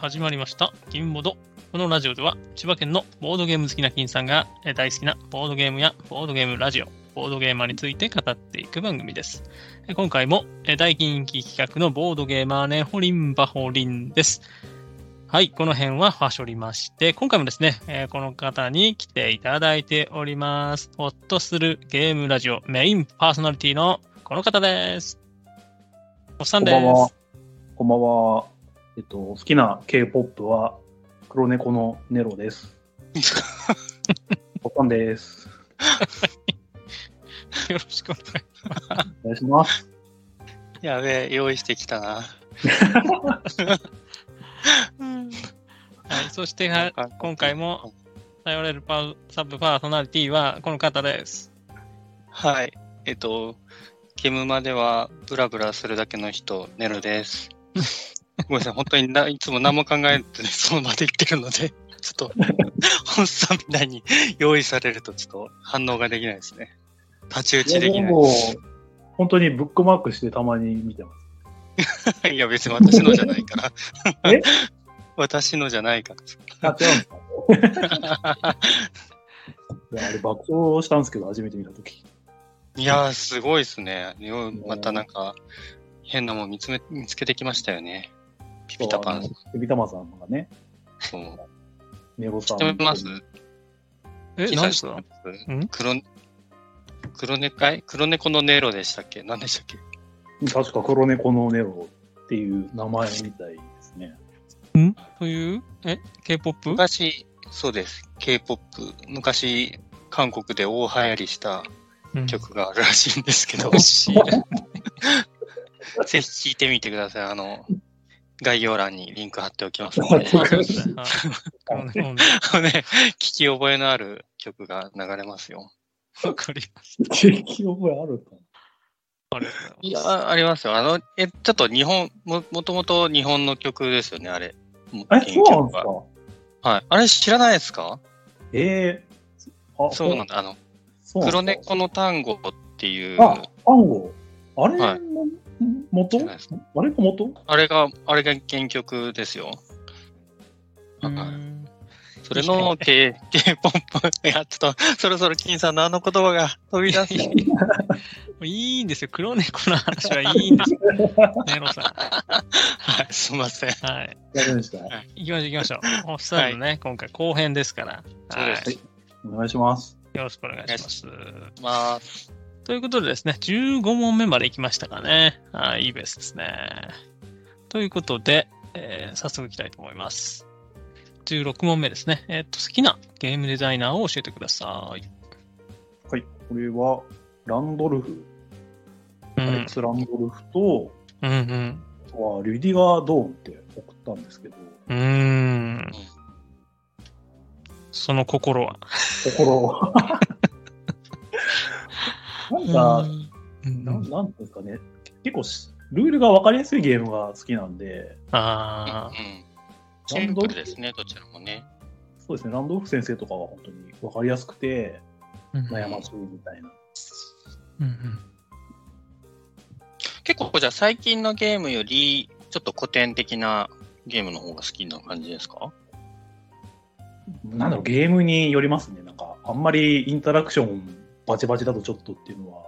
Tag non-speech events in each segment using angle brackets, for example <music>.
始まりました、金ボード。このラジオでは、千葉県のボードゲーム好きな金さんが大好きなボードゲームやボードゲームラジオ、ボードゲーマーについて語っていく番組です。今回も大人気企画のボードゲーマーネホリンバホリンです。はい、この辺ははしょりまして、今回もですね、えこの方に来ていただいております。ホッとするゲームラジオメインパーソナリティのこの方です。おっさんです。こんばんは。こんばんは。えっと、好きな K-POP は黒猫のネロです。<laughs> おっさんです。<laughs> よろしくお願いします。お願いします。やべえ、用意してきたな。はい、そしては今回も頼れるパーサブパーソナリティはこの方です。はい。えっと、ゲームまではブラブラするだけの人、ネロです。<laughs> ごめんなさい、本当にないつも何も考えずに <laughs> その場で言ってるので、ちょっと、<laughs> 本さんみたいに用意されるとちょっと反応ができないですね。太刀打ちできないもう本当にブックマークしてたまに見てます。<laughs> いや、別に私のじゃないから。え？私のじゃないから。あ、違うんですか？いやあれ爆笑したんですけど、初めて見たとき。いやー、すごいですね。よまたなんか、変なもん見つめ見つけてきましたよね。ピピタパン。ピピタマンさんがね、そう。ネロさん。知ってます？え、キ何ですか？さん知ってます？ん？黒、黒猫？黒猫のネロでしたっけ？何でしたっけ？確か黒猫のネロっていう名前みたいですね。という、え、K-POP? 昔、そうです。K-POP。昔、韓国で大流行りしたうん曲があるらしいんですけど。<laughs> ぜひ聴いてみてください。あの、概要欄にリンク貼っておきますので。ね <laughs> 聞き覚えのある曲が流れますよ。わかります。地域覚えあるかあいいます。や、ありますよ。あの、え、ちょっと日本、も、もともと日本の曲ですよね、あれ。なえ、そうなんですか？ははい。あれ知らないですか？ええあそうなんだ。あの、黒猫の単語っていう、あ、単語。あれはいの元、あれが元？あれが、あれが原曲ですよ。それの K、K-POP。いや、ちょっと、そろそろ金さんのあの言葉が飛び出す。いいんですよ。黒猫の話はいいんですよ。ネロさはい、すいません。ん。はい。やりました。行きましょう行きましょう。おっさんのね、今回後編ですから。そうですはい。お願いします。よろしくお願いします。まあ、ということでですね、15問目まで行きましたかね。はい、いいベースですね。ということで、えー早速いきたいと思います。16問目ですね。えーっと、好きなゲームデザイナーを教えてください。はい。これは、ランドルフ、うんアレック。ス・ランドルフと、うんうん。あとはリュディガー・ドーンって送ったんですけど、うーん。その心は。心を。<laughs> なんか、うんなんなんていうんですかね、結構し、ルールが分かりやすいゲームが好きなんで、あうん。シンプルですね、どちらもね。そうですね、ランドルフ先生とかは本当に分かりやすくて、あ。悩ましいみたいな。うんうん結構、じゃあ最近のゲームより、ちょっと古典的なゲームの方が好きな感じですか？なんだろう、ゲームによりますね。なんか、あんまりインタラクションバチバチだとちょっとっていうのは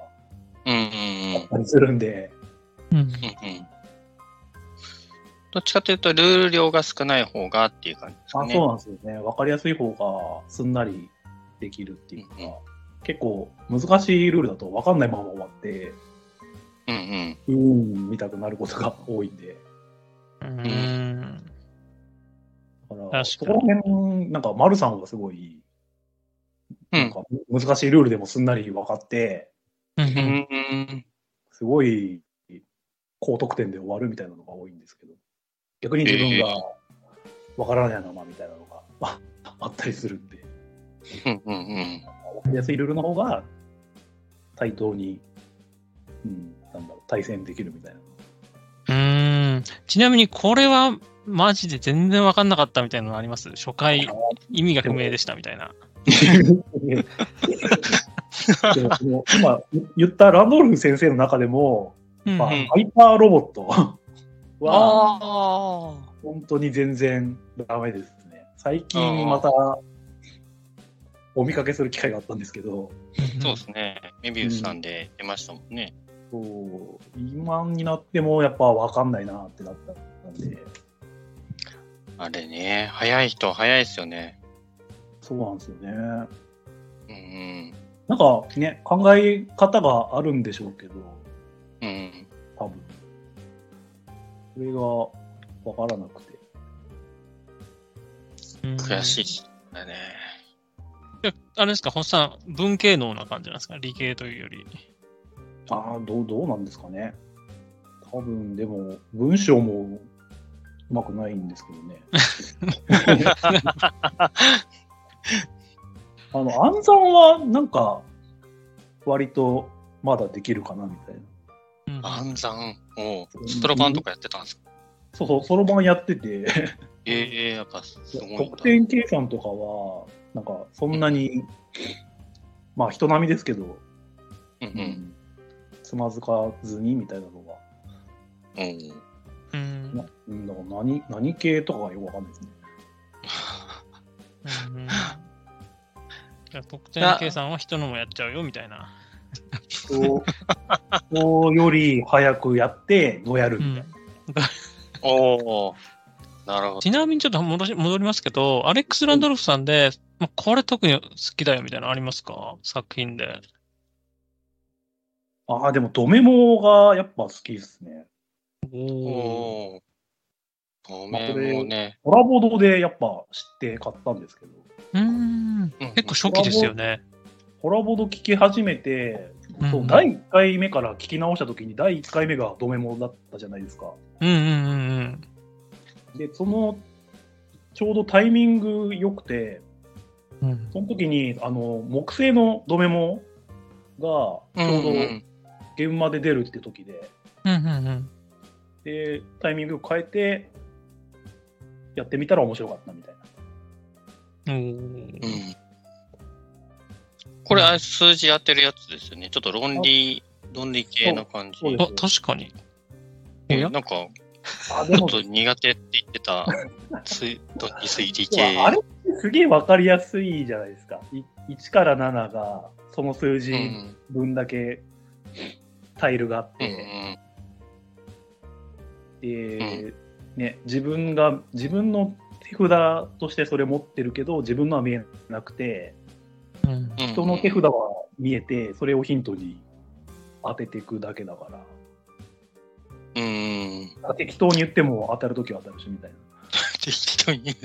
うんうんうん。あったりするんで、うんうんうん。どっちかというと、ルール量が少ない方がっていう感じですかね。あそうなんですよね。分かりやすい方がすんなりできるっていうか、うんうん結構難しいルールだと分かんないまま終わって、うんうん。うーん、見たくなることが多いんで。うん。だから、確かにそこら辺、なんか、丸さんがすごい、うん。なんか難しいルールでもすんなり分かって。すごい高得点で終わるみたいなのが多いんですけど、逆に自分が分からないままみたいなのが、あ <laughs> あったりするんで、うんうんうん。分かりやすいルールの方が対等に、うん、なんだろう、対戦できるみたいな。うーん。ちなみにこれはマジで全然わかんなかったみたいなのあります？初回意味が不明でしたみたいな。今言ったランドルフ先生の中でも、うんまあ、うんハイパーロボットは、あ本当に全然ダメですね。最近またお見かけする機会があったんですけど、そうですね。メビウスさんで出ましたもんね。そう今になってもやっぱ分かんないなってなったんで、あれね、早い人は早いですよね。そうなんですよね。うんうん。なんかね、考え方があるんでしょうけど、うん。多分。それが分からなくて。うん悔しいっすね。いやあれですか、星さん、文系能な感じなんですか理系というより。ああ、どう、どうなんですかね。多分、でも、文章もうまくないんですけどね。<laughs> あの、暗算はなんか、割とまだできるかなみたいな。うん暗算？おうストロバンとかやってたんですか？そうそう、そろばんやってて、ええやっぱすごい。得点計算とかは、なんか、そんなに、まあ、人並みですけど、うんう。うんんつまずかずにみたいなのが、うん。うんなうんだから何、何系とかがよくわかんないですね。うん <laughs> じゃあ得点計算は人のもやっちゃうよみたいな。人人より早くやって、どうやるみたいな。おおなるほど。ちなみにちょっと戻し戻りますけど、アレックス・ランドルフさんで、まあ、これ特に好きだよみたいなのありますか？作品で。ああ、でも、ドメモがやっぱ好きですね。おお。おお。ごめんもね。コラボドでやっぱ知って買ったんですけど、うーん。結構初期ですよね。コラボド聞き始めて、うんそう第1回目から聞き直した時に第1回目がドメモだったじゃないですか。うんうんうんで、その、ちょうどタイミング良くて、うん。うんその時に、あの、木製のドメモが、ちょうどん現場で出るって時で、うんうんうん。で、タイミングを変えて、やってみたら面白かったみたいな。うん。これ、数字当てるやつですよね。ちょっと論理、論理系の感じ。あ、確かに。いやなんか、ちょっと苦手って言ってた、<laughs> つ論理推理系。あれってすげえわかりやすいじゃないですか。い1から7が、その数う字ん。分だけタイルがあっうんうて、ん。で、ね、自分が、自分の手札としてそれ持ってるけど、自分のは見えなくて、うんうん人の手札は見えて、それをヒントに当てていくだけだから、うん。適当に言っても当たるときは当たるしみたいな。<laughs> 適当に言う。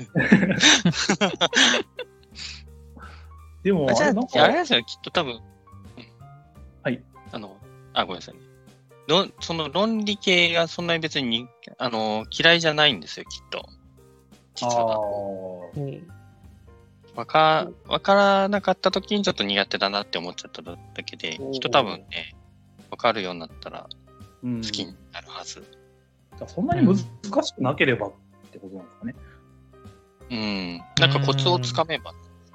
でも、あれなんあ、あれか、ですよ、きっと多分。うんはい。あの、あ、ごめんなさいね。論その論理系がそんなに別に、あの、嫌いじゃないんですよ、きっと。実あは。ーわか、わからなかった時にちょっと苦手だなって思っちゃっただけできっと多分ね、わかるようになったらうん、好きになるはず。そんなに難しくなければってことなんですかね。うん。なんかコツをつかめば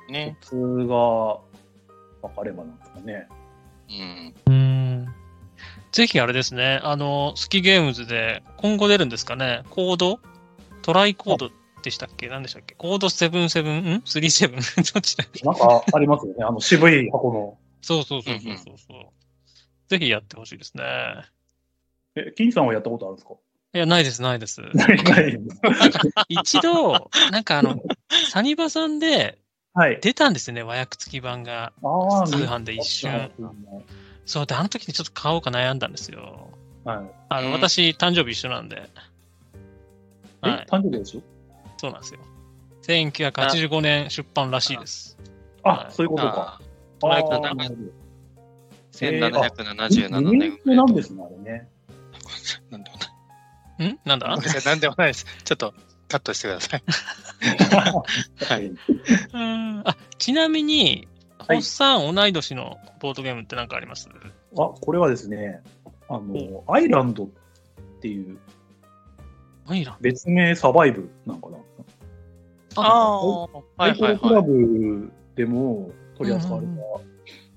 ね。コツが分かればなんですかね。うん。うん。ぜひあれですね、あの、スキゲームズで今後出るんですかね、コード？トライコードでしたっけ？何でしたっけ？コード77、ん ?37? <laughs> どっちだなんかありますよね。あの渋い箱の。そうそうそうそうそうそう。ぜひやってほしいですね。え、金さんはやったことあるんですか？いや、ないです、ないです。<laughs> 一度、なんかあの、サニバさんではい。出たんですよね、和訳付き版が。通販で一瞬。そう、で、あの時にちょっと買おうか悩んだんですよ。はい。あの、うん私、誕生日一緒なんで。え、はい、誕生日でしょ？そうなんですよ。1985年出版らしいです。あ、はいそういうことか。ああーなるほど1777二年目年なんですね、あれね。な <laughs> んでもない。んなんだなんでもないです。ちょっとカットしてください。<laughs> はいうんあ、ちなみに、はいホッサン同い年のボードゲームって何かあります？あ、これはですね、あの、アイランドっていうアイラン別名サバイブなんかな。ド。あ、はアイいはいコロクラはい。ブでも取り扱われた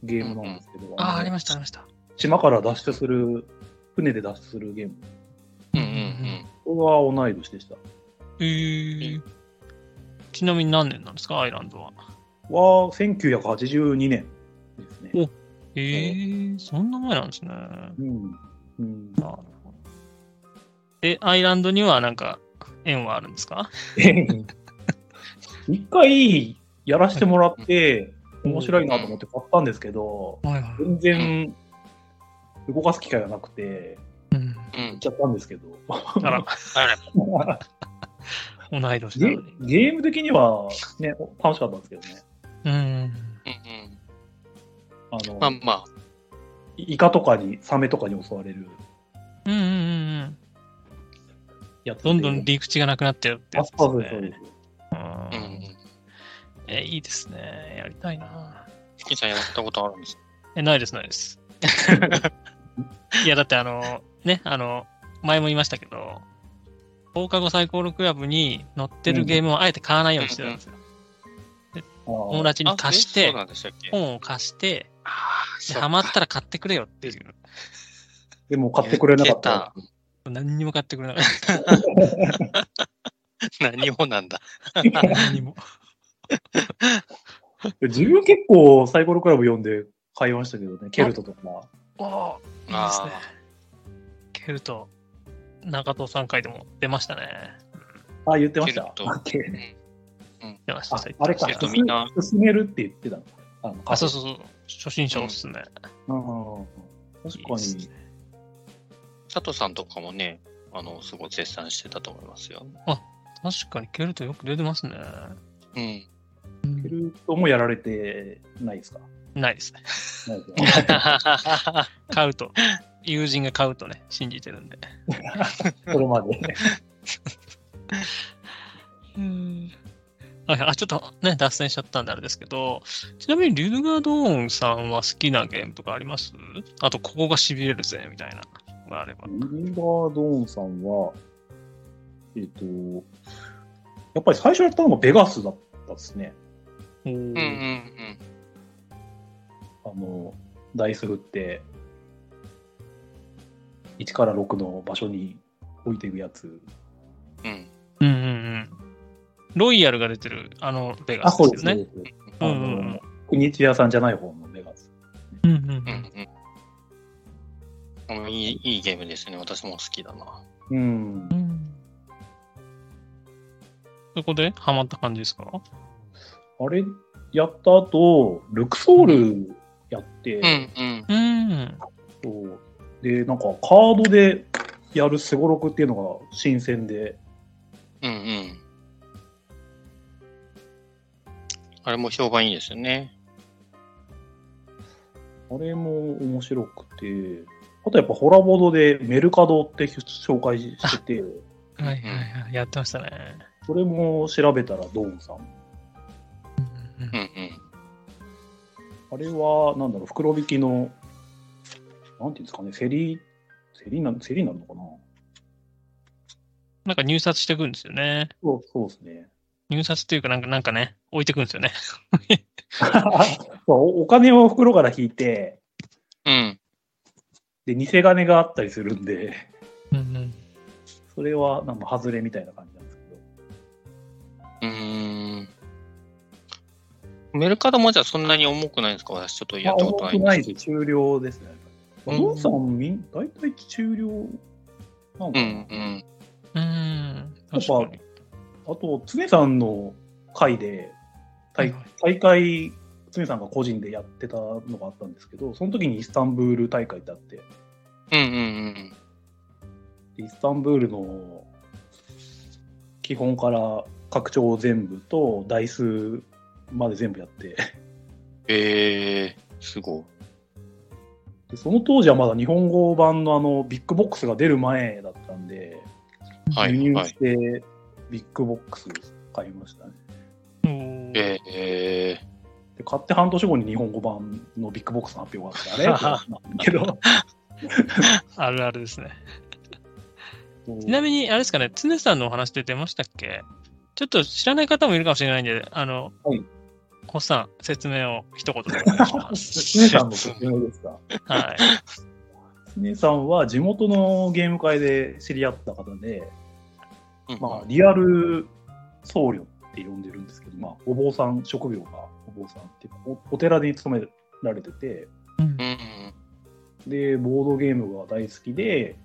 ゲームなんですけど、あ、のありました、ありました。島から脱出する、船で脱出するゲーム。うんうんこれは同い年でした。えー、ちなみに何年なんですか、アイランドは。は、1982年ですね。おえー、そんな前なんですね。うん。うん、なるほどえ、アイランドにはなんか縁はあるんですか？<laughs> 一回やらせてもらって、面白いなと思って買ったんですけど、はいは全然動かす機会がなくて、うん。うん買っちゃったんですけど。あら、あら、同い年なゲ。ゲーム的には、ね、楽しかったんですけどね。うん。うんうん。あの、まあまあ、イカとかに、サメとかに襲われるうんうんうんうん。や。どんどん陸地がなくなってるってあやつそうです、そうねで。す。ううんうんん。え、いいですね。やりたいな。キさんやったことあるんですえ、ないです、ないです。<laughs> いや、だってあの、ね、あの、前も言いましたけど、放課後サイコロクラブに載ってるゲームをあえて買わないようにしてたんですよ。友友達に貸して本を貸して、ハマったら買ってくれよっていう。<laughs> でも買ってくれなかった。何にも買ってくれなかった。<laughs> 何もなんだ。何にも。<laughs> 自分結構サイコロクラブ読んで買いましたけどね、ケルトとか。ああ、いいですね。ケルト、中藤さん回でも出ましたね。あ、言ってました。ケルトあけ出ました。ああれか、みんな進めるって言ってたの？あのあ、そうそうそう。初心者おすすめ。うん確かに。佐藤さんとかもね、あの、すごい絶賛してたと思いますよ。確かにケルトよく出てますね。うん。ケルトもやられてないですか？ないですね。ないですよね買うと。友人が買うとね、信じてるんで。<laughs> それまで。<laughs> <laughs> はいあ、ちょっとね、脱線しちゃったんであれですけど、ちなみにリュルガードーンさんは好きなゲームとかあります？あと、ここが痺れるぜ、みたいなのがあれば。リルガードーンさんは、えっ、と、やっぱり最初やったのがベガスだったですね。おーうんうんうん。あの、ダイス振って、1から6の場所に置いていくやつ。うん。うんうんうん。ロイヤルが出てる、あの、ベガあ、スそうですね。ね。あうんうん。うんの、国津屋さんじゃない方のベガス。うんうん。ううん。んうん。いいいいゲームですね。私も好きだな。うんう。ん。そこでハマった感じですかあれやった後、ルクソールやって、うん。うん。で、なんかカードでやるスゴロクっていうのが新鮮で、うん。うん。あれも評判いいですよね。あれも面白くて、あとやっぱホラボードでメルカドって紹介してて、<laughs> はいはいはい。やってましたね。それも調べたらドーンさん。うんうんうん。あれは、なんだろう、袋引きの、なんていうんですかね、競り、競りな、競りになるのかななんか入札していくんですよね。そうそうですね。入札っていうかなんか、なんかね、置いてくんですよね。<laughs> そうおお金を袋から引いて、うん。で、偽金があったりするんで、うんうん。それはなんか外れみたいな感じなんですけど。うーん。メルカドもじゃあそんなに重くないんですか？私ちょっとやったことないんです。重くないです。中量ですね。うんドンさん、みん大体中量なのかな、うんうん。うん。やっ確かに。あと、常さんの会で、大はい大会、常さんが個人でやってたのがあったんですけど、その時にイスタンブール大会ってあって、うんうんうん。イスタンブールの基本から拡張全部とダイスまで全部やって、えー、すごい。でその当時はまだ日本語版のあのビッグボックスが出る前だったんで、はい輸入はいしてビッグボックス買いましたね。ええで買って半年後に日本語版のビッグボックスの発表があって、あれ？<laughs> けど、あるあるですね。ちちなみに、あれですかね、常さんのお話で出ましたっけ？ちょっと知らない方もいるかもしれないんで、あの、はいホッさん、説明を一言でお願いします。常さんの説明ですか？はい。常さんは地元のゲーム会で知り合った方で、うんまあ、リアル僧侶って呼んでるんですけど、まあ、お坊さん、職業がお坊さんっていうかお、お寺に勤められてて、で、ボードゲームが大好きで、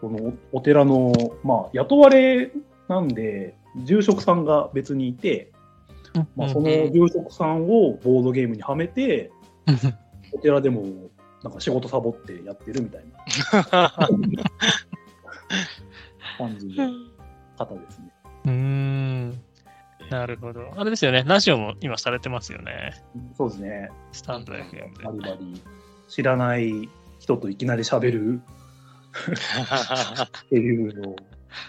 このおお寺の、まあ、雇われなんで、住職さんが別にいて、まあ、その住職さんをボードゲームにはめて、お寺でもなんか仕事サボってやってるみたいな <laughs> 感じの方ですね。うーん。なるほど。あれですよね。ラジオも今されてますよね。そうですね。スタンド FM でバ。リバリ知らない人といきなり喋るっていうのを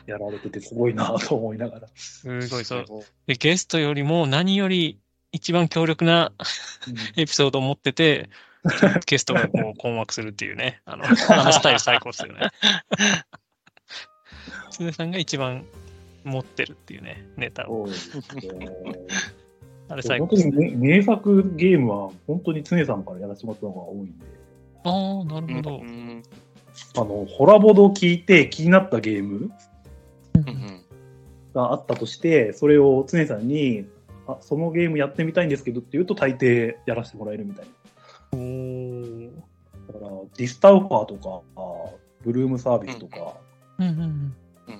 やられててすごいなと思いながら。すごいそう。で、ゲストよりも何より一番強力なエピソードを持ってて、ゲストがこう困惑するっていうね。あの、あのスタイル最高ですよね。常さんが一番持ってるっていうね、ネタを。あれ最本高ですね。名名作ゲームは本当に常さんからやらせてもらったのが多いんで、ああ、なるほど。うんあの、ホラボド聞いて気になったゲームうんがあったとして、それを常さんに、あ、そのゲームやってみたいんですけどって言うと大抵やらせてもらえるみたいな。だから、ディスタウファーとか、あブルームサービスとか、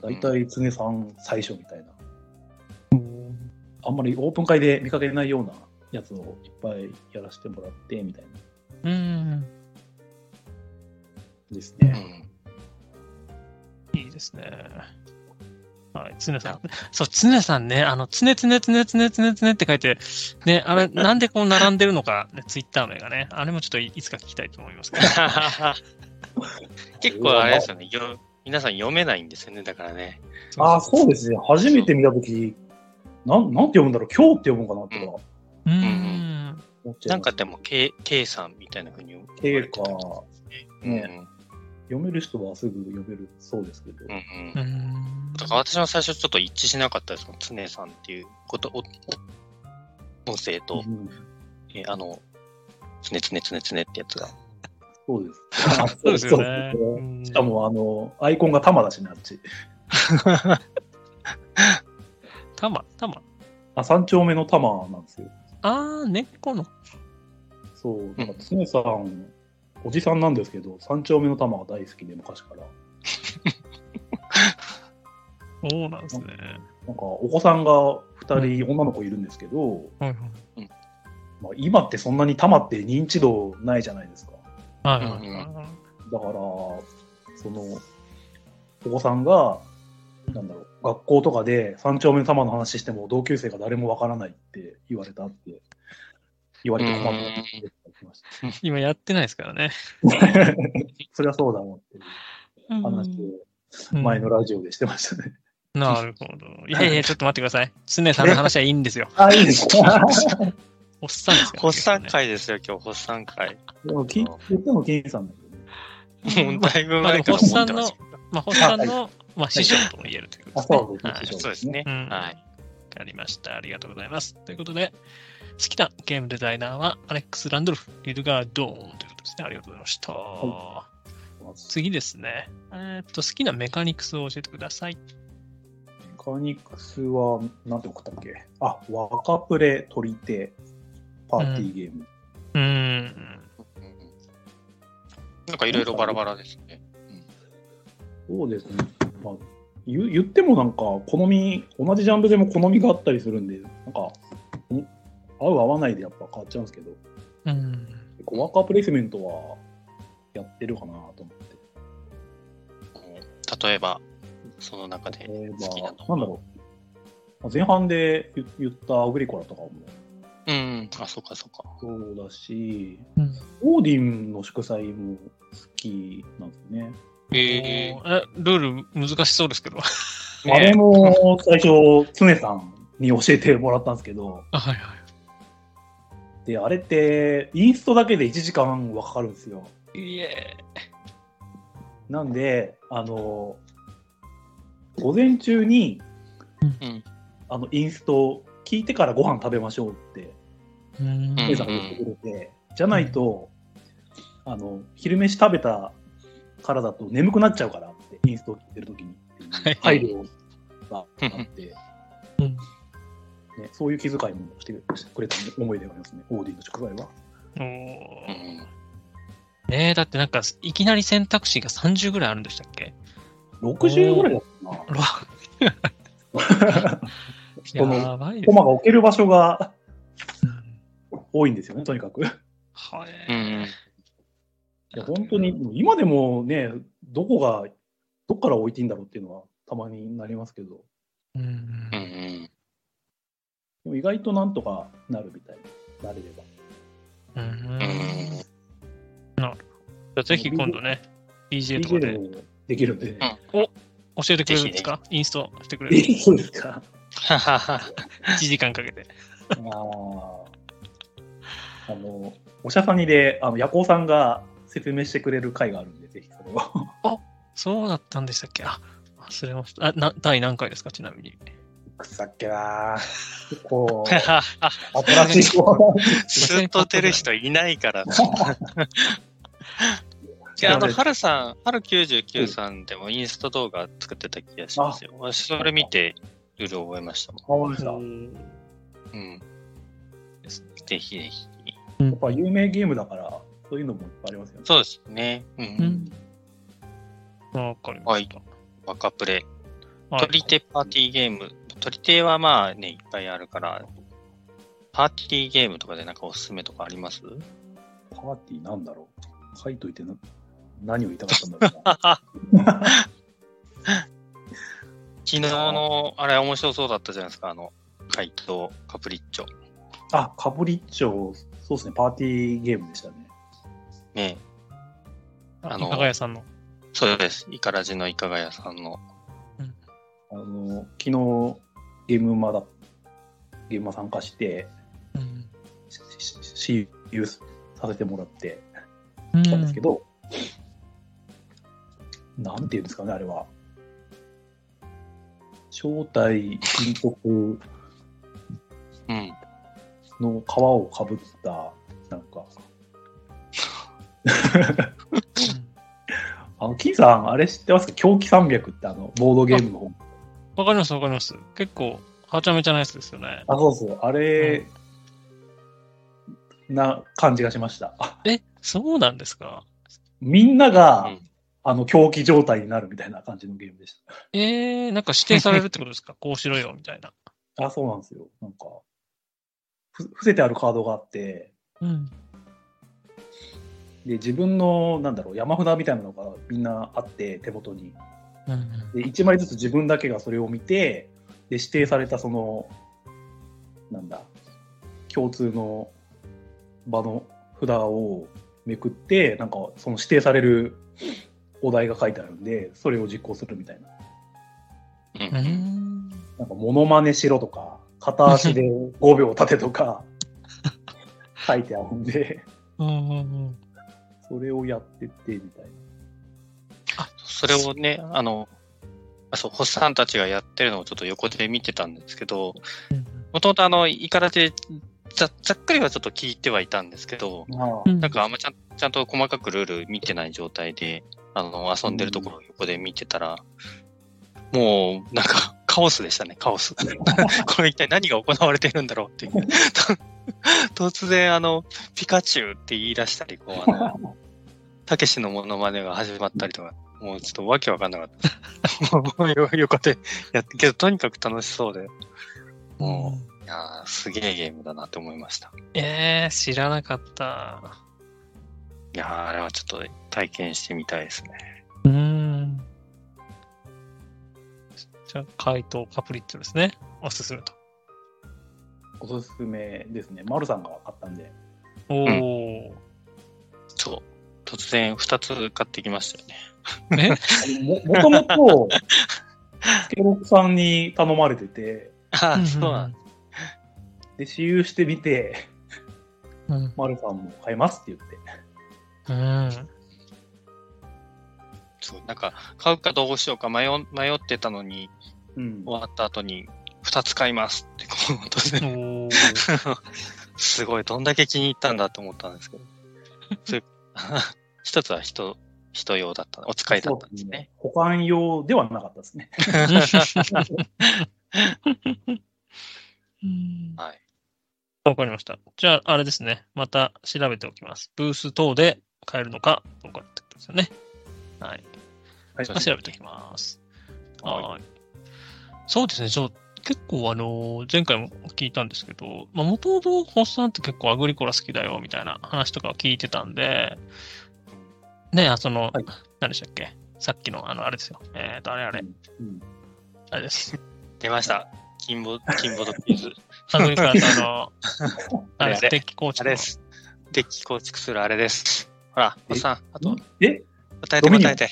大体常さん最初みたいな。あんまりオープン会で見かけないようなやつをいっぱいやらせてもらってみたいな。うん。うん。ですね。うんいいですね。はい、常さん。そう、常さんね、あの、常々常々常々常って書いて、ね、あれ、<laughs> なんでこう並んでるのか、ね、ツイッター名がね、あれもちょっといいつか聞きたいと思いますけど。<laughs> 結構あれですよね。よ皆さん読めないんですよね。だからね。ああ、そうですね。初めて見たとき、なん、なんて読むんだろう今日って読むのかなとかうーん。ないんかでも、K, K さんみたいなふうに K か、うんね読める人はすぐ読めるそうですけど。うんう。うんん。だから私も最初ちょっと一致しなかったですもん。常さんっていうこと、お音声と、うんえあの、つねつねつねつねってやつが。そうです。あ <laughs> そうですよね。しかも、あの、アイコンが玉だしね、あっち。<laughs> たま、たま。あ、三丁目の玉なんですよ。あー、根っこの。そう、なんか常さん、おじさんなんですけど、三丁目の玉が大好きで、昔から。<laughs> そうなんですね。なんか、お子さんが2人、女の子いるんですけど、はいまあ、今ってそんなに玉って認知度ないじゃないですか。はい。はいはいうんはい。だから、その、お子さんが、なんだろう、学校とかで三丁目の玉の話しても同級生が誰もわからないって言われたって言われて困った今やってないですからね。た。<laughs> そりゃそうだもんっていううん話を前のラジオでしてましたね。なるほど。いやいや、ちょっと待ってください。常さんの話はいいんですよ。あ、いいですか？おっさんですから。発散会ですよ、今日、発散会。でもき言ったのケンさんだけどね。もうだいぶ前から思ってますけど。まあ、星さんの、まあ、師匠とも言えるということですね。あそうですはい師匠そうですね。うんはい。わかりました。ありがとうございます。ということで、好きなゲームデザイナーはアレックス・ランドルフ・リルガー・ドーンということですね。ありがとうございました。次ですね。えーっと、好きなメカニクスを教えてください。メカニクスは、なんて送ったっけ？あ、若プレ取り手パーティーゲーム。うーん。なんかいろいろバラバラですね。そうですね。まあ、言言ってもなんか、好み、同じジャンルでも好みがあったりするんで、なんか、ん合う合わないでやっぱ変わっちゃうんですけど、うん。結構ワーカープレイスメントはやってるかなと思って。例えば、その中で例え好きなのば、なんだろう。まあ前半で言言ったアグリコラとかもうん、あ、そうかそうか。そうだし、うんオーディンの祝祭も好きなんですよね。ええ、ルール難しそうですけど。ー、あれねも最初、常さんに教えてもらったんですけど、あはいはい。で、あれって、インストだけで1時間はかかるんですよ。いえ。なんで、あの、午前中に、うんあの、インスト聞いてからご飯食べましょうって、くれて、じゃないと、あの、昼飯食べたからだと眠くなっちゃうからって、インストを聞いてるときに配慮をがあって、うん。ね、そういう気遣いもしてくれた思い出がありますね、オーディの祝祭は。ねえ、だってなんか、いきなり選択肢が30ぐらいあるんでしたっけ？60ぐらいだったな。<laughs> <laughs> やばいコマが置ける場所がうん多いんですよね、とにかく。いはい。うん。や本当に、今でもね、どこが、どっから置いていいんだろうっていうのはたまになりますけど、うんうんうん。でも意外となんとかなるみたいな、なれれば。うんうん。じゃあぜひ今度ね、DJ とかでできるんで、ね。教えてくれるんですか？インストしてくれるいいですか？ははは。?1 時間かけて。あーあの、おしゃさにで、あの、ヤコウさんが説明してくれる回があるんで、ぜひそれを。そうだったんでしたっけ？あ、忘れました。あ、な、第何回ですか？ちなみに。くさっけなー結構、あ <laughs> 新しいスと出る人いないから。<laughs> いや、あの、はるさん、はる99さんでもインスト動画作ってた気がしますよ。私、それ見て、ルール覚えましたもあ、ました。ん。うん。ぜひぜひ。やっぱ有名ゲームだから、そういうのもいっぱいありますよね。そうですね。う。うんん。わかりました。若プレ。はい取り手パーティーゲーム。取り手はまあね、いっぱいあるから、パーティーゲームとかでなんかおすすめとかあります？パーティーなんだろう。書いといてな何を言いたかったんだろうな。昨日の、あれ面白そうだったじゃないですか、あの、怪盗カプリッチョ。あ、カプリッチョ、そうですね、パーティーゲームでしたね。ねあのあ加賀谷さんの。そうです。イカラジのイカガヤさんの。あの、昨日、ゲームマだ、ゲームマ参加して、うん。しし私有させてもらってうんたんですけど、なんていうんですかね、あれは。正体、金徳うん。の皮をかぶった、なんか、<laughs> あの、金さん、あれ知ってますか？狂気山脈ってあの、ボードゲームの本。わかりますわかります。結構、はちゃめちゃなやつですよね。あ、そうそう。あれ、な感じがしました。あえ、そうなんですか？みんなが、うんあの、狂気状態になるみたいな感じのゲームでしえー、なんか指定されるってことですか？<laughs> こうしろよ、みたいな。た。あ、そうなんですよ。なんか、ふ伏せてあるカードがあって、うん。で、自分の、なんだろう、山札みたいなのがみんなあって、手元に。うん。で、1枚ずつ自分だけがそれを見て、で、指定されたその、なんだ、共通の場の札をめくって、なんか、その指定されるお題が書いてあるんで、それを実行するみたいな。う。うんん。なんか、モノマネしろとか、片足で5秒立てとか、<laughs> 書いてあるんで、うんうんうん。それをやってって、みたいな。それをね、あの、あそう、星さんたちがやってるのをちょっと横で見てたんですけど、もともとあの、イカラでざざっくりはちょっと聞いてはいたんですけど、まうんなんかあんまちゃんちゃんと細かくルール見てない状態で、あの、遊んでるところを横で見てたら、もう、なんか、カオスでしたね、カオス。<laughs> これ一体何が行われてるんだろうっていう。<laughs> 突然、あの、ピカチュウって言い出したり、こう、あの、たけしのモノマネが始まったりとか、もうちょっとわけわかんなかった。もうよ横でやって、けどとにかく楽しそうで、もう、いやーすげえゲームだなって思いました。えー、知らなかった。いやーあれはちょっと体験してみたいですね。じゃあ、怪盗カプリッチョですね。おすすめと。おすすめですね。マルさんが買ったんで。おー。そう。突然2つ買ってきましたよね。<laughs> えももともと、スケロクさんに頼まれてて、ああ、そうなんだ。で、私有してみて、うん。マルさんも買いますって言って。うん。そう。なんか、買うかどうしようか迷迷ってたのに、うん。終わった後に、2つ買いますって、こう、突然。<laughs> すごい、どんだけ気に入ったんだと思ったんですけど。それ <laughs> 一つは人、人用だった、お使いだったんですね。保管用ではなかったですね。<laughs> はい。わかりました。じゃあ、あれですね。また調べておきます。ブース等で買えるのかどうかってことですよね。はい。はいまあ調べておきます。はいはい。そうですね。ちょ結構あの、前回も聞いたんですけど、まあ、もともとホッサンって結構アグリコラ好きだよみたいな話とかを聞いてたんで、ね、あその、はい何でしたっけ？さっきのあの、あれですよ。えっ、と、あれあれ、うんあれです。出ました。金ボ、金ボードクイズ。<laughs> アグリコラと <laughs> あの、あれあれあれデッキ構築のあれです。デッキ構築するあれです。ほら、おっさん、あと、え？答えて答えて。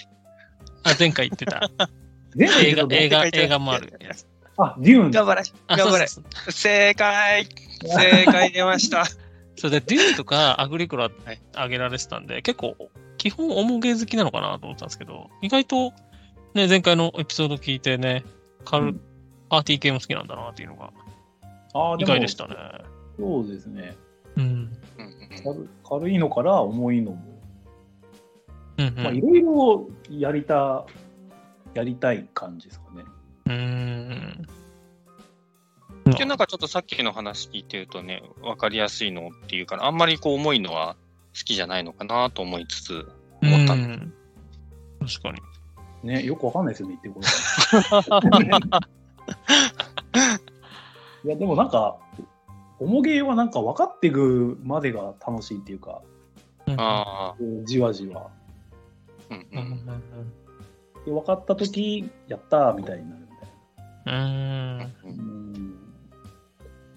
あ、前回言ってた。<laughs> 全部映画、映画、映画もあるやつ。あ、デューン。頑張れあ、頑張れ正解 <laughs> 正解出ました。そうで、デューンとかアグリコラはい上げられてたんで、結構、基本、重ゲー好きなのかなと思ったんですけど、意外と、ね、前回のエピソード聞いてね、カル、うんパーティー系も好きなんだなっていうのが意外でしたね。そうですね。うん。軽軽いのから重いのも、いろいろやりた、やりたい感じですかね。うーん。でなんかちょっとさっきの話聞いてるとね、わかりやすいのっていうかな、あんまりこう重いのは好きじゃないのかなと思いつつ、思ったんだうん確かに。ね、よくわかんないですよね、言ってること。<laughs> いや、でもなんか、重ゲーはなんか分かっていくまでが楽しいっていうか、うんあじわじわ。うんううんうんん。で分かったとき、やったーみたいになるみたいうん。うーん。な。うん。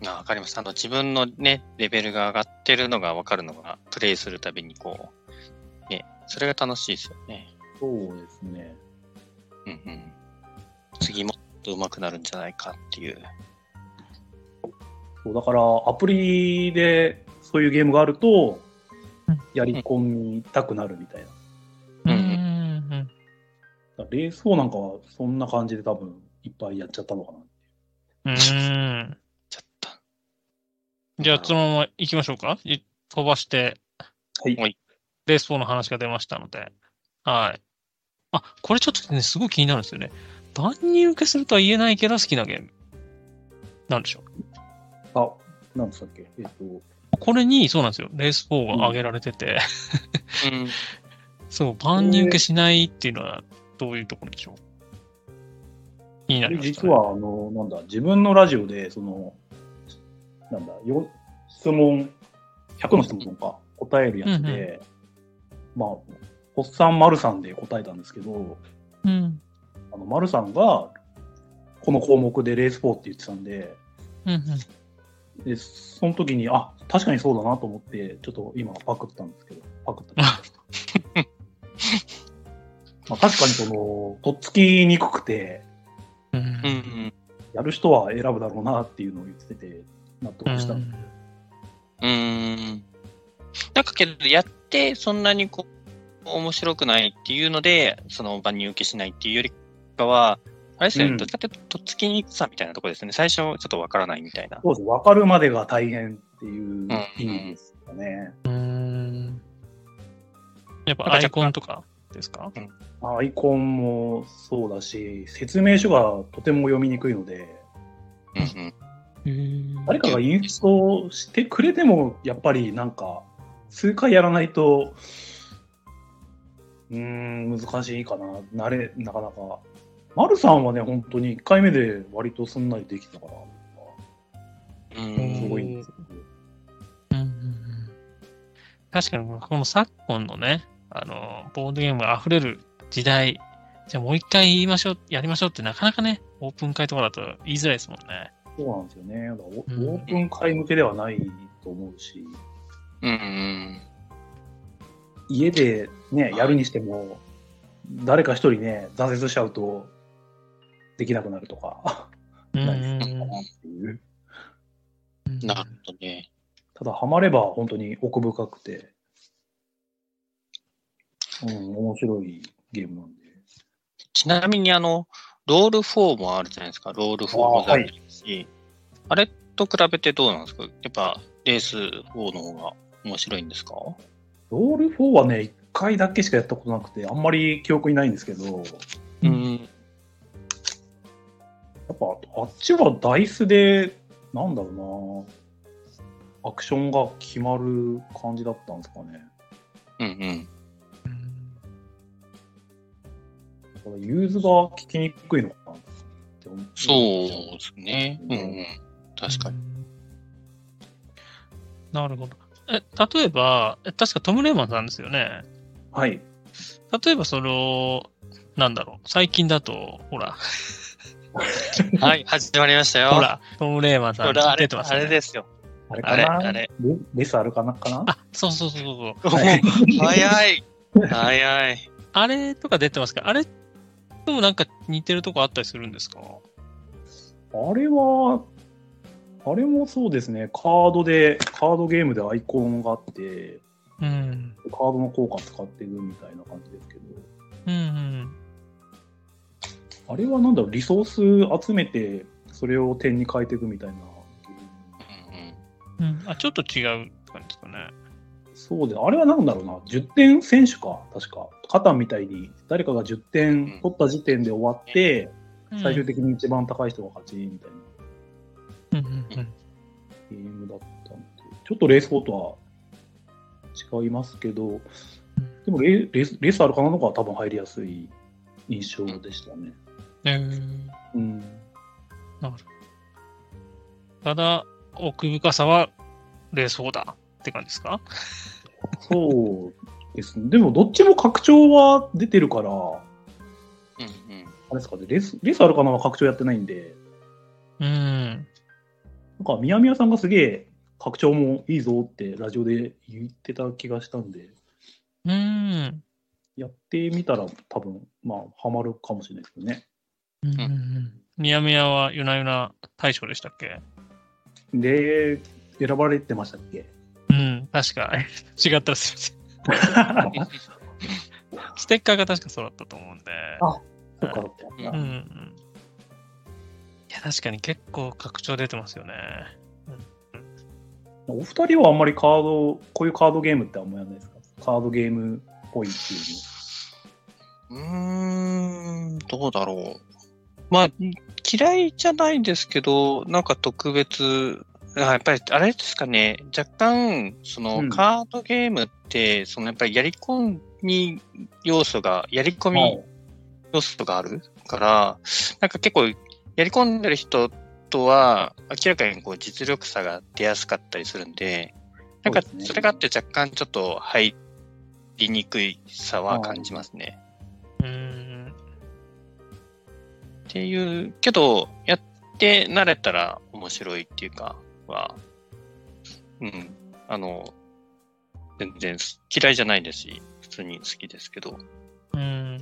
あわかります。あの、自分のね、レベルが上がってるのがわかるのが、プレイするたびにこう、ね、それが楽しいですよね。そうですね。うんうん。次もっと上手くなるんじゃないかっていう。そうだから、アプリでそういうゲームがあるとうん、やり込みたくなるみたいな。レース4なんかはそんな感じで多分いっぱいやっちゃったのかな。うん。<laughs> ちょっと。じゃあ、そのまま行きましょうか。い飛ばして、はい。はいレース4の話が出ましたので。はい。あ、これちょっとね、すごい気になるんですよね。万人受けするとは言えないけど好きなゲーム。なんでしょう。あ、なんつったっけ？えっと、これに、そうなんですよ。レース4が挙げられてて、うん。<laughs> そう、万人受けしないっていうのはどういうところでしょう？気になりました、実は、あの、なんだ、自分のラジオで、その、なんだ、よ質問、100の質問か、答えるやつで、まあ、おっさん、まるさんで答えたんですけど、うん。あの、まるさんが、この項目でレース4って言ってたんで、うんうん。で、その時に、あ、確かにそうだなと思って、ちょっと今パクったんですけど、パクった。<laughs> まあ確かにその、とっつきにくくて、うん。やる人は選ぶだろうなっていうのを言ってて、納得した。うんうーん。なんかけど、やってそんなにこう、面白くないっていうので、その万人受けしないっていうよりかは、あれですね、うんどっちかってと、とっつきにくさみたいなところですね。最初、ちょっとわからないみたいな。そうです。分かるまでが大変っていう意味ですかね。うーん。やっぱアイコンとか？ですか？アイコンもそうだし、説明書がとても読みにくいので、うんうん。誰かがインストールしてくれても、やっぱりなんか、数回やらないと、うーん、難しいかな。慣れ、なかなか。丸さんはね、本当に1回目で割とすんなりできたから、うんすごいんですよ。うんうんうん確かに、この昨今のね、あの、ボードゲームが溢れる時代、じゃあもう一回言いましょう、やりましょうってなかなかね、オープン会とかだと言いづらいですもんね。そうなんですよね。オープン会向けではないと思うし、うんうん。家でね、やるにしても、誰か一人ね、挫折しちゃうと、できなくなるとか、うんないかなっていう。うんなるほどね。ただ、ハマれば本当に奥深くて、うん、面白いゲームなんで。ちなみに、あの、ロール4もあるじゃないですか。ロール4もあるし、あれと比べてどうなんですか？やっぱ、レース4の方が面白いんですか？ロール4はね、一回だけしかやったことなくて、あんまり記憶にないんですけど、うん。やっぱあっちはダイスで、なんだろうな、アクションが決まる感じだったんですかね。うんうん。だから融通が効きにくいのかなって思そうですね。うんうん。確かに。に。なるほど。え、例えば、え確かトム・レーマンさんですよね。はい。例えば、その、なんだろう、最近だと、ほら、<laughs> はい、始まりましたよ。ほら、トム・レーマンさん出てますよね。あれですよ。あれかな？あれあれレレスあるかなかな？あ、そうそうそうそう。は <laughs> い早い。早い。あれとか出てますか？あれともなんか似てるとこあったりするんですか？あれは、あれもそうですね、カードで、カードゲームでアイコンがあって、うん。カードの効果使っていくみたいな感じですけど、うんうん。あれはなんだろう、リソース集めて、それを点に変えていくみたいなゲーム。うんうん、あ、ちょっと違う感じですかね。そうで、あれはなんだろうな、10点選手か、確か。カタンみたいに、誰かが10点取った時点で終わって、最終的に一番高い人が勝ちみたいな。うんうんうん。ゲームだったんで、ちょっとレースフォーとは違いますけど、でもレレースレースあるかな。のが多分入りやすい印象でしたね。えー。うん。ただ、奥深さはレース4だって感じですか？そうですね。でも、どっちも拡張は出てるから、あうんうん。れですかね、レース、レースあるかなは拡張やってないんで、うん。なんか、宮宮さんがすげえ拡張もいいぞってラジオで言ってた気がしたんで、うん。やってみたら多分、まあ、ハマるかもしれないですけどね。うんうん。ミヤミヤはユナユナ大賞でしたっけ？で、選ばれてましたっけ？うん、確か。違ったらすいません。ステッカーが確かそうだったと思うんで。あそっか、そっかうん。いや、確かに結構拡張出てますよね。お二人はあんまりカード、こういうカードゲームってあんまやらないですか？カードゲームっぽいっていううーん、どうだろう。まあ、嫌いじゃないんですけど、なんか特別、あやっぱりあれですかね、若干、その、うんカードゲームって、そのやっぱりやり込み要素が、やり込の。み要素があるから、なんか結構、やり込んでる人とは、明らかにこう実力差が出やすかったりするんで、なんかそれがあって若干ちょっと入りにくいさは感じますね。うん。っていう、けど、やって慣れたら面白いっていうか、は、うん、あの、全然嫌いじゃないですし、普通に好きですけど。うん。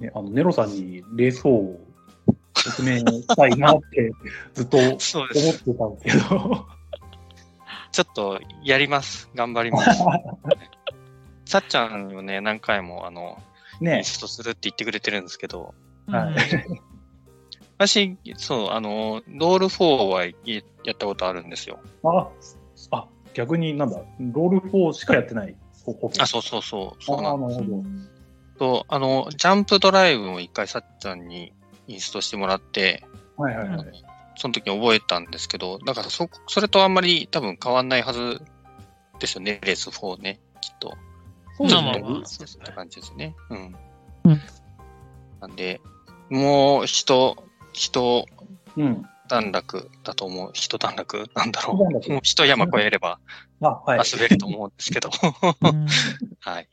ね、あのネロさんにレース4をおすすめしたいなって <laughs> ずっと思って。たんですけど。ちょっとやります。頑張ります。<laughs> さっちゃんをね、何回も、あの、イねンストするって言ってくれてるんですけど、はい私、そう、あの、ロール4はややったことあるんですよ。あ、あ、逆になんだ、ロール4しかやってない。あ、そうそうそう。そうなんあなるほど。と、あの、ジャンプドライブも一回さっちゃんにインストしてもらって、はいはいはい。その時に覚えたんですけど、だからそ、それとあんまり多分変わんないはずですよね、レース4ね、きっと。そうですねそうですねって感じですね。うん。うんなんで、もう人、人うん。段落だと思う。人段落なんだろう。もう一山越えればあ、はい。遊べると思うんですけど。うん <laughs> はい。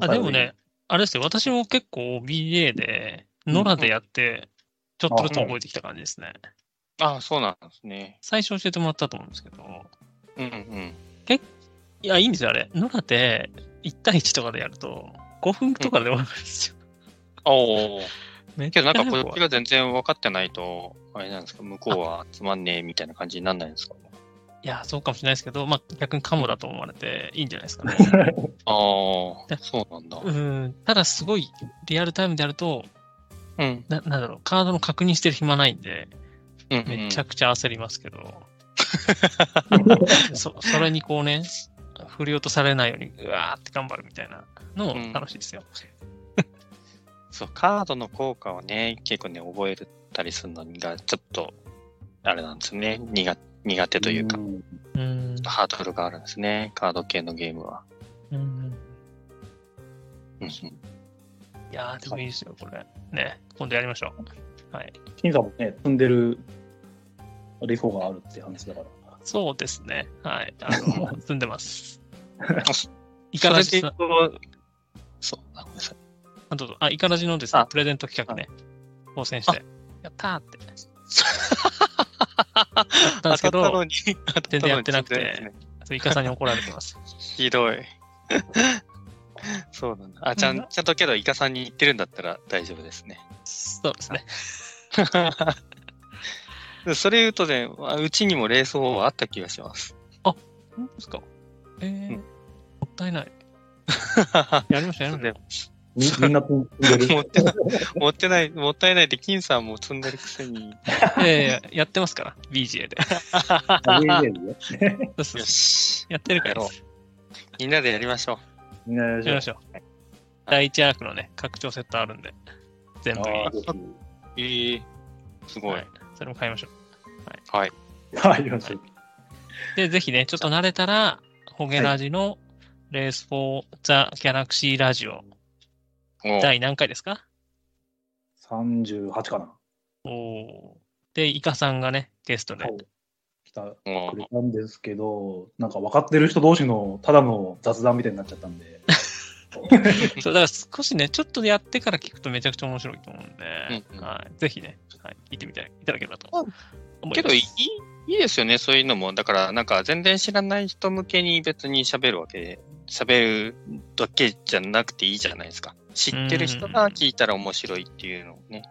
あでもね、あれですよ、私も結構 BA で、野良でやって、ちょっとずつ覚えてきた感じですね。ああ、そうなんですね。最初教えてもらったと思うんですけど、うんうん。いや、いいんですよ、あれ。野良で1対1とかでやると、5分とかで終わるんですよ。おお。けどなんかこっちが全然分かってないと、あれなんですか、向こうはつまんねえみたいな感じになんないんですか？いや、そうかもしれないですけど、まあ、逆にカモだと思われていいんじゃないですかね。<laughs> ああ、そうなんだ。うん。ただ、すごいリアルタイムでやると、うん。ななんだろう、カードの確認してる暇ないんで、うん、うん。めちゃくちゃ焦りますけど、<laughs> そそれにこうね、振り落とされないように、うわーって頑張るみたいなのも楽しいですよ。そう、カードの効果をね、結構ね、覚えたりするのが、ちょっと、あれなんですね。苦苦手というか、んうん。ハードルがあるんですね。カード系のゲームは。うんいやー、でもいいですよ、これ。ね、今度やりましょう。はい。金さんもね、積んでるレフォがあるって話だから。そうですね。はい。あの、<laughs> 積んでます。<laughs> いカラジさん、くと、そう、あ、ごめんなさい。あどうぞあ、イカラジのですねあ、プレゼント企画ね、当選して、やったーって。<laughs> たんですけど当たったのに、全然やってなくて当たったのにそうイカさんに怒られてます。<laughs> ひどい。そうなんだ。あ、ちゃん、ちゃんとけど、イカさんに言ってるんだったら大丈夫ですね。そうですね。<laughs> それ言うとね、あうちにも冷蔵はあった気がします。本当ですか？えーうんもったいない。やりましょう、やりましょう。みみんな積んでる。持ってない、持ってない、もったいないって、金さんも積んでるくせに。いやいややってますから、BGA で。あ BJ でよし。やってるからみんなでやりましょみんなややりましょう。第1アークのね、拡張セットあるんで、全部にああ、ぜう。ええすごい。はい。それも買いましょはい。ひ。はい、よろしい。う。で、ぜひね、ちょっと慣れたら、ホゲラジのレースフォーザ・ギャラクシーラジオ、お第何回ですか？38かな。お。で、イカさんがね、ゲストで。は。い来たおくれたんですけど、なんか分かってる人同士のただの雑談みたいになっちゃったんで、<laughs> そう、だから少しね、ちょっとやってから聞くとめちゃくちゃ面白いと思うんで、うんうん。はい、ぜひね、はい、聞いてみていただければと思います。けどいい、いいですよね、そういうのも。だから、なんか全然知らない人向けに別に喋るわけで、喋るだけじゃなくていいじゃないですか。知ってる人が聞いたら面白いっていうのをね、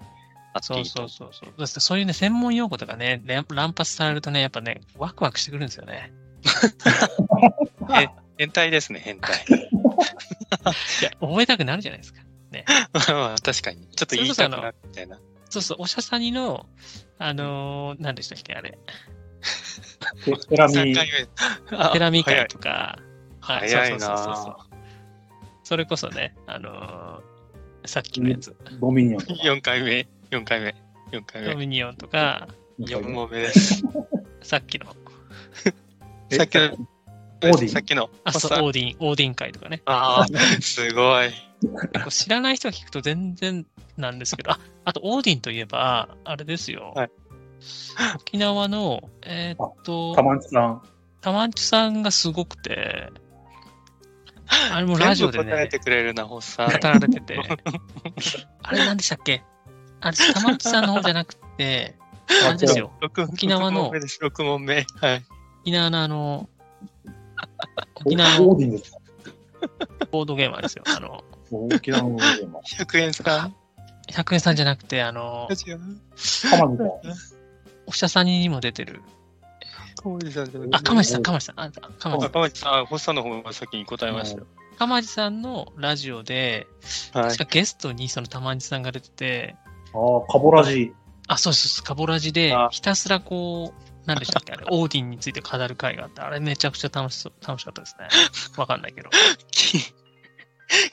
あそいうそうそうそう。そういうね、専門用語とかね、連乱発されるとね、やっぱね、ワクワクしてくるんですよね。<laughs> 変態ですね、変態。<laughs> いや、覚えたくなるじゃないですか。まあ確かに。ちょっと言いたくなるみたいな。そうそう、おしゃさにの、あのー、何でしたっけ、あれ、テテラ3ミ回目。あテラミ会とか、はい早いそうそうそうそうなそれこそね、あのー、さっきのやつ、ドミニオンとか。<laughs> 4回目、4回目、4回目。ドミニオンとか、4問目です。<laughs> さっきの、えさっきの、オーディン？さっきの、あ、そう、オーディン、オーディン会とかね。ああ、すごい。知らない人が聞くと全然なんですけど、あ、あとオーディンといえば、あれですよ。はい沖縄の、えーっと、たまんちさん。たまんちさんがすごくて、あれもラジオでね全部答えて、くれるな、ほッさん。語られてて、あれ何でしたっけ？あれ、たまんちさんの方じゃなくて、<laughs> あれですよ。六沖縄の六問目です、6問目。はい。沖縄のあの、<laughs> 沖縄のボードゲーマーですよ。あの、沖縄のオーディンは。100円さん？<laughs> 100円さんじゃなくて、あの、違う。たまんちさん。おしゃさんにも出てる。小森さんじゃなあ、かまじさん、かまじさん。あ、かまじさん。赤町さん、あホッサンの方が先に答えましたよ。かまじさんのラジオで、はい確。かゲストにそのたまんじさんが出てて、ああ、カボラジ。あ、そうそうそう、カボラジであ、ひたすらこう、何でしたっけあれ、<laughs> オーディンについて語る会があって、あれめちゃくちゃ楽しそう、楽しかったですね。わかんないけど。金、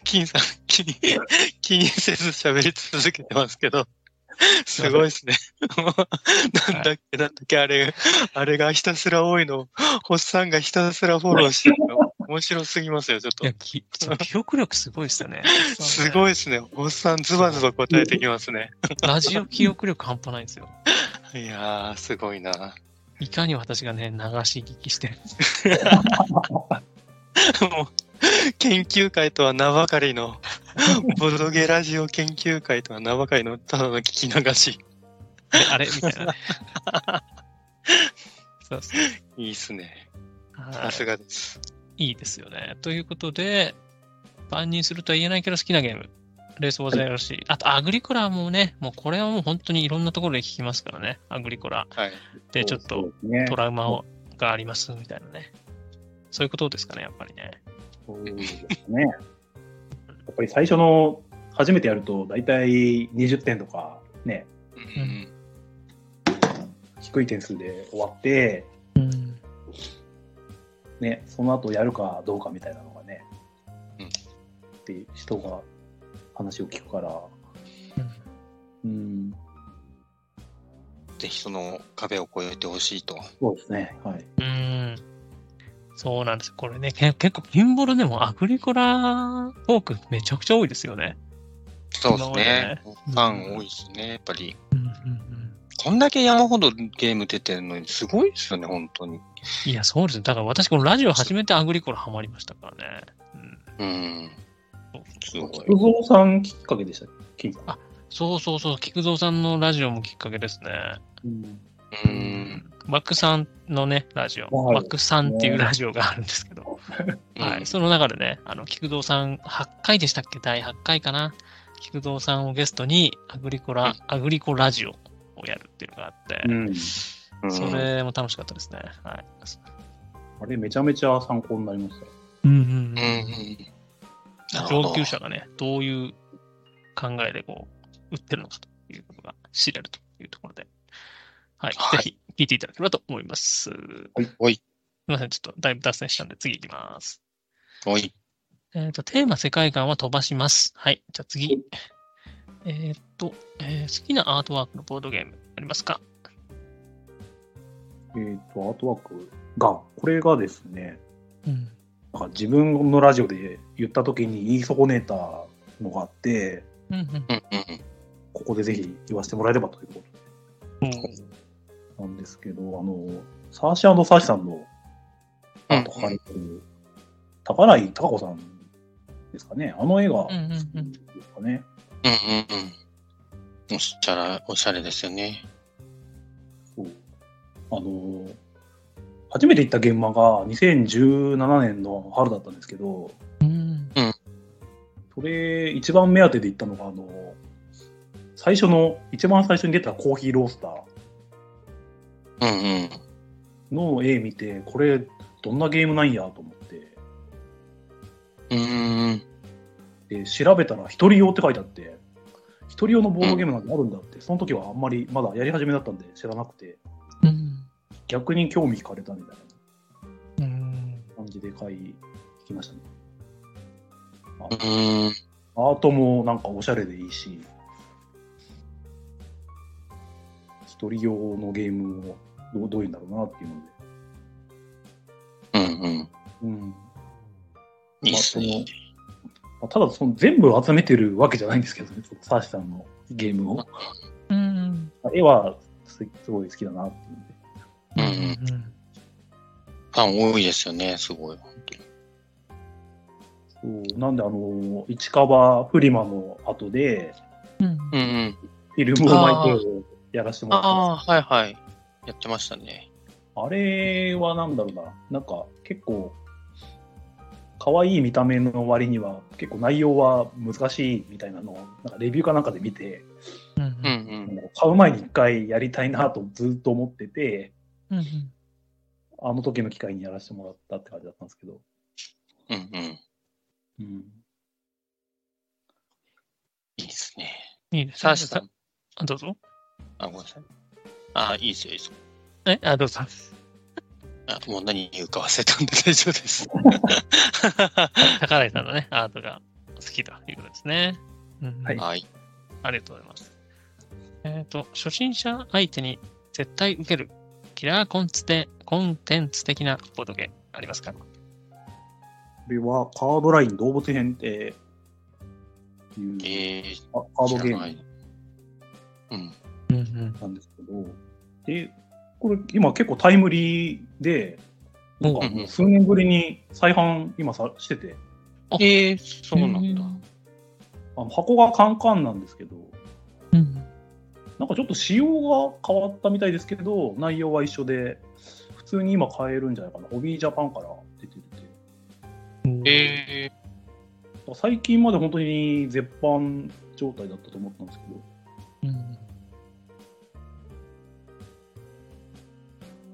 金さん、気に、気にせず喋り続けてますけど、<laughs> すごいですね。<laughs> なんだっけ、なんだっけ、あれ、あれがひたすら多いの、ホッサンがひたすらフォローしてるの、面白すぎますよ、ちょっといや、。記憶力すごいですよね。すごいい。ですね。ホッサンズバズバ答えてきますね。ラジオ記憶力半端ないんですよ。いやー、すごいな。いかに私がね、流し聞きしてる。もう、研究会とは名ばかりの、<laughs> ボドゲラジオ研究会とは名ばかりの、ただの聞き流し。あれ？みたいなね。<laughs> そうそう。いいっすね。はいさすがです。いいですよね。ということで、万人するとは言えないけど好きなゲーム。レースウォーズやるし、あとアグリコラもね、もうこれはもう本当にいろんなところで聞きますからね、アグリコラ。はい。で、ちょっとトラウマをがありますみたいなね。そういうことですかね、やっぱりね。そうですね。やっぱり最初の、初めてやると、大体20点とか、ね、うん。低い点数で終わって、うん。ね、その後やるかどうかみたいなのがね、うんって人が話を聞くから、うんうん、ぜひその壁を越えてほしいと。そうですね。はい。うん。そうなんです。これね、け結構、ピンボールでもアグリコラトークめちゃくちゃ多いですよね。そうですね。今ファン多いですね、やっぱり。うんうんうんこんだけ山ほどゲーム出てるのにすごいですよね、本当に。いや、そうですね。だから私、このラジオ始めてアグリコラハマりましたからね。うんうん。すごい。菊蔵さんきっかけでしたっけ？あそうそうそう、菊蔵さんのラジオもきっかけですね。うん。うん。マックさんのね、ラジオ、はい。マックさんっていうラジオがあるんですけど、はい、その中でね、あの、菊蔵さん、8回でしたっけ？第8回かな？菊蔵さんをゲストに、アグリコラ、アグリコラジオをやるっていうのがあって、うん。うん。それも楽しかったですね。はい。あれめちゃめちゃ参考になりました。うんうんうん上級者がね、どういう考えでこう、売ってるのかということが知れるというところで、はい。はいぜひ聞いていただければと思います。すおい、みません、ちょっとだいぶ脱線したんで次行きます。おい。えっ、と、テーマ世界観は飛ばします。はい。じゃあ次。えっ、と、えー好きなアートワークのボードゲームありますか？えっ、と、アートワークが、これがですね、うん。なんか自分のラジオで言った時に言い損ねたのがあって、うんここでぜひ言わせてもらえればというこうん。となんですけど、あの、サーシーサーシさんのアート描かれてる、高内孝子さんですかね。あの絵が、うんうんうんですかね。うんうんうん。おしゃれ、おしゃれですよね。そう。あの、初めて行った現場が2017年の春だったんですけど、うんそれ一番目当てで行ったのが、あの、最初の、一番最初に出たコーヒーロースターうんうん。の絵見て、これどんなゲームなんやと思って、うんうんで、調べたら一人用って書いてあって、一人用のボードゲームなんてあるんだって、その時はあんまりまだやり始めだったんで知らなくて、うん逆に興味惹かれたみたいなうん感じで買いきましたね。あうん。アートもなんかおしゃれでいいし、一人用のゲームをどうどういうんだろうなっていうのうんうん。で。うん。いいっすね。まあただその全部集めてるわけじゃないんですけどね、そのサーシさんのゲームを。うん絵はすすごい好きだなっていうので。うんうんファン多いですよね、すごい。本当にそうなんであの、市川フリマの後で、うんうんうん。フィルムを巻いてをやらせてもらってますああ、はいはい。やってましたね。あれはなんだろうな、なんか結構、可愛い見た目の割には結構内容は難しいみたいなのを、なんかレビューかなんかで見て、うんうんうん。買う前に一回やりたいなとずっと思ってて、うんあの時の機会にやらせてもらったって感じだったんですけど。うんうん。うん。いいですね。いいですね。サーシさん。あどうぞ。あ、ごめんなさい。あいいですよ、いいですよ。え、あ、どうぞ。あもう何言うか忘れたんで大丈夫です。<laughs> 高梨さんのね、アートが好きということですね。うんはいはい。ありがとうございます。えっ、と、初心者相手に絶対受けるキラーコンツテコンテンツ的なボードゲありますか？これはカードライン動物編っていうえー、あカードゲーム知らないうん。うんうん。なんでこれ今結構タイムリーで、なんかもう数年ぶりに再販今さしてて、あえー、そうなんだ。あの箱がカンカンなんですけど、うん。なんかちょっと仕様が変わったみたいですけど、内容は一緒で、普通に今買えるんじゃないかな。ホビージャパンから出てて。え最近まで本当に絶版状態だったと思ったんですけど、うん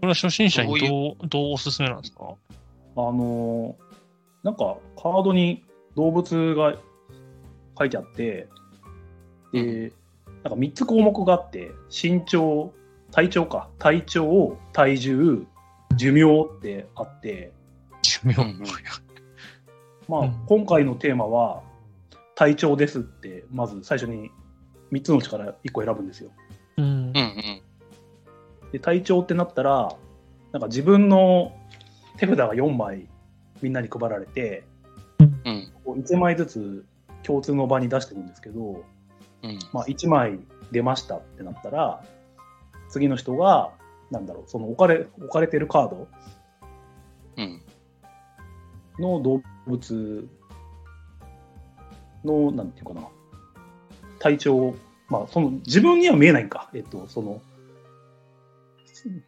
れは初心者にどう、どうおすすめなんですか？あのーなんかカードに動物が書いてあって、で、なんか3つ項目があって、身長、体長か、体長、体重、寿命ってあって、妙。うんうんまあ、うん。今回のテーマは、体調ですって、まず最初に3つのうちから1個選ぶんですよ。うんで、体調ってなったら、なんか自分の手札が4枚みんなに配られて、うん。こう1枚ずつ共通の場に出してるんですけど、うん。まあ、1枚出ましたってなったら、次の人が、なんだろう、その置かれ置かれてるカードうん。の動物の、なんていうかな、体調、まあ、その自分には見えないんか、えっと、その、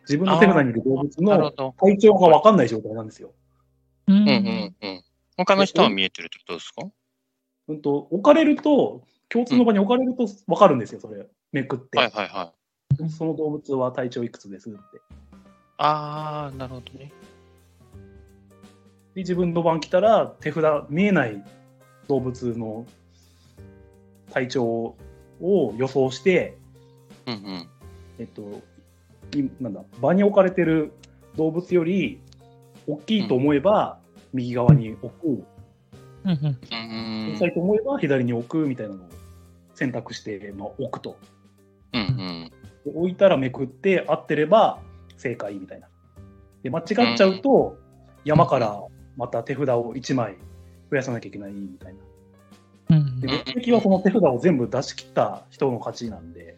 自分の手札にいる動物の。体調が分かんない状態なんですよ。うんうんうんうん。他の人は見えてるってことですか？うんと、置かれると、共通の場に置かれると分かるんですよ、それ、めくって。はいはいはい。その動物は体調いくつですって。ああ、なるほどね。で、自分の番来たら、手札、見えない動物の体調を予想して、うんうん。えっと、いなんだ、場に置かれてる動物より大きいと思えば右側に置く、うん小さいと思えば左に置くみたいなのを選択して、まあ、置くと。うんう置いたらめくって合ってれば正解みたいな。で、間違っちゃうと、山からまた手札を1枚増やさなきゃいけないみたいな。うんで、目的はその手札を全部出し切った人の勝ちなんで、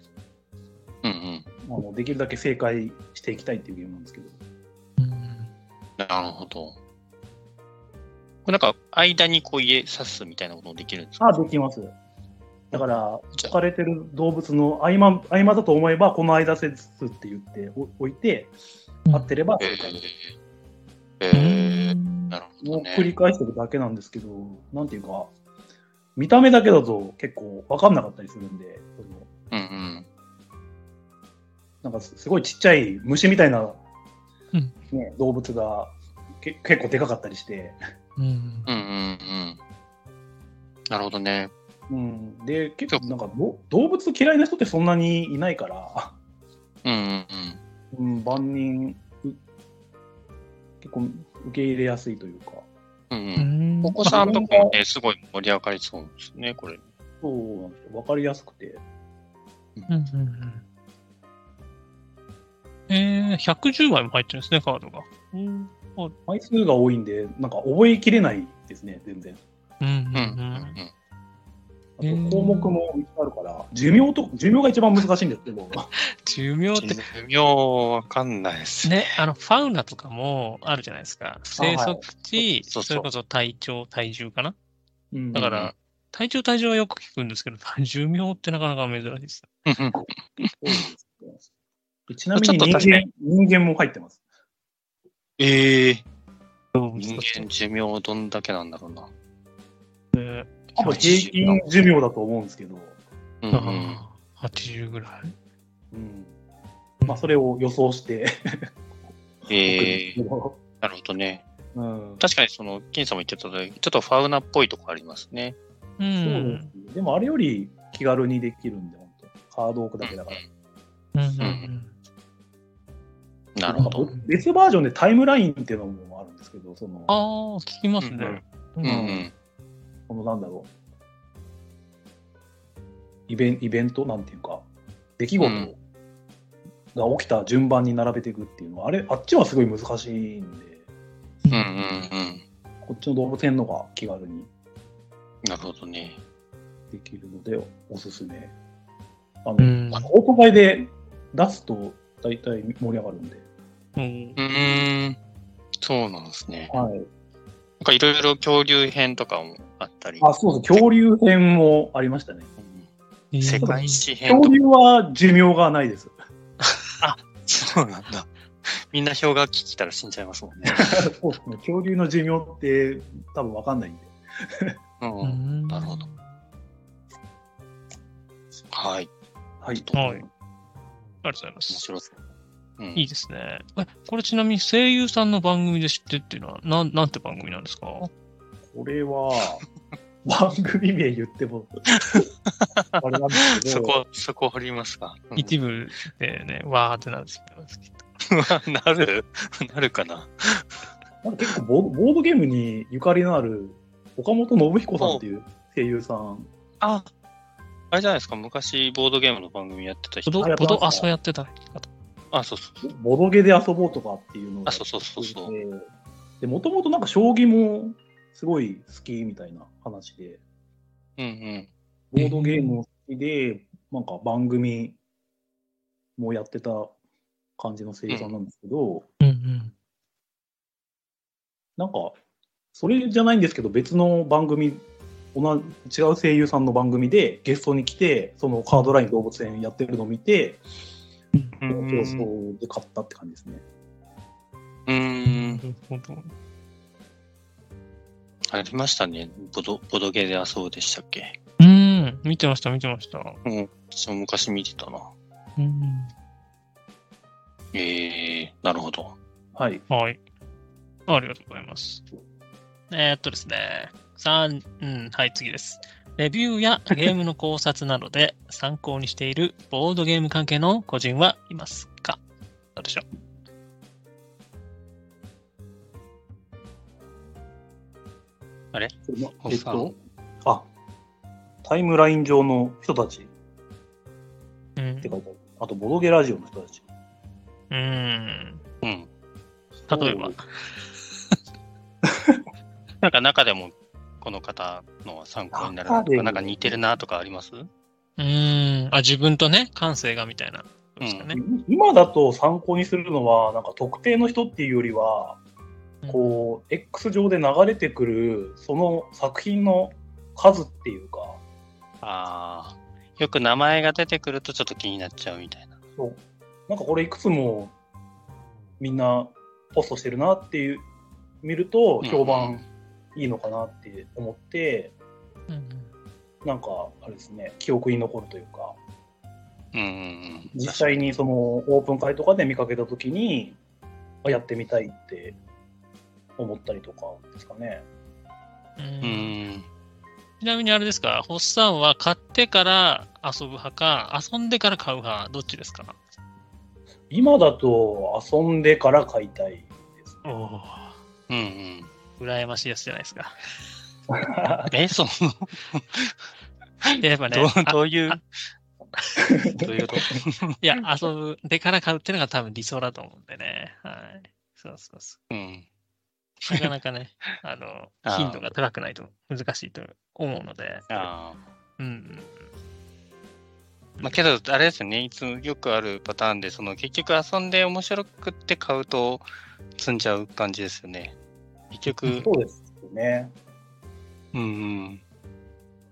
うんうん。まあ、もうできるだけ正解していきたいっていうゲームなんですけど。うんなるほど。これなんか、間にこう家刺すみたいなこともできるんですか？あ、できます。だから、置かれてる動物の合間合間だと思えば、この間説って言ってお置いて、合ってればえ正解です。ー、うえー、んなるほどね。もう繰り返してるだけなんですけど、なんていうか、見た目だけだと結構分かんなかったりするんで、そのうんうん。なんかすごいちっちゃい虫みたいな、うんね動物がけ結構でかかったりして、うんうんうんうん。なるほどね。うん、で、結構なんかど動物嫌いな人ってそんなにいないから、うんうんうん。うん、万人、う結構受け入れやすいというか、うんお子さんとかもね、すごい盛り上がりそうですね、これ。そうなんですよ。分かりやすくて。うんうんうんえー、110枚も入ってるんですね、カードが。うん枚数が多いんで、なんか覚えきれないですね、全然。うんうんうんあと項目もいっぱいあるから、寿命と、寿命が一番難しいんですけど、<laughs> 寿命って寿命わかんないですね。ね、あの、ファウナとかもあるじゃないですか。生息地、そうそれこそ体長、体重かな？うんだかうんら、体長、体重はよく聞くんですけど、<laughs> 寿命ってなかなか珍しい <laughs> です。うんそうですねちなみに人間人間も入ってます。ええ動物人間寿命どんだけなんだろうな。ね。多分平均寿命だと思うんですけど、うんうん。あー80ぐらい。うんまあ、それを予想して、ええ送るんですけどなるほどね。うん、確かにその、金さんも言ってた通り、ちょっとファウナっぽいとこありますね。うそうですでもあれより気軽にできるんで、本当カード置くだけだから。うんうんなるほど。なんか別バージョンでタイムラインっていうのもあるんですけど、その、ああ、聞きますね。うんうん。このなんだろう、イベンイベントなんていうか、出来事うんが起きた順番に並べていくっていうのは、あれ、あっちはすごい難しいんで、うんうんうん。こっちの動物園のが気軽になるほどね。できるので、おすすめ。あの、うんあのオートバイで出すと大体盛り上がるんで、うんうーん。そうなんですね。はい。なんかいろいろ恐竜編とかもあったり。あ、そうそう、恐竜編もありましたね。うん世界史編。恐竜は寿命がないです。そうなんだ。みんな氷河期来たら死んじゃいますもんね。<laughs> そうですね。恐竜の寿命って多分わかんないんで。うんうんなるほど。はい。はい。はいありがとうございま面す。白そう。うんいいですね。え、これちなみに声優さんの番組で知ってっていうのは、なん、なんて番組なんですか？これは、<laughs> 番組名言っても、あれなんですけど、そこ、そこ掘りますか？うん一部でね、わーってなるんですけど。<laughs> なるなるかな？なんか結構ボボードゲームにゆかりのある岡本信彦さんっていう声優さん。あ、あれじゃないですか、昔ボードゲームの番組やってた人。ボド、あ、そうやってた方。あ、そうそう。ボドゲで遊ぼうとかっていうのをあ、そうそうそうそう。でで、もともとなんか将棋もすごい好きみたいな話で、うんうん。ボードゲームも好きで、なんか番組もやってた感じの声優さんなんですけど、うんうん。なんか、それじゃないんですけど、別の番組、同じ違う声優さんの番組でゲストに来て、そのカードライン動物園やってるのを見て、う競ん。争で買ったって感じですね。うん。ありましたね。ボド、ボドゲーで遊ぶでしたっけうん、見てました、見てました。うん。私も昔見てたな。うん。ええー、なるほど。はい。はい。ありがとうございます。えーっとですね。三うん、はい、次です。レビューやゲームの考察などで参考にしているボードゲーム関係の個人はいますか？どうでしょう？えっと、あ、タイムライン上の人たちうんって。書いてある。あと、ボドゲラジオの人たち。うん。うん。例えば。<laughs> なんか中でも、この方のは参考になるなとか、なんか似てるなとかあります？うん。あ、自分とね、感性がみたいな。そうですかね。今だと参考にするのは、なんか特定の人っていうよりは、こう、X 上で流れてくる、その作品の数っていうか、ああ。よく名前が出てくるとちょっと気になっちゃうみたいな。そうなんかこれいくつもみんなポストしてるなっていう、見ると評判いいのかなって思って、うんなんかあれですね、記憶に残るというか、うん。実際にそのオープン会とかで見かけたときに、あやってみたいって思ったりとかですかね。ううんん。ちなみにあれですか、ホッサンは買ってから遊ぶ派か、遊んでから買う派、どっちですか？今だと遊んでから買いたいです。うんうん。羨ましいやつじゃないですか。<laughs> え、その、やっぱねどう、あどういう？あ、どういう <laughs> こと？<laughs> いや、遊ぶでから買うっていうのが多分理想だと思うんでね。はい。そうそうそうん。う。なかなかね、あの、頻度が高くないと難しいと思うので。ああ。うんうん。まあ、けど、あれですよね。いつもよくあるパターンで、その、結局遊んで面白くって買うと、積んじゃう感じですよね。結局、そうですよね。うんうん。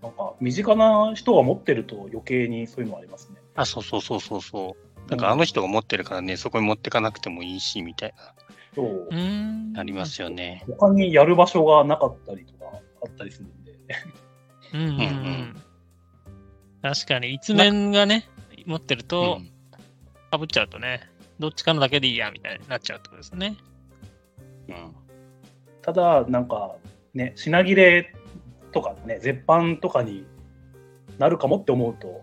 なんか身近な人が持ってると余計にそういうのありますね。あ、そうそうそうそうそう。なんかあの人が持ってるからね、そこに持ってかなくてもいいし、みたいな、そうう。ん。ありますよね。他にやる場所がなかったりとかあったりするんで。うんうんううん。確かに、一面がね、持ってるうと、ん。かぶっちゃうとね、どっちかのだけでいいや、みたいになっちゃうってことですね。うん。ただ、なんかね、品切れとかね、絶版とかになるかもって思うと、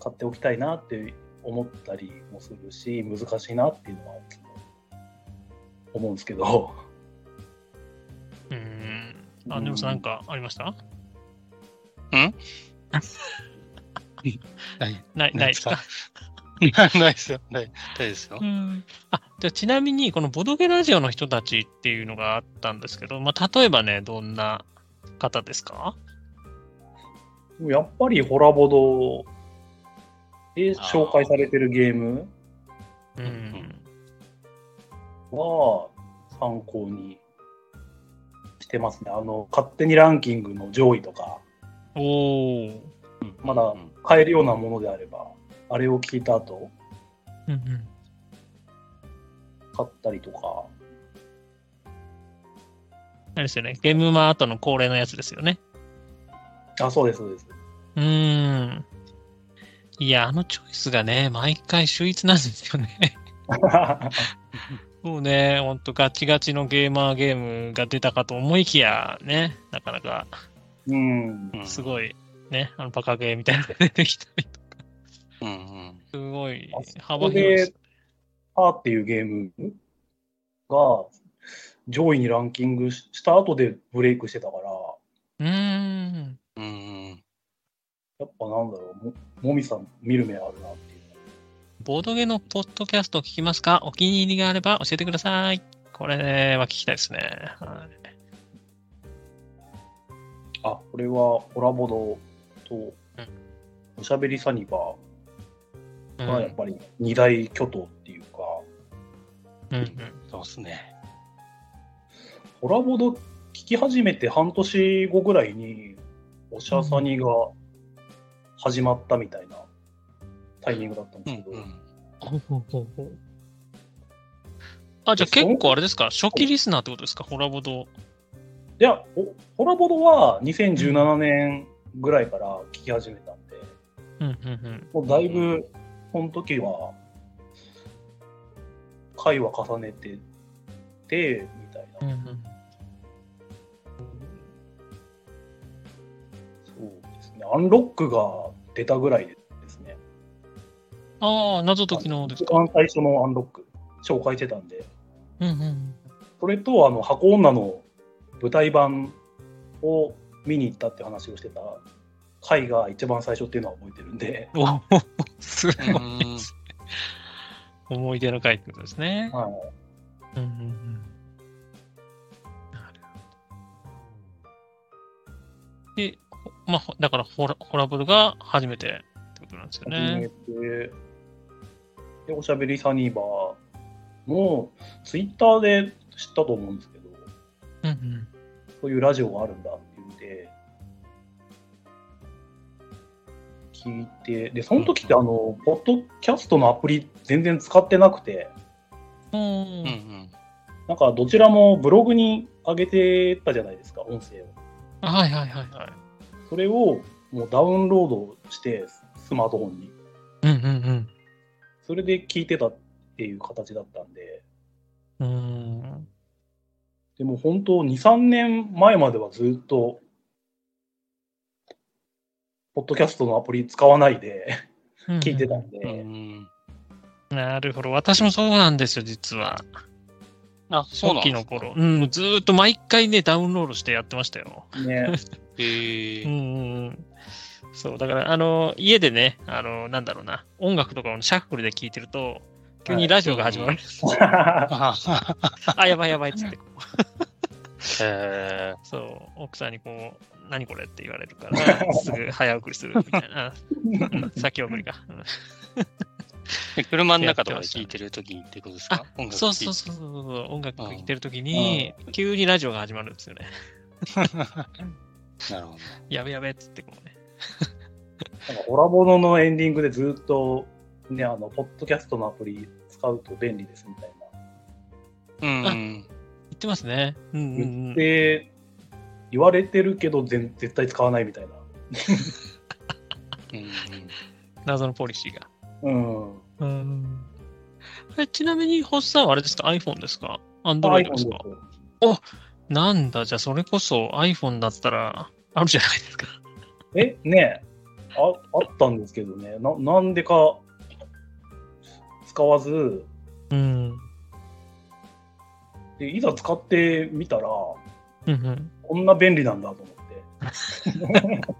買っておきたいなって思ったりもするし、難しいなっていうのは思うんですけど。<laughs> うん。あ、でもさ、なんかありました？ない <laughs> ない、ないですか？<laughs> ないですよ。ないないですよう。ん。あ、じゃあちなみに、このボドゲラジオの人たちっていうのがあったんですけど、まあ、例えばね、どんな方ですか？やっぱりホラボドで紹介されてるゲームうん。は参考にしてますね。あの、勝手にランキングの上位とか、おー。まだうん買えるようなものであれば、あれを聞いた後、うんうん。買ったりとか、あれですよね。ゲームマートの恒例のやつですよね。あ、そうです、そうです。うーん。いや、あのチョイスがね、毎回秀逸なんですよね。<laughs> もうね、ほんとガチガチのゲーマーゲームが出たかと思いきや、ね、なかなかうん。うんすごい、ね、あのバカゲーみたいなのが出てきたりうんうん。すごい幅広いです。パーっていうゲームが、上位にランキングした後でブレイクしてたから、うーん。うん。やっぱなんだろう、ももみさん見る目あるなっていう。ボードゲーのポッドキャストを聞きますか？お気に入りがあれば教えてください。これは聞きたいですね。はいあ、これはホラボドとおしゃべりサニバーがやっぱり二大巨頭っていうか、うんうん。そうですね。ホラボド聞き始めて半年後ぐらいにおしゃサニが始まったみたいなタイミングだったんですけど、あ、じゃあ結構あれですか？初期リスナーってことですか？ホラボド。いや、おホラボドは2017年ぐらいから聞き始めたんで、うんうんうん。もうだいぶ、その時は、回は重ねてて、みたいな。うんうんそうですね。アンロックが出たぐらいですね。ああ、謎解きのですか？一番最初のアンロック、紹介してたんで、うんうんそれと、あの、箱女の舞台版を見に行ったって話をしてた回が一番最初っていうのは覚えてるんで、すごい。うん思い出の回ってことですね。はい。うんうんうんなるほど。で、ほまあ、ほだからホラ、ホラボルが初めてってことなんですよ初めね。て、で、おしゃべりサニーバーのツイッターで知ったと思うんですけど、うんうん。そういうラジオがあるんだ聞いて、で、その時ってあの、ポッドキャストのアプリ全然使ってなくて、うんうんうん。なんかどちらもブログに上げてたじゃないですか、音声を。はいはいはいはい。それをもうダウンロードして、スマートフォンに。うんうんそれで聞いてたっていう形だったんで、うん。うん。でも本当2、3年前まではずっと、ポッドキャストのアプリ使わないで聞いてたんで、うんなるほど。私もそうなんですよ、実は。あ、そう初なんですか期の頃。うん、ずーっと毎回ね、ダウンロードしてやってましたよ。ね、<laughs> へえ。うんうんうん。そう、だから、あの、家でね、あの、なんだろうな、音楽とかをシャッフルで聴いてると、急にラジオが始まるんです。あ <laughs> あ、やばいやばいっつってこう。へーそう、奥さんにこう、何これって言われるから、<laughs> すぐ早送りするみたいな。うん先送りか。車の中とかで聴いてるときにってことですか？音楽そうそうそうそう、音楽聴いてるときに、急にラジオが始まるんですよね。う。<laughs> なるほど。やべやべっつってこうね。なんかホラボノのエンディングでずっと、ね、あの、ポッドキャストのアプリ使うと便利ですみたいな。うん。言ってますね。うんうんう言んっ。て、言われてるけど全絶対使わないみたいな。うん謎のポリシーが。うん。うん。ちなみに、ホッサンはあれですか ?iPhone ですか ?Android ですか？なんだ、じゃあそれこそ iPhone だったらあるじゃないですか。え、ねあ、あったんですけどね。な、なんでか使わず、うん。でいざ使ってみたら、うんうん。こんな便利なんだと思って。<laughs>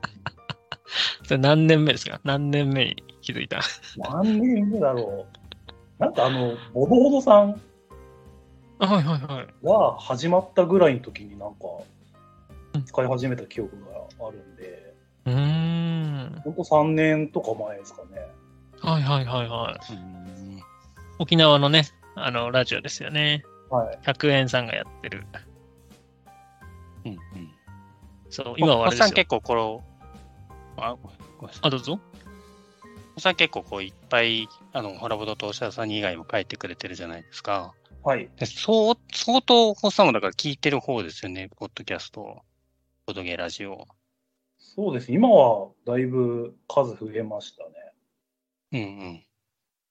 それ何年目ですか？何年目に気づいた？何年目だろう。なんかあの、ボドボドさんあはいはいはい。が始まったぐらいの時になんかうん使い始めた記憶があるんで、うーん。ほんと3年とか前ですかね。はいはいはいはい。うん沖縄のね、あの、ラジオですよね。はい。100円さんがやってる。うんうんそう、今はあれですよ。おっさん結構この、あ、ごめんごめんなさい。あ、どうぞ。おっさん結構こういっぱい、あの、ホラボドとおしゃさん以外も書いてくれてるじゃないですか。はい。でそう、相当、おっさんもだから聞いてる方ですよね、ポッドキャスト、ボドゲラジオ。そうです。今はだいぶ数増えましたね。うんうん。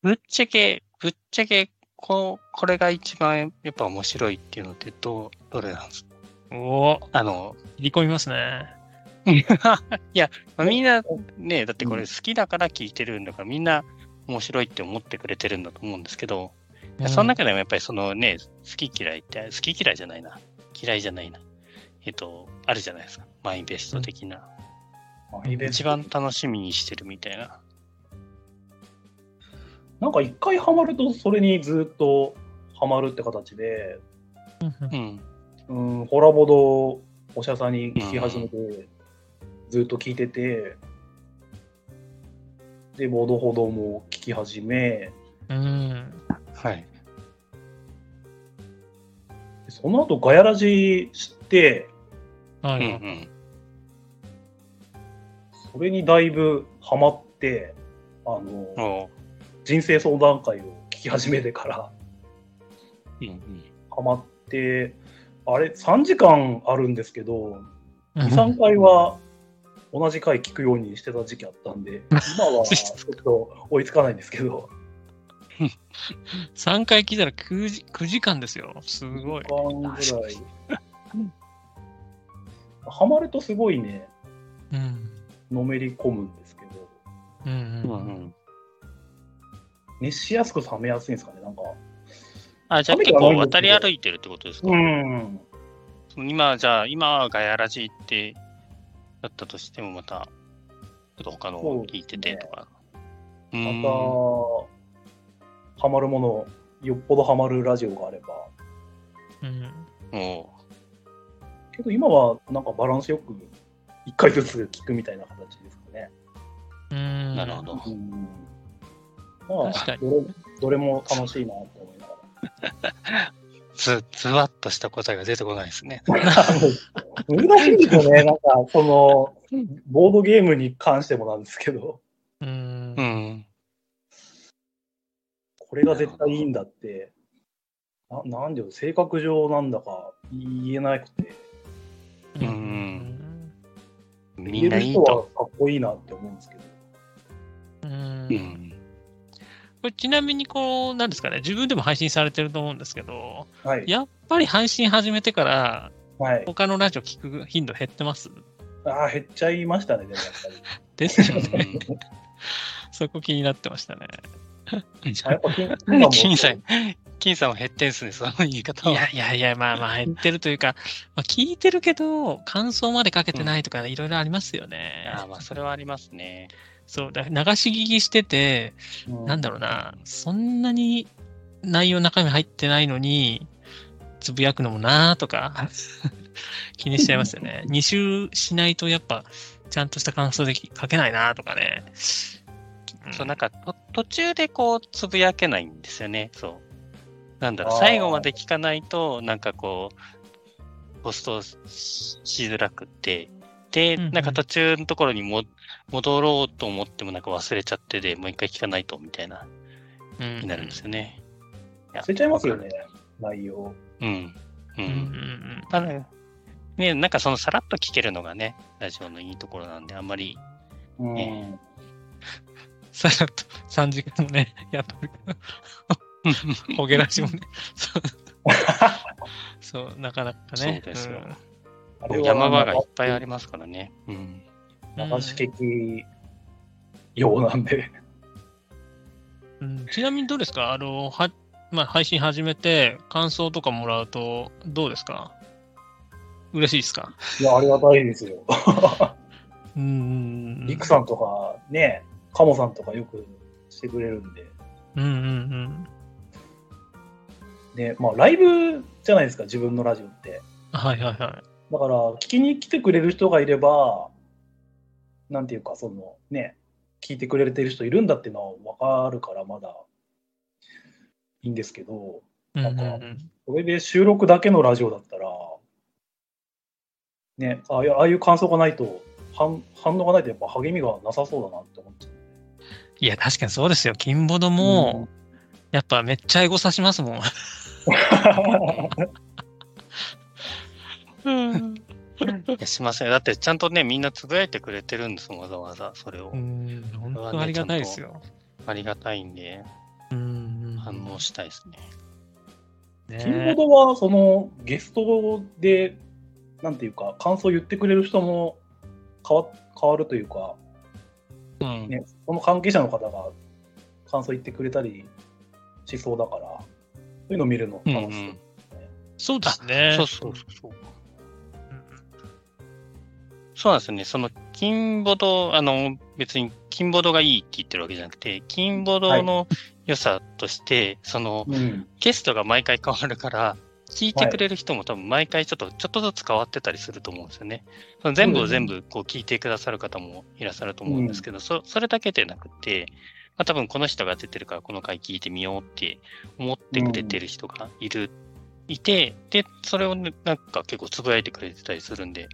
ぶっちゃけ、ぶっちゃけ、ここれが一番やっぱ面白いっていうのってどう、どれなんですか？おお、あの、切り込みますね。<laughs> いや、まあみんなね、だってこれ好きだから聞いてるんだから、みんな面白いって思ってくれてるんだと思うんですけど、やその中でもやっぱりそのね、好き嫌いって、好き嫌いじゃないな。嫌いじゃないな。えっと、あるじゃないですか。マイベスト的な。まあイベント一番楽しみにしてるみたいな。なんか一回ハマるとそれにずっとハマるって形で、うん。うん、ホラボドおしゃさんに聞き始めて、ずっと聞いてて、で、ボードほども聞き始め、うん。はい。その後ガヤラジ知って、はい。ん。それにだいぶハマって、あの、人生相談会を聞き始めてからうんうん。ハマって、あれ、3時間あるんですけど、2、うん3回は同じ回聞くようにしてた時期あったんで、今は <laughs> ちょっと追いつかないんですけど、<laughs> 3回聞いたら 9, 時9時間ですよ。すごい。1時間ぐらい。ハマるとすごいね、うん。のめり込むんですけど、うんううんんうん。熱しやすく冷めやすいんですかね、なんか。あ、じゃあ結構渡り歩いてるってことですか、ん。その今、じゃあ、今はガヤラジってだったとしても、また、ちょっと他のを聞いててとか。うまた、ハマるもの、よっぽどハマるラジオがあれば。うん。おうけど今はなんかバランスよく1回ずつ聞くみたいな形ですかね。うん。なるほど。うんまあどれ、どれも楽しいなと思いなが <laughs> ず、ずわっとした答えが出てこないですね。ら。難しいですよね。なんか、その、ボードゲームに関してもなんですけど、うんう。ん。これが絶対いいんだって、ななんでよ、性格上なんだか言えなくて、うんみ言える人んないいと。はかっこいいなって思うんですけど。うんうん。これちなみにこう、なんですかね、自分でも配信されてると思うんですけど、はい。やっぱり配信始めてから、はい。他のラジオ聞く頻度減ってます？ああ、減っちゃいましたね、でもやっぱり。<laughs> ですようね。んそこ気になってましたね。あやっぱ金 <laughs> 金も金さん、金さんは減ってんすね、その言い方は。いやいやいや、まあまあ減ってるというか、まあ、聞いてるけど、感想までかけてないとか、いろいろありますよね。あまあ、それはありますね。そう、だ流し聞きしてて、うんなんだろうな、そんなに内容中身入ってないのに、つぶやくのもなとか、<laughs> 気にしちゃいますよね。<laughs> 2周しないとやっぱ、ちゃんとした感想で書けないなとかね。うんそう、なんか、と途中でこう、つぶやけないんですよね。そう。なんだろう、最後まで聞かないと、なんかこう、ポストししづらくって、で、うんうんなんか途中のところにも戻ろうと思ってもなんか忘れちゃってで、もう一回聞かないとみたいな、うんになるんですよね。や忘れちゃいますよね、内容。うん。う。うんうんんただ、ね、なんかそのさらっと聞けるのがね、ラジオのいいところなんで、あんまり、うんえ <laughs> さらっと3時間もね、やっとるけど、<laughs> ほげらしもね。そう <laughs> そう、なかなかね。そうですよあれは山場がいっぱいありますからね。うん。流し劇用なんで。うんちなみにどうですか？あの、は、まあ、配信始めて、感想とかもらうと、どうですか？嬉しいですか？いや、ありがたいですよ。うんうん。リクさんとかね、カモさんとかよくしてくれるんで。うんうんうん。で、まあ、ライブじゃないですか、自分のラジオって。はいはいはい。だから、聞きに来てくれる人がいれば、なんていうか、そのね、聞いてくれてる人いるんだっていうのは分かるから、まだいいんですけど、うんうんなんかうんこれで収録だけのラジオだったら、ね、ああいうああいう感想がないと、反反応がないとやっぱ励みがなさそうだなって思っちゃう。いや、確かにそうですよ。金ボドも、やっぱめっちゃエゴさしますもん。<laughs> うん。いや、しません。だってちゃんとね、みんなつぶやいてくれてるんですわざわざ。それをう。ん、本当ありがたいですよ。ありがたいんで、うん。反応したいですね。キンねボドは、そのゲストで、なんていうか、感想言ってくれる人も変わ変わるというか、うん。ね、その関係者の方が感想言ってくれたりしそうだから、そういうのを見るのうんう楽しい。ん。そうですね。そうそうそうそう。そうなんですよね。その、金ボド、あの、別に金ボドがいいって言ってるわけじゃなくて、金ボドの良さとして、その、うん。ゲストが毎回変わるから、聞いてくれる人も多分毎回ちょっと、ちょっとずつ変わってたりすると思うんですよね。その全部を全部こう聞いてくださる方もいらっしゃると思うんですけど、そそれだけでなくて、まあ、多分この人が出てるからこの回聞いてみようって思ってくれてる人がいる、いて、で、それをね、なんか結構つぶやいてくれてたりするんで、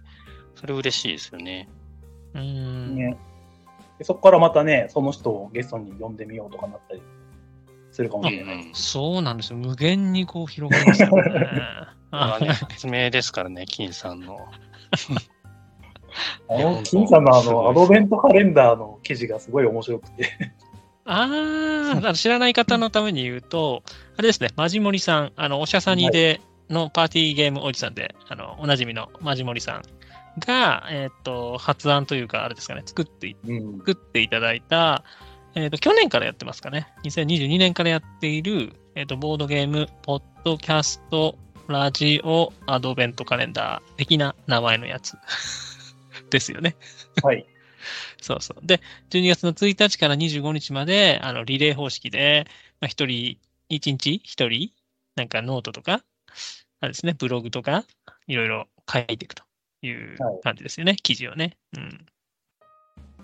それ嬉しいですよね。うん。ね。でそこからまたね、その人をゲストに呼んでみようとかなったりするかもしれない。そうなんですよ。無限にこう広がりますよね。<laughs> まあね、発明ですからね、金さんの。<laughs> あの、金さんのあの、アドベントカレンダーの記事がすごい面白くて。<laughs> ああ、知らない方のために言うと、あれですね、マジモリさん、あの、おしゃさにでのパーティーゲームおじさんで、あの、おなじみのマジモリさんが、えっ、と、発案というか、あれですかね、作って。作っていただいた、えっ、と、去年からやってますかね、2022年からやっている、えっ、と、ボードゲーム、ポッドキャスト、ラジオ、アドベントカレンダー的な名前のやつ <laughs> ですよね。はい。そうそう。で、12月の1日から25日まで、あの、リレー方式で、まあ、一人、一日一人、なんかノートとか、あれですね、ブログとか、いろいろ書いていくというはい感じですよね、記事をね。うん。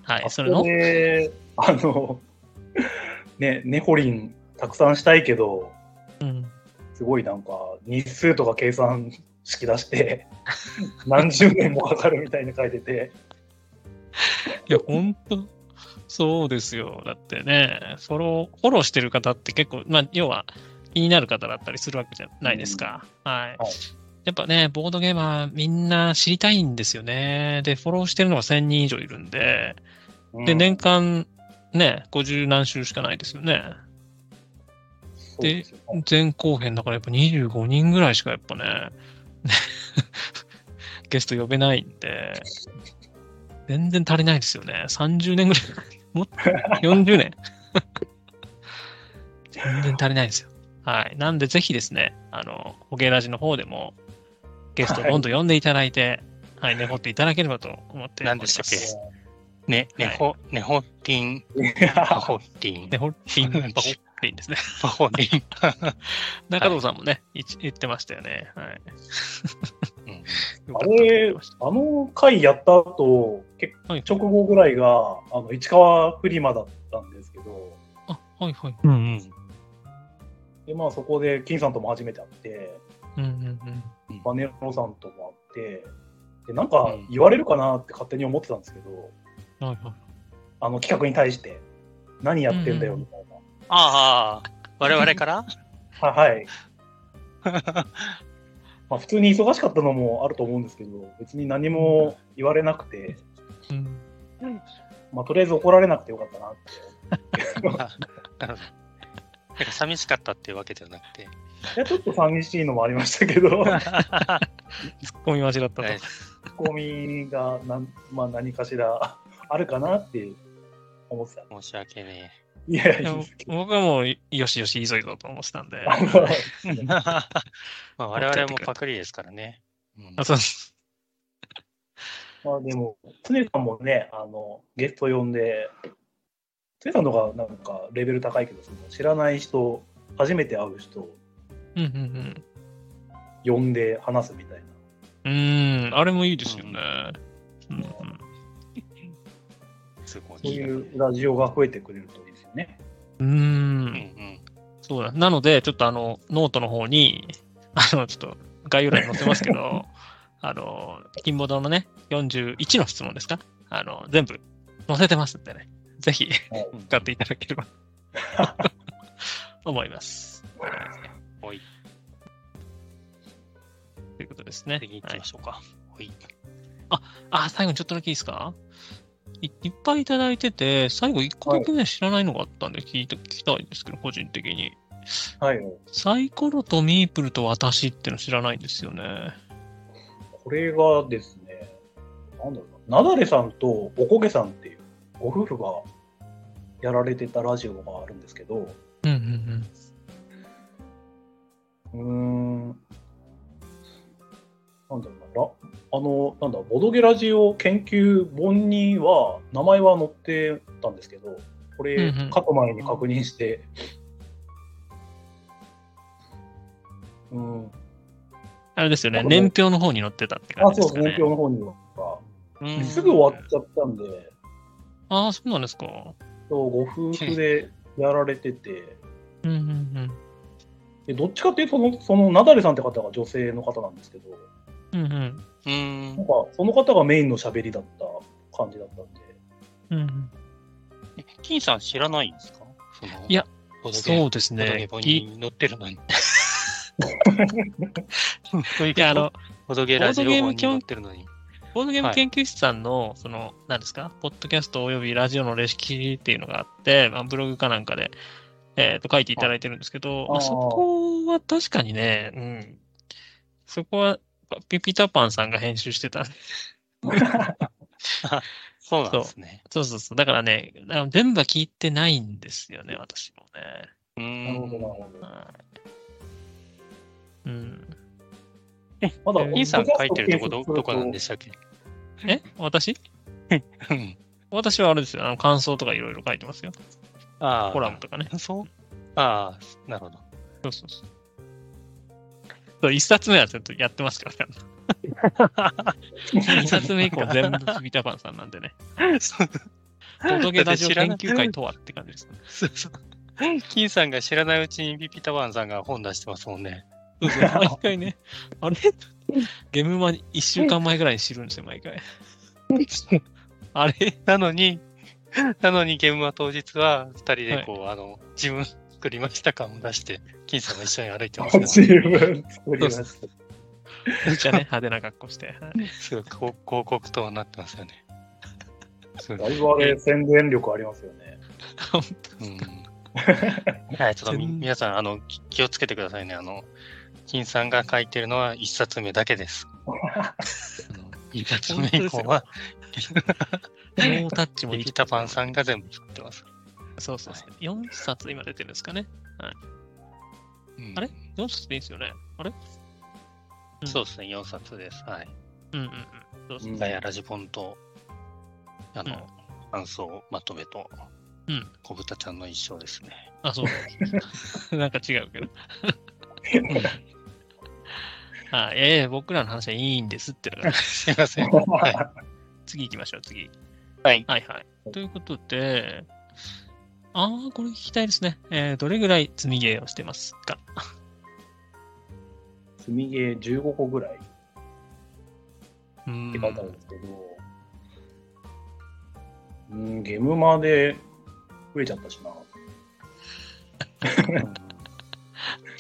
はい、あそれの、で、あの、<laughs> ね、ネホリンたくさんしたいけど、うん。すごいなんか日数とか計算式出して、<laughs> 何十年もかかるみたいに書いてて、いや、本当そうですよ。だってね、フォロー、フォローしてる方って結構、まあ、要は気になる方だったりするわけじゃないですか。はい。はいやっぱね、ボードゲーマーみんな知りたいんですよね。で、フォローしてるのが1000人以上いるんで、で、うん年間ね、50何週しかないですよね。でね前後編だからやっぱ25人ぐらいしかやっぱね、<laughs> ゲスト呼べないんで、全然足りないですよね。30年ぐらい、もっと40年。<laughs> 全然足りないですよ。はい。なんでぜひですね、あの、ホゲラジの方でもゲストをどんどん呼んでいただいて、はい、ねほっていただければと思っております。何でしたっけ？ね、はいねほ、ねほりん、いパやホリンね、ほりん、パホ <laughs> りんですね。パホリン。<laughs> 中藤さんもね、い言ってましたよね。はい。うんよ <laughs> あれあの回やった後、結はい直後ぐらいが、あの市川フリマだったんですけど、あ、はいはい。うんうん。でまあ、そこで金さんとも初めて会って、うんうんうん。バネロさんとも会って、でなんかうん言われるかなって勝手に思ってたんですけど、はいはい。あの企画に対して、何やってんだよみたいな。ああ、我々から？<laughs> ははい。<laughs> まあ、普通に忙しかったのもあると思うんですけど、別に何も言われなくて、うん。まあ、とりあえず怒られなくてよかったなって。<laughs> なんか寂しかったっていうわけではなくて。いや、ちょっと寂しいのもありましたけど、ツツッコミ間違ったと。はいッコミがなん、まあ、何かしらあるかなって思ってた。申し訳ねいや、いいやいですけど。僕はもう、よしよし、いいぞと思ってたんで。<laughs> まあ我々もパクリですからね。うんあそうです。まあでも、常さんもね、あの、ゲスト呼んで、常さんの方がなんかレベル高いけど、その知らない人、初めて会う人、うんうん呼んで話すみたいな。うん。うーん、あれもいいですよね。うん。そういうラジオが増えてくれるといいですよね。うんん。うん。そうだ。なので、ちょっとあの、ノートの方に、<laughs> あの、ちょっと概要欄に載せますけど、<laughs> あの、金ボドのね、41の質問ですか？あの、全部載せてますんでね。ぜひ、うん使っていただければ <laughs> 思います。はい。ということですね。次行はいきましょうか。はい。あ、最後にちょっとだけいいですか？いいっぱいいただいてて、最後1個だけね、知らないのがあったんで聞いて聞きたいんですけど、個人的に。はい。サイコロとミープルと私っての知らないんですよね。これがですね、なんだろうな、なだれさんとおこげさんっていうご夫婦がやられてたラジオがあるんですけど、うんうんうーん。なんだろうな、ラあの、なんだ、ボドゲラジオ研究本には、名前は載ってたんですけど、これ、うんうん書く前に確認して、うん。あれですよね、年表の方に載ってたって感じですかね。年表の方には。うんすぐ終わっちゃったんで、ああ、そうなんですか。そうご夫婦でやられてて、うんうんうん。でどっちかっていうとその、そのナダレさんって方が女性の方なんですけど、うんうん。うんなんかその方がメインの喋りだった感じだったんで、うんうん、え金さん知らないんですか？そのいや、ボドゲそうですボドゲね。本いに載ってるのに。<laughs> いや、あの、ボドゲラジオ本に載ってるのに。ボードゲームはい研究室さんの、その、何ですか、ポッドキャストおよびラジオのレシピっていうのがあって、まあ、ブログかなんかで、えっ、と、書いていただいてるんですけど、ああまあそこは確かにね、うん。そこは、ピピタパンさんが編集してた。そうなんですね。そうそうそう。だからね、あの全部は聞いてないんですよね、私もね。うなるほど、なるん。ほど。はいうん。まだ、金さん書いてるとこど、どこなんでししたっけ？え？私？うん私はあれですよ。あの感想とかいろいろ書いてますよ。ああ。コラムとかね。そう？ああ、なるほど。そうそうそう。そう一冊目はちょっとやってますからね。<laughs> 二冊目以降全部ピピタパンさんなんでね。そうボドゲラジオ研究会とはって感じですね。そうそう。金さんが知らないうちにピピタワンさんが本出してますもんね。そうそう毎回ね、あれ？<laughs> ゲームマ1週間前ぐらいに知るんですよ、毎回。<laughs> あれ？なのに、なのにゲームは当日は二人でこう、あの、自分作りました感を出して、金さんも一緒に歩いてます自分作りました。めっちゃね、派手な格好して。はいすごい広広告塔になってますよね。だいぶあれ、宣伝力ありますよね。うん <laughs> はい、ちょっと皆さん、あの、き気をつけてくださいね。あの、金さんが書いてるのは一冊目だけです。一冊目以降は、ノータッチもいいピピタパンさんが全部作ってます。そうそうそう。4冊今出てるんですかね。うんあれ ?4 冊でいいんですよね？あれ？うんそうですね、4冊です。はい。うんうんうん。そうそううんガヤラジポンと、あの、うん感想まとめと、うん。小豚ちゃんの一生ですね。あ、そう。<laughs> なんか違うけど。<laughs> あ、いやいや、僕らの話はいいんですってのが、<laughs> すいません。<laughs> は次行きましょう、次。はい。はいはい。ということで、ああ、これ聞きたいですね。えー、どれぐらい積みゲーをしてますか？<laughs> 積みゲー15個ぐらいっうんて書いてあるんですけど、うん、ゲームマで増えちゃったしな。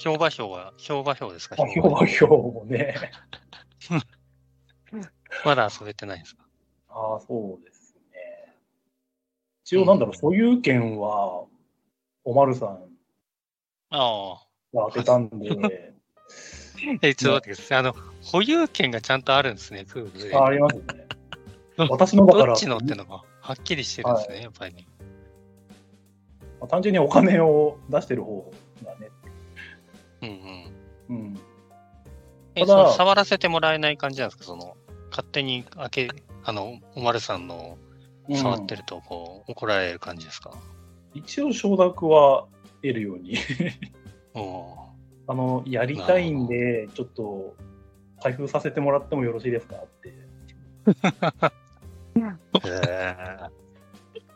うん評判表は、評判表ですか？あ、評判表もね。<laughs> まだ遊べてないですか？ああ、そうですね。一応、なんだろう、所有権は、おまるさんああ。が当てたんで、<laughs> え、ちょっと待ってください。あの、保有権がちゃんとあるんですね、プールで。あありますね。私のだからどっちのってのがはっきりしてるんですね、やっぱりね。まあ単純にお金を出してる方がね。うんうん。うん。え、ただその触らせてもらえない感じなんですか？その、勝手に開け、あの、おまるさんの触ってると、こう、怒られる感じですか？一応承諾は得るように。<laughs> あのやりたいんでちょっと開封させてもらってもよろしいですか？って。へ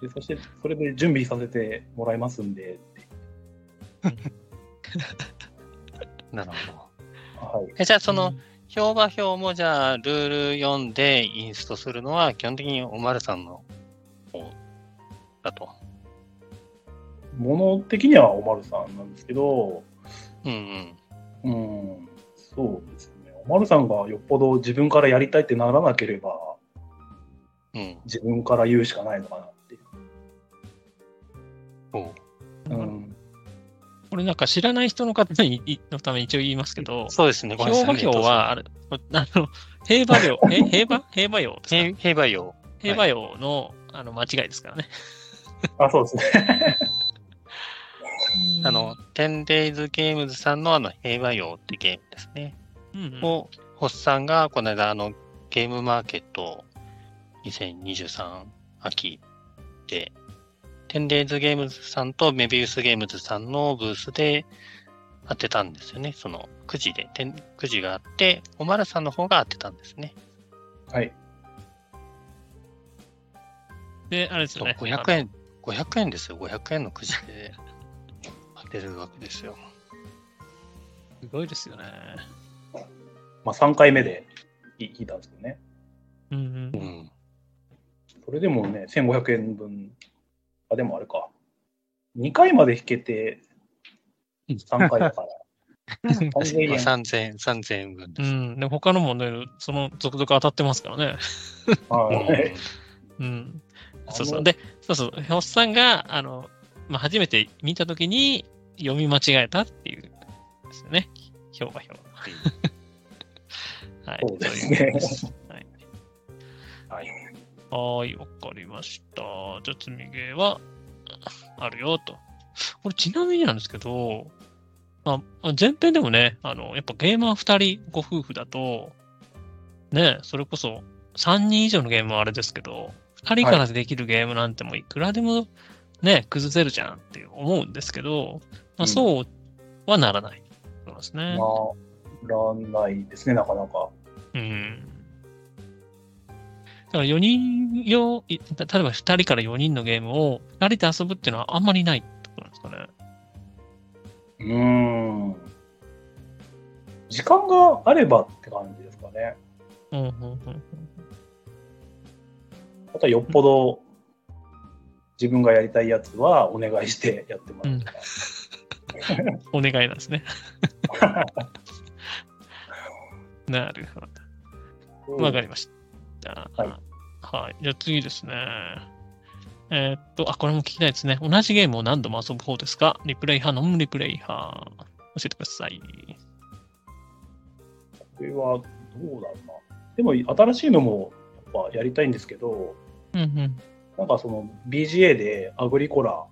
でそしてそれで準備させてもらいますんで、ー <laughs> なるほど。はい、え、じゃあその、評判表もじゃあ、ルール読んでインストするのは、基本的におまるさんの方だと。物的にはおまるさんなんですけど、うんうん。うん、そうですねおまるさんがよっぽど自分からやりたいってならなければうん。自分から言うしかないのかなっていう。おううんこれなんか知らない人の方にいのために一応言いますけど、そうですね、ごめんな評さいね。判表は、あれ、あの、平和量、<laughs> え、平和？平和用ですか？平平和用。平和用の、あの、間違いですからね。あ、そうですね。あの、10days ゲームズさんのあの、平和用ってゲームですね。うんうん、を、ホッさんがこの間、あの、ゲームマーケット2023秋で、10days ゲームズさんとメビウスゲームズさんのブースで当てたんですよね。その9時で、9時があって、おまるさんの方が当てたんですね。はい。で、あれですね。500円、500円ですよ。500円のくじで当てるわけですよ。すごいですよね。まあ、3回目で引いたんですけどね。うんう。うんん。それでもね、1500円分。あ、でもあれか。2回まで引けて、3回だから。<laughs> 3000まあ円。3000円、3000円分うです。ん。で、他のもね、その続々当たってますからね。はいうん。そうそう。で、そうそう。ひょっさんが、あの、まあ、初めて見たときに読み間違えたっていう、ですよね。表が表。はい。そうですねはい。はい。はーい、わかりました。じゃあ、積みゲーはあるよと。これ、ちなみになんですけど、まあ、前編でもね、あの、やっぱゲーマー2人ご夫婦だと、ね、それこそ3人以上のゲームはあれですけど、2人からできるゲームなんてもういくらでもね、崩せるじゃんって思うんですけど、まあ、うんそうはならない。そうですね。まあ、らないですね、なかなか。うん。だから4人用、い例えば2人から4人のゲームを2人で遊ぶっていうのはあんまりないってことなんですかね。うーん。時間があればって感じですかね。うんうんうんあとはよっぽど自分がやりたいやつはお願いしてやってもらうとか。お願いなんですね。<laughs> なるほど。わかりました。はい。はい。じゃあ次ですね。えーっと、あ、これも聞きたいですね。同じゲームを何度も遊ぶ方ですか？リプレイ派、ノンリプレイ派。教えてください。これはどうだろうな。でも新しいのもやっぱやりたいんですけど、うんうん。なんかその BGA でアグリコラ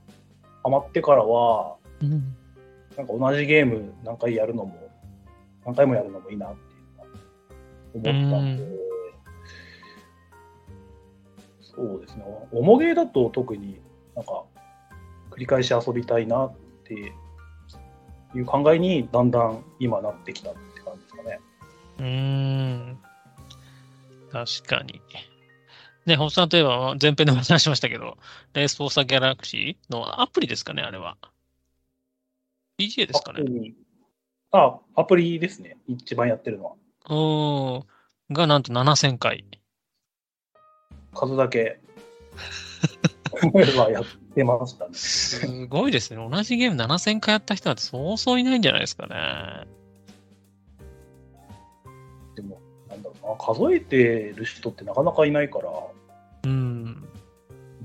ハマってからは、うんなんか同じゲーム何回やるのも、何回もやるのもいいなっていうのは思ったんで、うそうですね。おもげだと特になんか繰り返し遊びたいなっていう考えにだんだん今なってきたって感じですかね。うーん。確かに。ね、ホッさんといえば前編でも話しましたけど、レースフォーサーギャラクシーのアプリですかね、あれは。BGA ですかね。あ、アプリですね。一番やってるのは。うーん。がなんと7000回。数だけ <laughs> はやってましたね。すごいですね。同じゲーム7000回やった人なんてそうそういないんじゃないですかね。でも、なんだろうな、数えてる人ってなかなかいないから、ようん。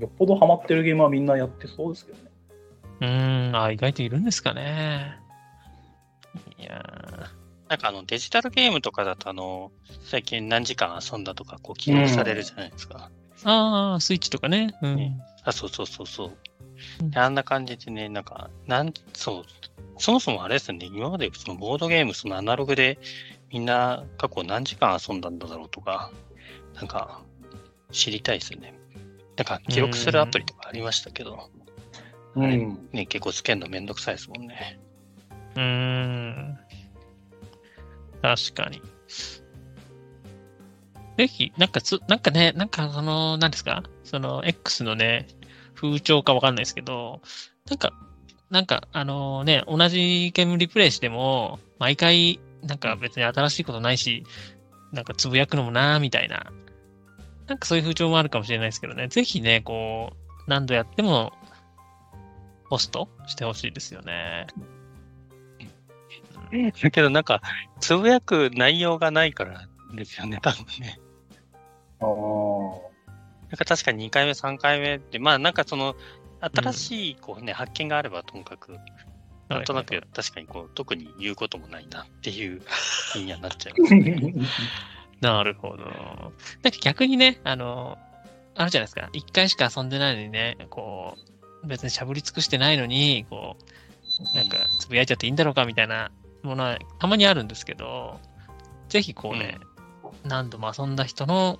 っぽどハマってるゲームはみんなやってそうですけどね。うーん。あ、意外といるんですかね。いやなんかあのデジタルゲームとかだとあの、最近何時間遊んだとかこう記録されるじゃないですか。ーああ、スイッチとかね。うん。ねあ、そうそうそうそうあんな感じでね、なんか、なん、そう、そもそもあれですよね、今までそのボードゲーム、そのアナログでみんな過去何時間遊んだんだろうとか、なんか知りたいですよね。なんか記録するアプリとかありましたけど、うん。ね、結構つけるのめんどくさいですもんね。うーん。確かに。ぜひ、なんかつ、なんかね、なんかその、なんですか？その、X のね、風潮かわかんないですけど、なんか、なんか、あのね、同じゲームリプレイしても、毎回、なんか別に新しいことないし、なんかつぶやくのもなーみたいな、なんかそういう風潮もあるかもしれないですけどね、ぜひね、こう、何度やっても、ポストしてほしいですよね。だけどなんか、つぶやく内容がないからですよね、多分ね。ああ。なんか確かに2回目、3回目って、まあなんかその、新しいこうね、発見があればともかく、なんとなく確かにこう、特に言うこともないなっていう <laughs> 気にはなっちゃいますね。<laughs> なるほど。なんか逆にね、あの、あるじゃないですか。一回しか遊んでないのにね、こう、別にしゃぶり尽くしてないのに、こう、なんかつぶやいちゃっていいんだろうかみたいなものはたまにあるんですけど、ぜひこうね、何度も遊んだ人の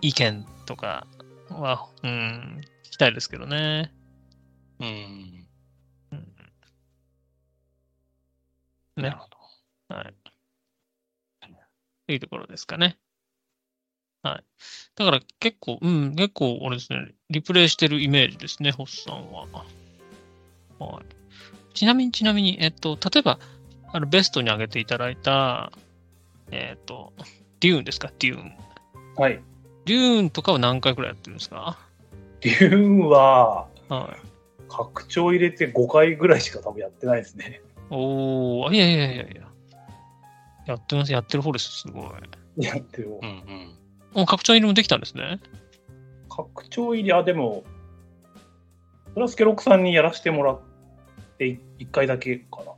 意見とかは、うん、聞きたいですけどね。うん。ねなる。ほど。はい。というところですかね。はい。だから結構、うん、結構、俺ですね、リプレイしてるイメージですね、ホッさんは。はい。ちなみに、ちなみに、えっと、例えば、あの、ベストに挙げていただいた、えっと、デューンですか、デューン。はい。デューンとかは何回くらいやってるんですか？デューンは、はい。拡張入れて5回ぐらいしか多分やってないですね。おー、いやいやいやいや。やってます、やってる方です、すごい。やってる。うんうん。もう拡張入りもできたんですね？拡張入り、あ、でも、プラスケロックさんにやらせてもらって1回だけかな。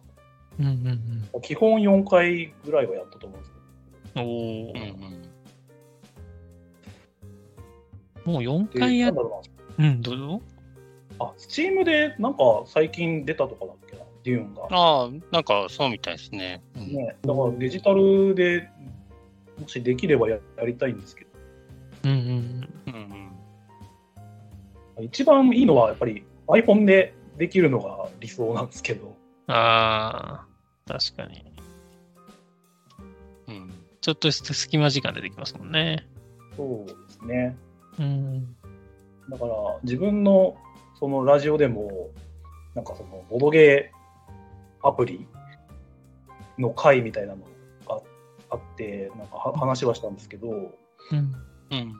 うんうん基本4回ぐらいはやったと思うんですけうん。おうんー。うん。もう4ど。回やっでなんだろううん、どうぞ。な。あ、スチームでなんか最近出たとかだっけな、デューンが。ああ、なんかそうみたいですね。うんね、だからデジタルでもしできればややりたいんですけど、うんうんうんうん。一番いいのはやっぱり iPhone でできるのが理想なんですけど、うん。ああ、確かに。うん。ちょっとした隙間時間でできますもんね。そうですね。うん。だから自分のそのラジオでも、なんかそのボドゲーアプリの回みたいなのがあって、なんかは話はしたんですけど、うん。うん。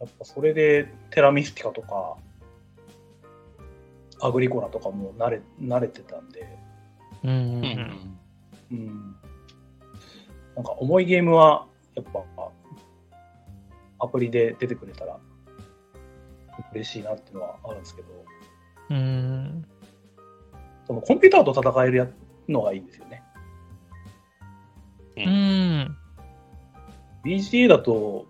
やっぱそれでテラミスティカとか、アグリコラとかも慣れ慣れてたんで、うん。ううんんうん。なんか重いゲームは、やっぱ、アプリで出てくれたら、嬉しいなっていうのはあるんですけど、うん。そのコンピューターと戦えるやのがいいんですよね。う。うんん。BGA だと、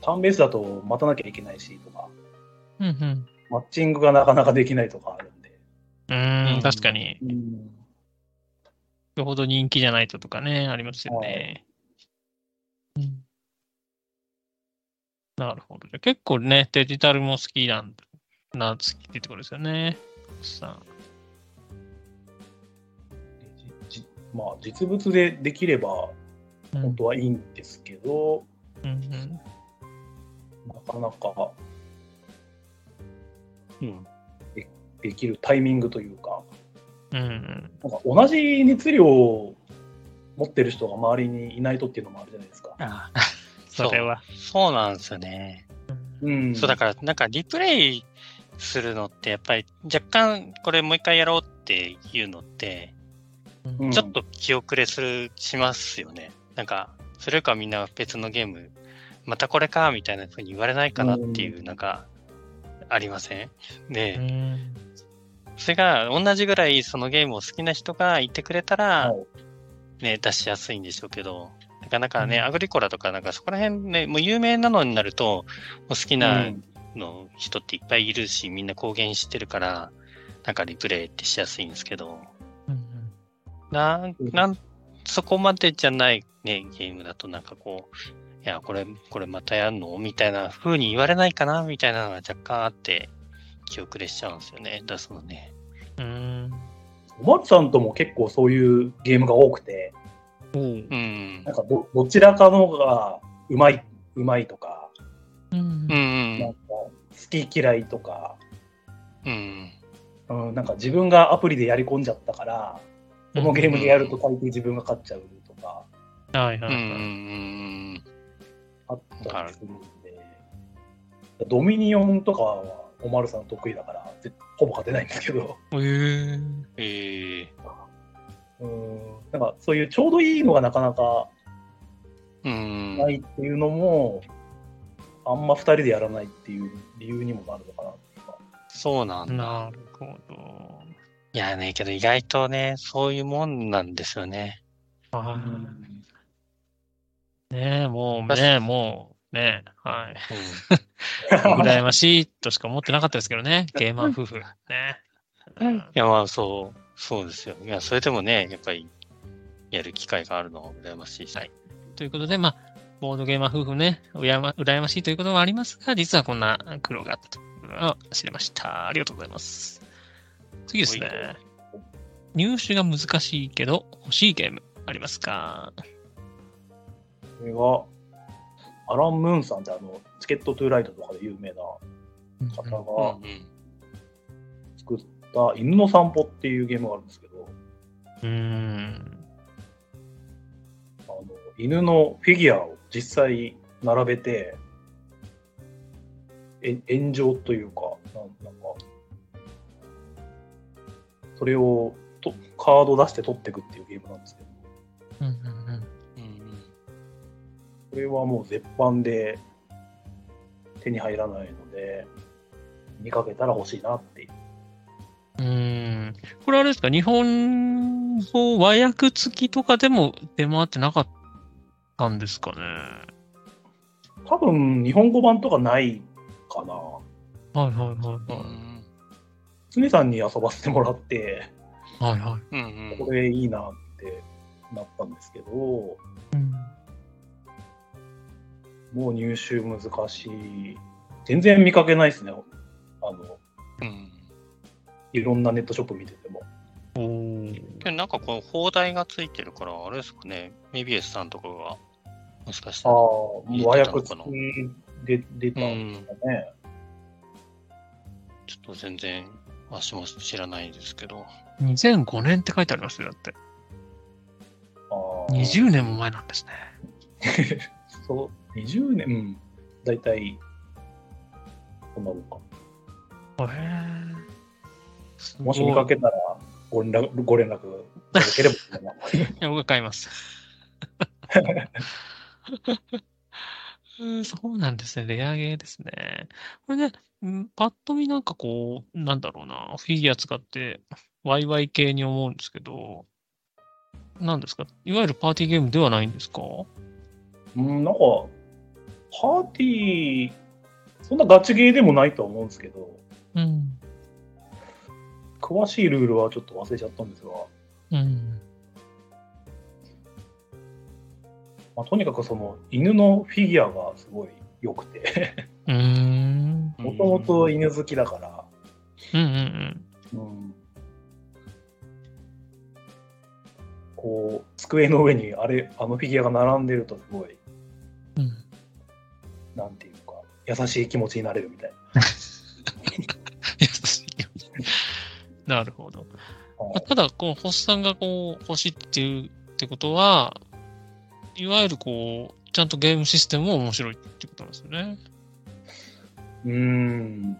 ターンベースだと待たなきゃいけないしとか、うん。うん。マッチングがなかなかできないとかあるんで。うん。確かに。うん。よほど人気じゃないととかね、ありますよね。うん。なるほど。じゃあ結構ね、デジタルも好きなんな、好きってところですよね。さまあ、実物でできればあ。うん本当はいいんですけど、うんなかなかうん。できるタイミングというか、うん。うん。なんか同じ熱量を持ってる人が周りにいないとっていうのもあるじゃないですか。あそれは。そうなんですよね。うん。そうだから、なんかリプレイするのって、やっぱり若干これもう一回やろうっていうのって、うんちょっと気遅れする、しますよね。なんか、それかみんな別のゲーム、またこれかみたいな風に言われないかなっていう、なんか、ありません？で、うん。それが同じぐらいそのゲームを好きな人がいてくれたら、はいね、出しやすいんでしょうけど、なかなかね、うん。アグリコラとかなんかそこら辺ね、もう有名なのになると、もう好きなうん。の人っていっぱいいるし、みんな公言してるから、なんかリプレイってしやすいんですけど、うんなん、うん。なん、そこまでじゃないね、ゲームだとなんかこう、いや、これ、これまたやんの？みたいな風に言われないかな？みたいなのが若干あって、気遅れしちゃうんですよね、出すのね。うん。お松さんとも結構そういうゲームが多くて、おううんなん。かどどちらかのがうまい、うまいとか、うんうんなんか好き嫌いとか、うん。うん、なんか自分がアプリでやり込んじゃったから、このゲームでやると大抵自分が勝っちゃうとか、はいはいはい。ん。あったりするんで、ドミニオンとかはおまるさん得意だから、ぜほぼ勝てないんですけど、へえ。ええうん、なんかそういうちょうどいいのがなかなかうん。ないっていうのも、あんま二人でやらないっていう理由にもなるのかなそうなんだ。なるほど。いやね、けど意外とね、そういうもんなんですよね。あうんねえ、もうね、もね。はい。羨ましいとしか思ってなかったですけどね。ゲーマー夫婦。ね。うんいや、まあ、そう、そうですよ。いや、それでもね、やっぱり、やる機会があるのは羨ましいし。はいということで、まあ、ボードゲーマー夫婦ね、うやま羨ましいということはありますが、実はこんな苦労があったというのを知れました。ありがとうございます。次ですね。入手が難しいけど欲しいゲームありますか？これが、アラン・ムーンさんってあの、チケット・トゥ・ライトとかで有名な方うんがうん。作った犬の散歩っていうゲームがあるんですけど、うーん。あの犬のフィギュアを実際並べて、え炎上というか、なんか、それをとカード出して取っていくっていうゲームなんですけど、うんうんうんこれはもう絶版で手に入らないので、見かけたら欲しいなっていう。うーん。これあれですか？日本語和訳付きとかでも出回ってなかったんですかね？多分日本語版とかないかな。はいはいはいはうん常さんに遊ばせてもらって、い。はいはい。うんうんこれいいなってなったんですけど、うんもう入手難しい。全然見かけないですね。あの、うんいろんなネットショップ見てても。おーけどなんかこの放題がついてるから、あれですかね、メビエスさんとかが、もしかしたああ、ら。もう和訳付きで出たうんん。ですかね。ちょっと全然、私も知らないですけど。2005年って書いてありますよ、だって。ああ20年も前なんですね。<laughs> そう、20年、うん。だいたい、こんなもんか。へえ。もし見かけたら、ご連絡、ご連絡いただければいや、僕が買います。うんそうなんですね。レアゲーですね。これね、うんパッと見なんかこう、なんだろうな、フィギュア使って、ワイワイ系に思うんですけど、なんですか？いわゆるパーティーゲームではないんですか？うん、なんか、パーティー、そんなガチゲーでもないとは思うんですけど、うん。詳しいルールはちょっと忘れちゃったんですが、うん。まあ、とにかくその犬のフィギュアがすごい良くて、うーん。もともと犬好きだから、うんうんうん、こう、机の上にあれ、あのフィギュアが並んでるとすごい、うん。うん。なんていうか、優しい気持ちになれるみたいな。なるほど。まあただ、こう、星さんがこう、欲しいっていうってことは、いわゆるこう、ちゃんとゲームシステムも面白いってことなんですよね。うーん。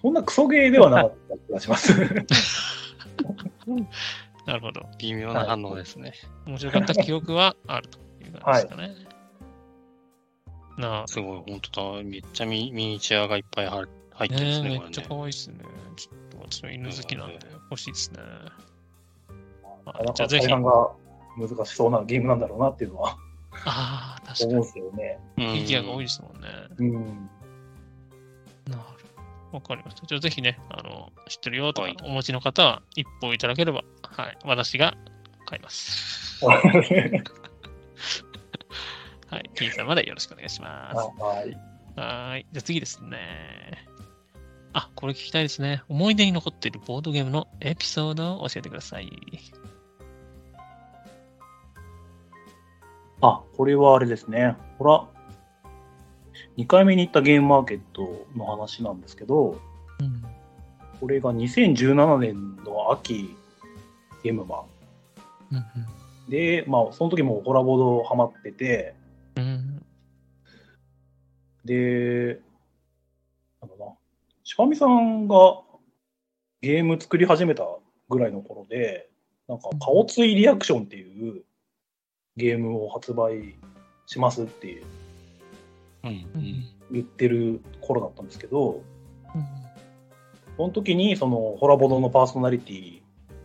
そんなクソゲーではなかった気がします。<laughs> なるほど。微妙な反応ですね。面白かった記憶はあるという感じですかね。なあ、すごい、本当だ。めっちゃミミニチュアがいっぱい入入ってるんですね、ねえめっちゃ。可愛いですね。ちょっと私の犬好きなんで欲しいですね。じゃあぜひ大半が難しそうなゲームなんだろうなっていうのはああ、確か思うんに。ですよね。フフィギュアが多いですもんね。うん。なるわかりました。じゃあぜひね、あの、知ってるよとかはいお持ちの方は一報いただければ、はい、私が買います。<laughs> はい、金さんまでよろしくお願いします。はい。はーい。じゃあ次ですね。あ、これ聞きたいですね。思い出に残っているボードゲームのエピソードを教えてください。あ、これはあれですね。ほら、2回目に行ったゲームマーケットの話なんですけど、うん。これが2017年の秋、ゲームマうんン。で、まあ、その時もホラボードハマってて、うん。うん。で、しばみさんがゲーム作り始めたぐらいの頃で、なんか、顔ついリアクションっていうゲームを発売しますっていううんうん。言ってる頃だったんですけど、うん。その時にそのホラボドのパーソナリティ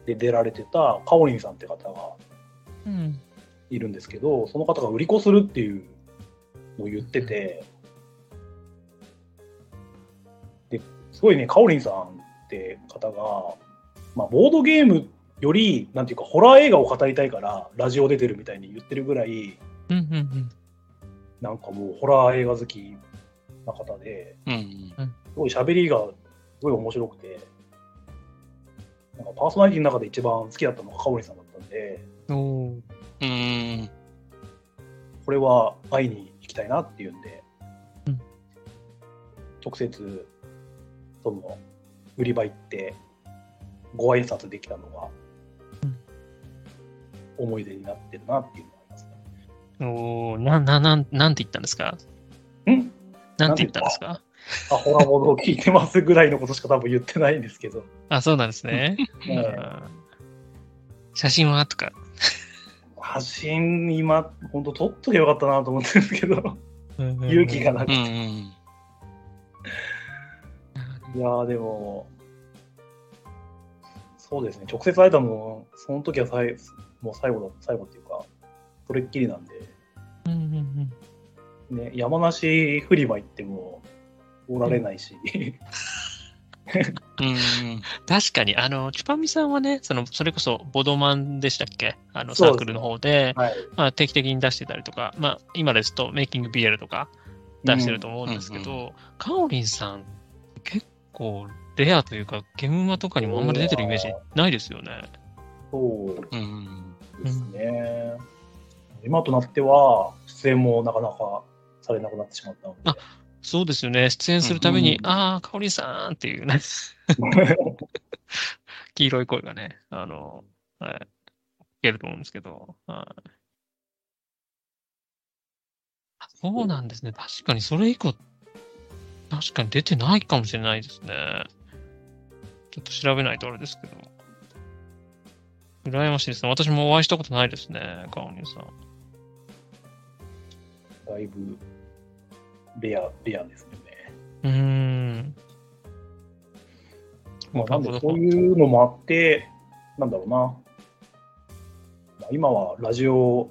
で出られてたカオリンさんって方がうん。いるんですけど、その方が売り子するっていうのを言ってて、すごいね、カオリンさんって方が、まあ、ボードゲームより、なんていうか、ホラー映画を語りたいから、ラジオ出てるみたいに言ってるぐらい、うんうんうん。なんかもう、ホラー映画好きな方で、うん。すごい喋りがすごい面白くて、なんかパーソナリティの中で一番好きだったのがカオリンさんだったんで、うん。これは会いに行きたいなっていうんで、うん直接、その、売り場行って、ご挨拶できたのが、思い出になってるなっていうのがありますね。おーな、な、なん、なんて言ったんですか？ん？なんて言ったんですか？あ、ホラボドを聞いてますぐらいのことしか多分言ってないんですけど、<laughs> あ、そうなんですね。うんうん写真は？とか。発信今、本当撮っとけばよかったなと思ってるんですけど、勇気がなくて。うん。いやーでも、そうですね、直接会えたの、その時はさいもう最後だ、最後っていうか、それっきりなんで、うんうんうん。ね、山梨フリマ行っても、おられないし、うん。確かに、あの、チュパミさんはね、その、それこそ、ボドマンでしたっけ？あの、サークルの方で、はい。まあ、定期的に出してたりとか、まあ、今ですと、メイキング BL とか出してると思うんですけど、うん。カオリンさん、結構、レアというか、ゲームマとかにもあんまり出てるイメージないですよね。そううん。ですね。今となっては、出演もなかなかされなくなってしまったのであ、そうですよね。出演するたびに、うんああ、カオリンさんっていうね、<laughs> 黄色い声がね、あの、はい、聞けると思うんですけど、はい。あそうなんですね。確かにそれ以降、確かに出てないかもしれないですね。ちょっと調べないとあれですけど。羨ましいですね。私もお会いしたことないですね、カオリンさん。だいぶレア、レアですよね。うーん。まあ、なんでそういうのもあって、なんだろうな。まあ今はラジオ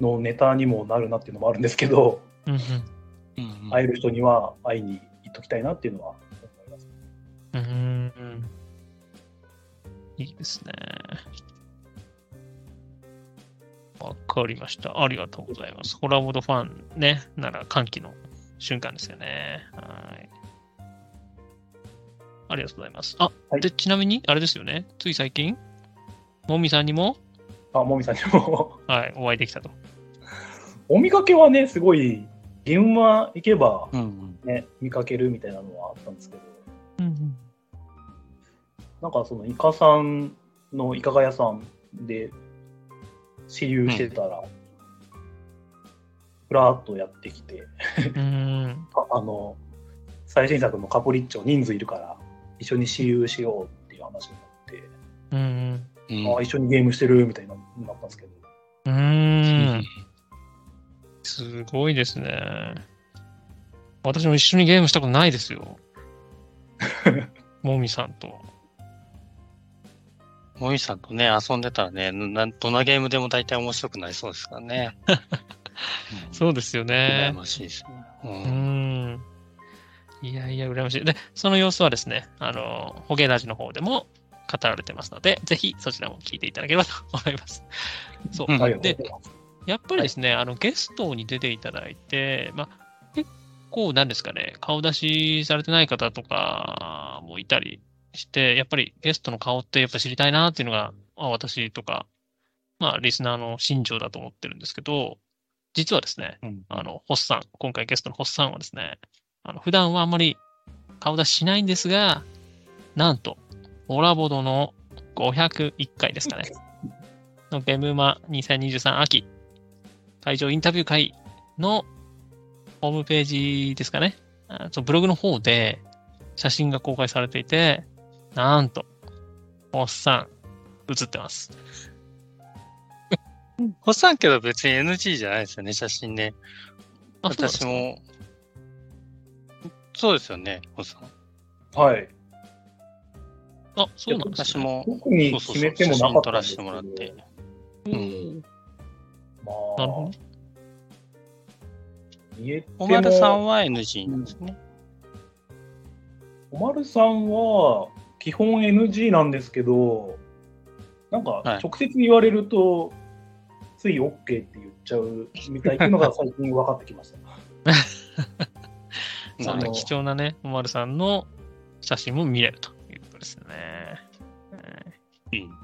のネタにもなるなっていうのもあるんですけど、うん。会える人には会いに行っときたいなっていうのは思います。うーん。いいですね。わかりました。ありがとうございます。ホラボードファンね、なら歓喜の瞬間ですよね。はい。ありがとうございます。あ、はいで、ちなみに、あれですよね。つい最近、もみさんにも、あ、もみさんにも。はい、お会いできたと。<laughs> お見かけはね、すごい、現場行けばうん。ね、見かけるみたいなのはあったんですけど、うんなんかそのイカさんのイカが屋さんで、私有してたら、ふらっとやってきて、うん。<laughs> うん。ああの、最新作のカプリッチョ人数いるから、一緒に私有しようっていう話になって、うん。うんあ一緒にゲームしてるみたいにななったんですけど、うーん。すごいですね。私も一緒にゲームしたことないですよ。<laughs> もみさんと。モミさんとね、遊んでたらね、などんなゲームでも大体面白くなりそうですからね。<laughs> そうですようんね羨。ましいですね。う。うんーん。いやいや、羨ましい。で、その様子はですね、あの、ホゲラジの方でも語られてますので、ぜひそちらも聞いていただければと思います。そう。うんありがとうでございます。やっぱりですね、あのゲストに出ていただいて、まあ、結構なんですかね、顔出しされてない方とかもいたりして、やっぱりゲストの顔ってやっぱ知りたいなっていうのが、まあ、私とか、まあ、リスナーの心情だと思ってるんですけど、実はですね、うんあの、ホッサン、今回ゲストのホッサンはですね、あの普段はあんまり顔出ししないんですが、なんと、オラボドの501回ですかね。<laughs> のゲムマ2023秋会場インタビュー会のホームページですかね。あそうブログの方で写真が公開されていて、なんと、おっさん、写ってます。ホッサンけど別に NG じゃないですよね、写真ね。私も。そうですよね、ホッサン。はい。あ、そうなんですね。私も、特に決めてもなかったんですけど写真撮らせてもらって。うんまなるほどおまるさんは NG なんですね。おまるさんは基本 NG なんですけど、なんかはい直接言われると、つい OK って言っちゃうみたいっていうのが <laughs> 最近分かってきました。そんな貴重なね、おまるさんの写真も見れるということですよね。えーうん。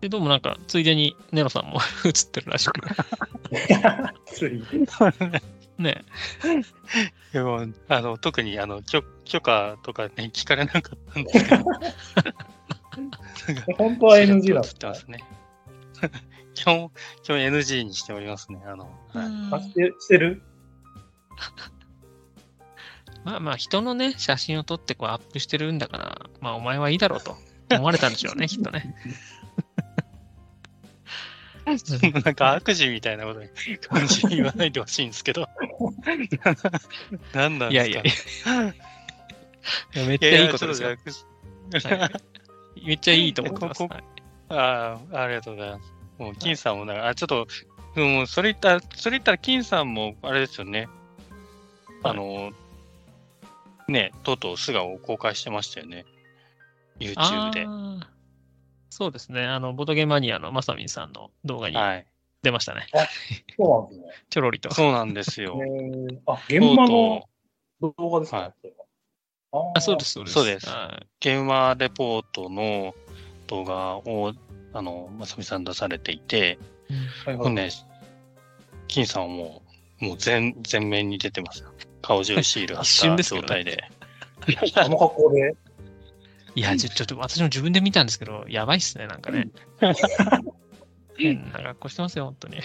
で、どうもなんか、ついでにネロさんも <laughs> 写ってるらしく。つい。ね。でも、あの、特に、あの、許許可とかね、聞かれなかったんですけど。本当は NG なんですか映ってますね。<laughs> 基本、基本 NG にしておりますね。あの、はいあしてしてる？<laughs> まあまあ、人のね、写真を撮ってこうアップしてるんだから、まあお前はいいだろうと思われたんでしょうね、きっとね。なんか悪事みたいなことに感じに言わないでほしいんですけど。<laughs> 何なんですか？いやいや。めっちゃいやいいことですよ。めっちゃいいと思ってます。ああ、ありがとうございます。もう、金さんもなんか、あ、ちょっと、もう、それ言ったら、それ言ったら、金さんも、あれですよね。あの、ね、とうとう素顔を公開してましたよね。YouTube で。そうですね。あの、ボードゲーマニアのまさみんさんの動画にはい。出ましたね。そうなんですね。<laughs> ちょろりと。そうなんですよ。えー、あ、現場の動画ですか、はいそれはあ、そうです、そうです。そうですはいゲーマーレポートの動画を、あの、まさみさん出されていて、はいはいもうね、金さんはもう、もう全、全面に出てますよ。顔中シール貼一った瞬ですけどね状態で。あの格好で。いや、ちょちょっと私も自分で見たんですけど、やばいっすね、なんかね。変な格好してますよ、本当に。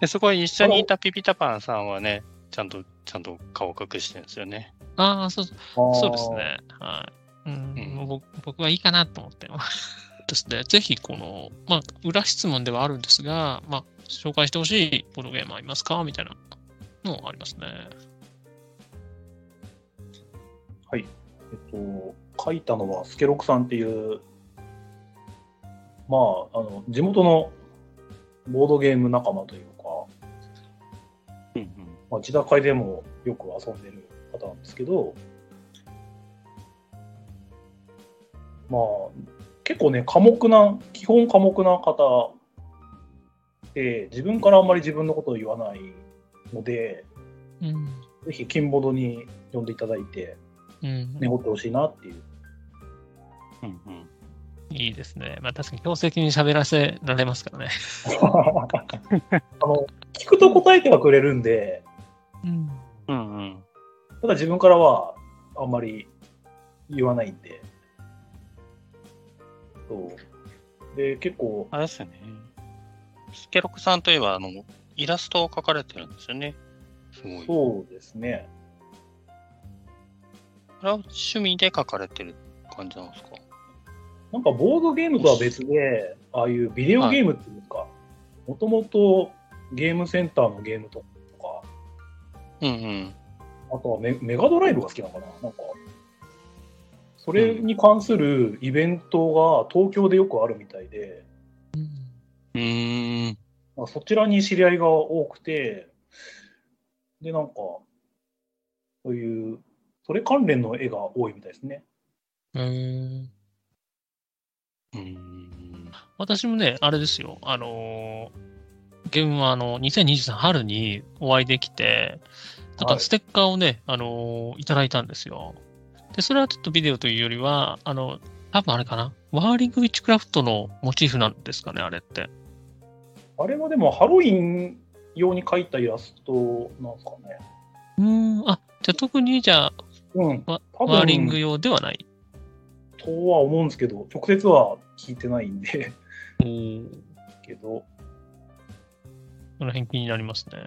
でそこに一緒にいたピピタパンさんはね、ちゃんと、ちゃんと顔隠してるんですよね。ああ、そうそうです。ね。はい。うん、うん僕僕はいいかなと思ってます。<laughs> ですね、ぜひ、この、まあ、裏質問ではあるんですが、まあ、紹介してほしいボードゲームありますかみたいなのありますね。えっと、書いたのはスケロクさんっていう、まあ、あの、地元のボードゲーム仲間というか、うんまあ、自宅会でもよく遊んでる方なんですけど、まあ、結構ね、寡黙な、基本寡黙な方で、自分からあんまり自分のことを言わないので、うん。ぜひ、金ボードに呼んでいただいて、うん。寝ってほしいなっていう。うんうんいいですね。まあ、確かに強制的に喋らせられますからね。あの、聞くと答えてはくれるんで、うん。うんうんただ自分からはあんまり言わないんで。そう。で、結構、あれですよね。スケロクさんといえば、あの、イラストを描かれてるんですよね。すごい。そうですね。趣味で描かれてる感じなんですか？なんかボードゲームとは別で、ああいうビデオゲームっていうか、もともとゲームセンターのゲームとか、うんうん。あとはメメガドライブが好きなのかな？なんか、それに関するイベントが東京でよくあるみたいで、うーん。まあ、そちらに知り合いが多くて、で、なんか、そういう、それ関連の絵が多いみたいですね。うん。うーん。私もね、あれですよ。あのーゲームはあの、2023春にお会いできて、ちょっはいとステッカーをね、あのーいただいたんですよ。で、それはちょっとビデオというよりは、あの、多分あれかな。ワーリングウィッチクラフトのモチーフなんですかね、あれって。あれはでもハロウィン用に描いたイラストなんですかね。うーん、あ、じゃあ特にじゃあ、うん。ワーリング用ではない。とは思うんですけど、直接は聞いてないんで、おーけど、その辺気になりますね。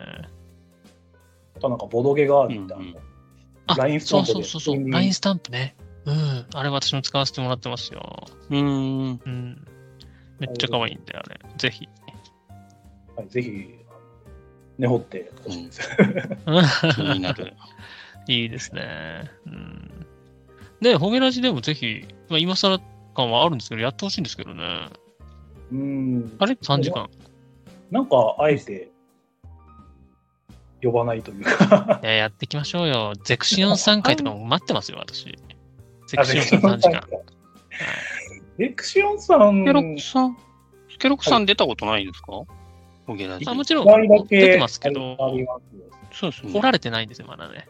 あとなんかボドゲガールみたいうんうんあ、ラインスタそうンプでそうそうそう、普通にラインスタンプね。うん、あれ私も使わせてもらってますよ。うーん。うん。めっちゃ可愛いんで、あれ。ぜひ。はい、ぜひ、根掘ってほしいです。<laughs> 気になる。いいですね。うん。で、ホゲラジでもぜひ、まあ、今更感はあるんですけど、やってほしいんですけどね。うん。あれ ?3 時間。なんか、あえて、呼ばないというか。いや、やっていきましょうよ。ゼクシオン3回とかも待ってますよ、私。セクションさん3時間。はいレクシオンさん、スケロクさん、スケロクさん出たことないですか？ホゲラジあ。もちろん出てますけど、ありますそうですね。掘られてないんですよ、まだね。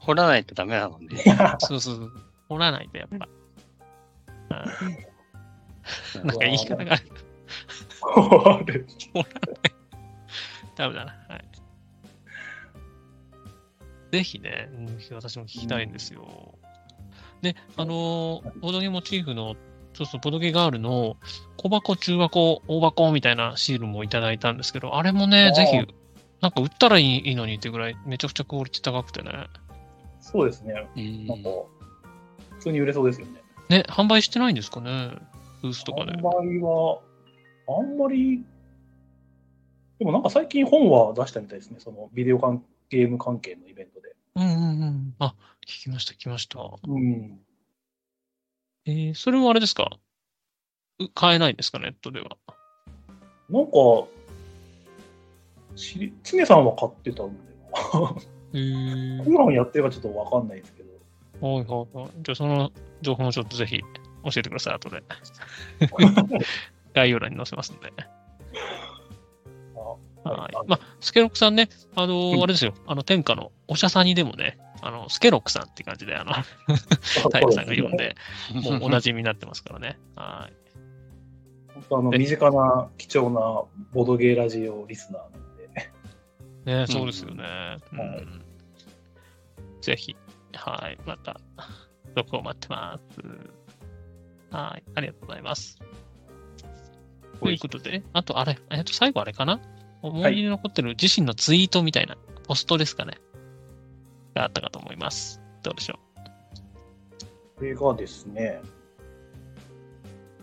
掘らないとダメなので。<laughs> そうそうそう。掘らないとやっぱ。うんなんか言い方がある。<laughs> あるダメだな。はい。ぜひね、うん私も聞きたいんですよ。で、あのー、ボードゲーモチーフの、そうそう、ボードゲガールの小箱、中箱、大箱みたいなシールもいただいたんですけど、あれもね、ぜひ、なんか売ったらいいのにってぐらい、めちゃくちゃクオリティ高くてね。そうですね。うんなんか、普通に売れそうですよね。ね、販売してないんですかね？ブースとかで。販売は、あんまり、でもなんか最近本は出したみたいですね。そのビデオ関ゲーム関係のイベントで。うんうんうん。あ、聞きました、聞きました。うん。えー、それもあれですか？う買えないんですか、ネットでは。なんか、常さんは買ってたんで、へー。今やってるかちょっとわかんないですけど。はいはいはい。じゃあ、その情報もちょっとぜひ教えてください、後で。概要欄に載せますんで。はい。まあ、スケロックさんね、あのーうんあれですよ、あの、天下のおしゃさんにでもね、あの、スケロックさんって感じで、あの、<laughs> 平さんが呼んで、もうおなじみになってますからね。はい。本当あの身近な貴重なボドゲーラジオリスナー。ね、そうですよね。うんはい。ぜひ、はい、また、録音待ってます。はい、ありがとうございます。ということで、あとあれ、えっと、最後あれかな？思い出に残ってる自身のツイートみたいな、ポストですかね。があったかと思います。どうでしょこれがですね、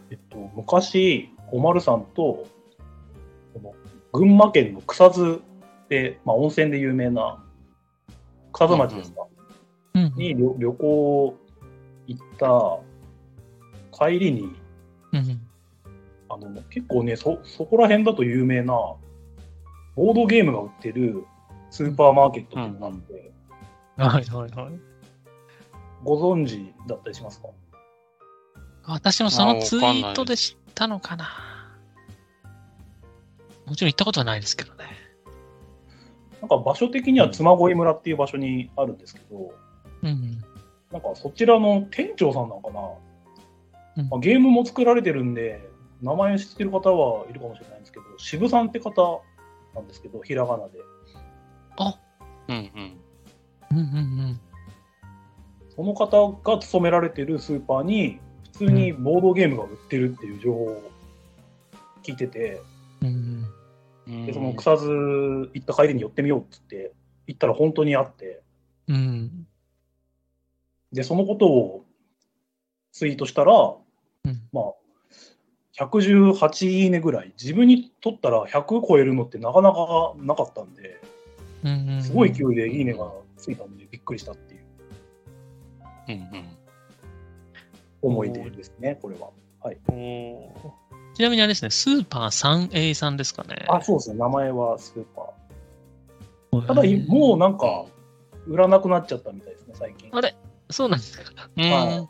えっと、昔、おまるさんと、この群馬県の草津で、まあ、温泉で有名な草津町ですか、う。うんに旅旅行行った帰りに、うん。あの結構ねそ、そこら辺だと有名なボードゲームが売ってるスーパーマーケットっていうのがあって、はいはいはい。ご存知だったりしますか？私もそのツイートで知ったのかな。もちろん行ったことはないですけどね。なんか場所的には妻恋村っていう場所にあるんですけど、うん。なんかそちらの店長さんなのかな、うんまあ、ゲームも作られてるんで、名前知ってる方はいるかもしれないんですけど、渋さんって方なんですけど、ひらがなで。うんうん。うんうんうん。その方が勤められてるスーパーに、普通にボードゲームが売ってるっていう情報を聞いてて、うんうんでその草津行った帰りに寄ってみようっつって、行ったら本当にあって、うん。うん。で、そのことをツイートしたら、うんまあ、118いいねぐらい、自分にとったら100超えるのってなかなかなかったんで、うんうん。すごい勢いでいいねがついたんで、びっくりしたっていううんうん。思い出ですね、これは。おーちなみにあれですね、スーパー 3A さんですかね。あ、そうですね、名前はスーパー。ただ、うんもうなんか、売らなくなっちゃったみたいですね、最近。あれ？そうなんですか？うんは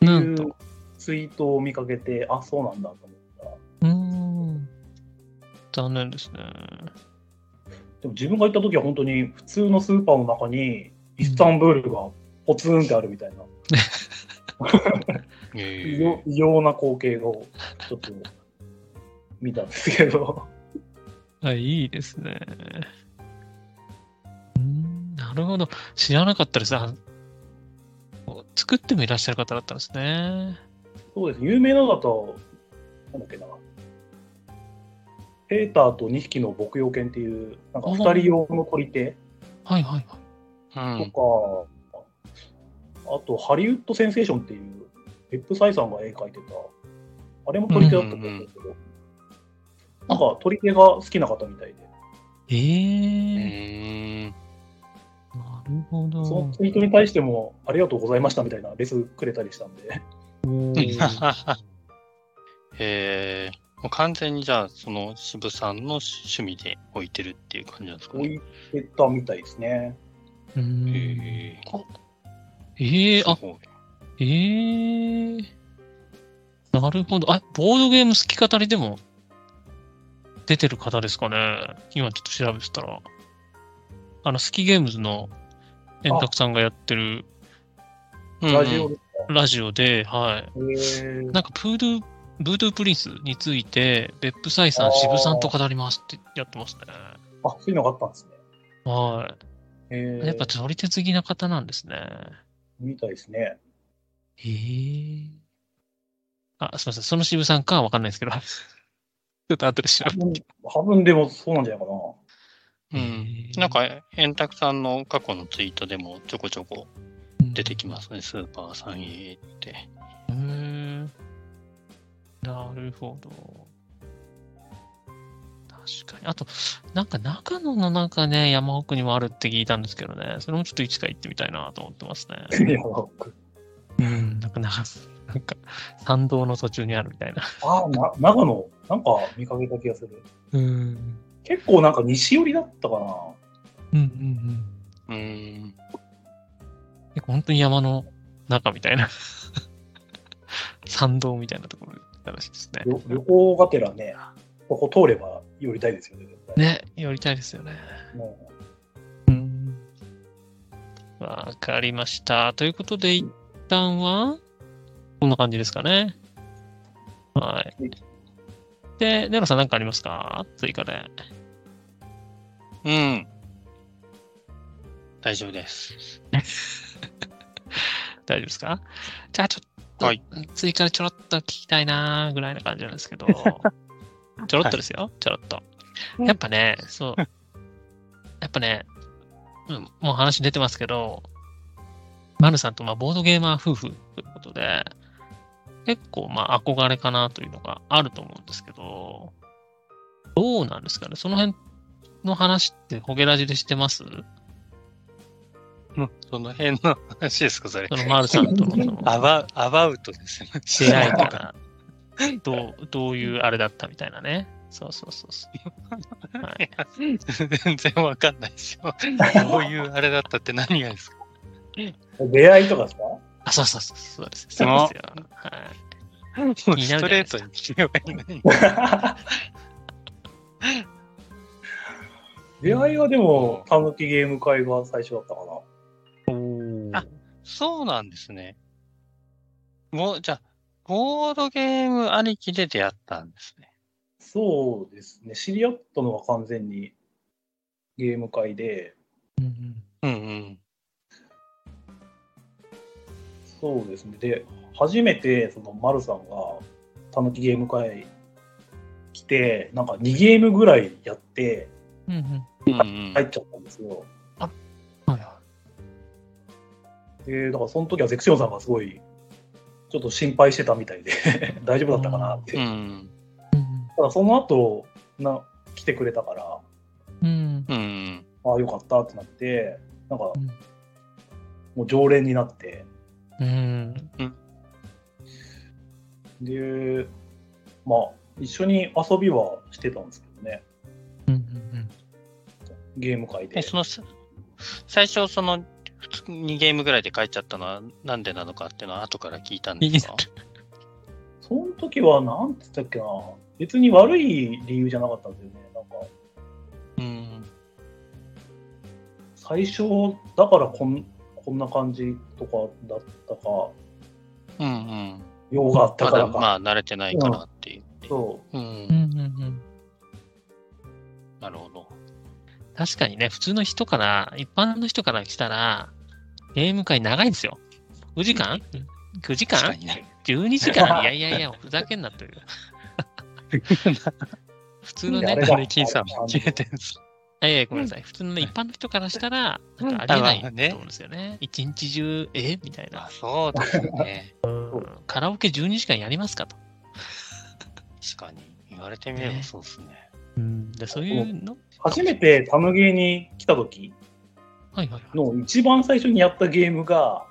なんと。ツイートを見かけて、あ、そうなんだと思ったら、うーん。残念ですね。でも自分が行った時は本当に普通のスーパーの中にイスタンブールがポツンってあるみたいな、<laughs> え異様異様な光景をちょっと見たんですけど、はい、いいですね。うーん、なるほど。知らなかったです。あ作ってもいらっしゃる方だったんですね。そうです、有名なのだと、なんだっけな、ペーターと2匹の牧羊犬っていう、なんか2人用の取り手はいはいはい。うんとか、あとハリウッドセンセーションっていう、ベップサイさんが絵描いてた、あれも取り手だったと思うんですけど、なんか取り手が好きな方みたいで。えうえんなるほど。そのツイートに対しても、ありがとうございましたみたいなレスくれたりしたんで、<laughs> へえ。もう完全にじゃあ、その渋さんの趣味で置いてるっていう感じなんですかね。置いてたみたいですね。うーんへえ。ええあ、ええなるほど。あ、ボードゲーム好き語りでも出てる方ですかね。今ちょっと調べてたら。あの、好きゲームズの円卓さんがやってるラジオでラジオで、はい。なんか、プードゥ、ブードゥープリンスについて、別府サイさん、渋さんと語りますってやってますね。あ、そういうのがあったんですね。はへい。ーやっぱ、トリテ好きな方なんですね。みたいですね。へえ。あ、すみません。その渋さんかはわかんないですけど。<laughs> ちょっと後で調べ多分多分でもそうなんじゃないかな。うん。なんか、円卓さんの過去のツイートでもちょこちょこ出てきますね、スーパーさんへって。へえ。なるほど。確かに。あと、なんか長野のなんかね、山奥にもあるって聞いたんですけどね、それもちょっといつか行ってみたいなと思ってますね。いや僕うん、なんかな、んか、参道の途中にあるみたいな。あな、長野、なんか見かけた気がする。うん。結構なんか西寄りだったかな。うんうんうん。うん。結構本当に山の中みたいな。参道みたいなところだったらしいですね。旅行がてらね、ここ通れば寄りたいですよね。ね、寄りたいですよね。もうん。わかりました。ということで、一旦は、こんな感じですかね。はいはい。で、ネロさん何かありますか？追加で。うん。大丈夫です。<laughs> 大丈夫ですか？じゃあちょっと、はい追加でちょろっと聞きたいなぐらいな感じなんですけど、<laughs> ちょろっとですよ、ちょろっと。やっぱね、そう。やっぱね、うん、もう話出てますけど、マルさんとまあボードゲーマー夫婦ということで、結構まあ憧れかなというのがあると思うんですけど、どうなんですかね？その辺の話ってホゲラジでしてます？その辺の話ですか、それそ。のマルさんとのその <laughs> アバアバウトですね。出会いから、どう、どういうあれだったみたいなね。そうそうそうそう。はい、<laughs> 全然わかんないですよ。どういうあれだったって何がですか？う出会いとかですか？あ、そうそうそう、そうです。そうですよ。はい。ストレートに聞けばいいのに。<laughs> 出会いはでも、たぬきゲーム会が最初だったかな。あそうなんですね。もう、じゃあ、ボードゲームありきで出会ったんですね。そうですね。知り合ったのは完全にゲーム会で、うんうんうんうん。そうですね。で、初めて、その、丸さんが、たぬきゲーム会来て、なんか2ゲームぐらいやって、入っちゃったんですよ。はいはで、だからその時はゼクシオンさんがすごい、ちょっと心配してたみたいで、<laughs> 大丈夫だったかなって。ただその後な来てくれたから、うんうん。ああ、よかったってなって、なんかうん、もう常連になって、うんで、まあ、一緒に遊びはしてたんですけどね、うんうんゲーム会でえ、。その、さ最初、その、普通にゲームぐらいで帰っちゃったのは、なんでなのかっていうのは後から聞いたんですか？その時は、なんて言ったっけな、別に悪い理由じゃなかったんですよね。なんか、うん。最初、だからこんこんな感じとかだったか、うんうん。用があったまだ、からか。まあ、慣れてないからっていう。そうう。うんうんんうんなるほど。確かにね、普通の人から、一般の人からしたら、ゲーム会長いんですよ。9時間 ?9 時間？ね。?12 時間？いやいやいや、ふざけんなという。<laughs> 普通のねあれ、だ金金さんも消えてるんです。いやいや、ごめんなさい。普通のね、一般の人からしたら、なんかありえないと思うんですよね。一日中、えみたいあな。そうですね。うんカラオケ12時間やりますかと。確かに。言われてみればそうですね。うん、でそういうの？初めてタムゲーに来た時。の一番最初にやったゲームが、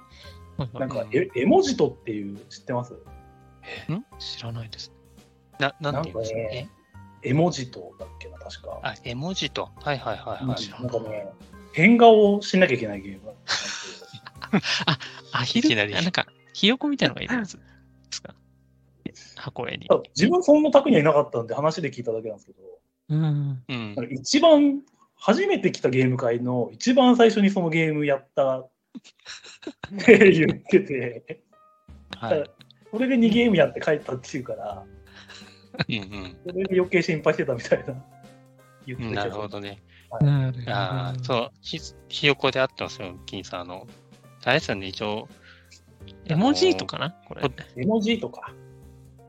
ないんかエエモジトっていう、知ってます？知らないです。な、なんて言うんですかね。エモジトだっけな、確か。あ、絵文字と。はいはいはいはい。なんかね、変顔をしなきゃいけないゲームだったんですアヒルなりあなんか、ひよこみたいなのがいるやつですか？箱絵に。自分そんな宅にはいなかったんで話で聞いただけなんですけど、うん。うん一番初めて来たゲーム会の一番最初にそのゲームやった <laughs> って言ってて、はい。それで2ゲームやって帰ったっていうから、うんうんそれで余計心配してたみたいな言ってうん。なるほどね。なるほどああ、そう、ひ、ひよこであってますよ、金さん。あの、あれですよね、一応。絵文字とかな？これ。絵文字とか。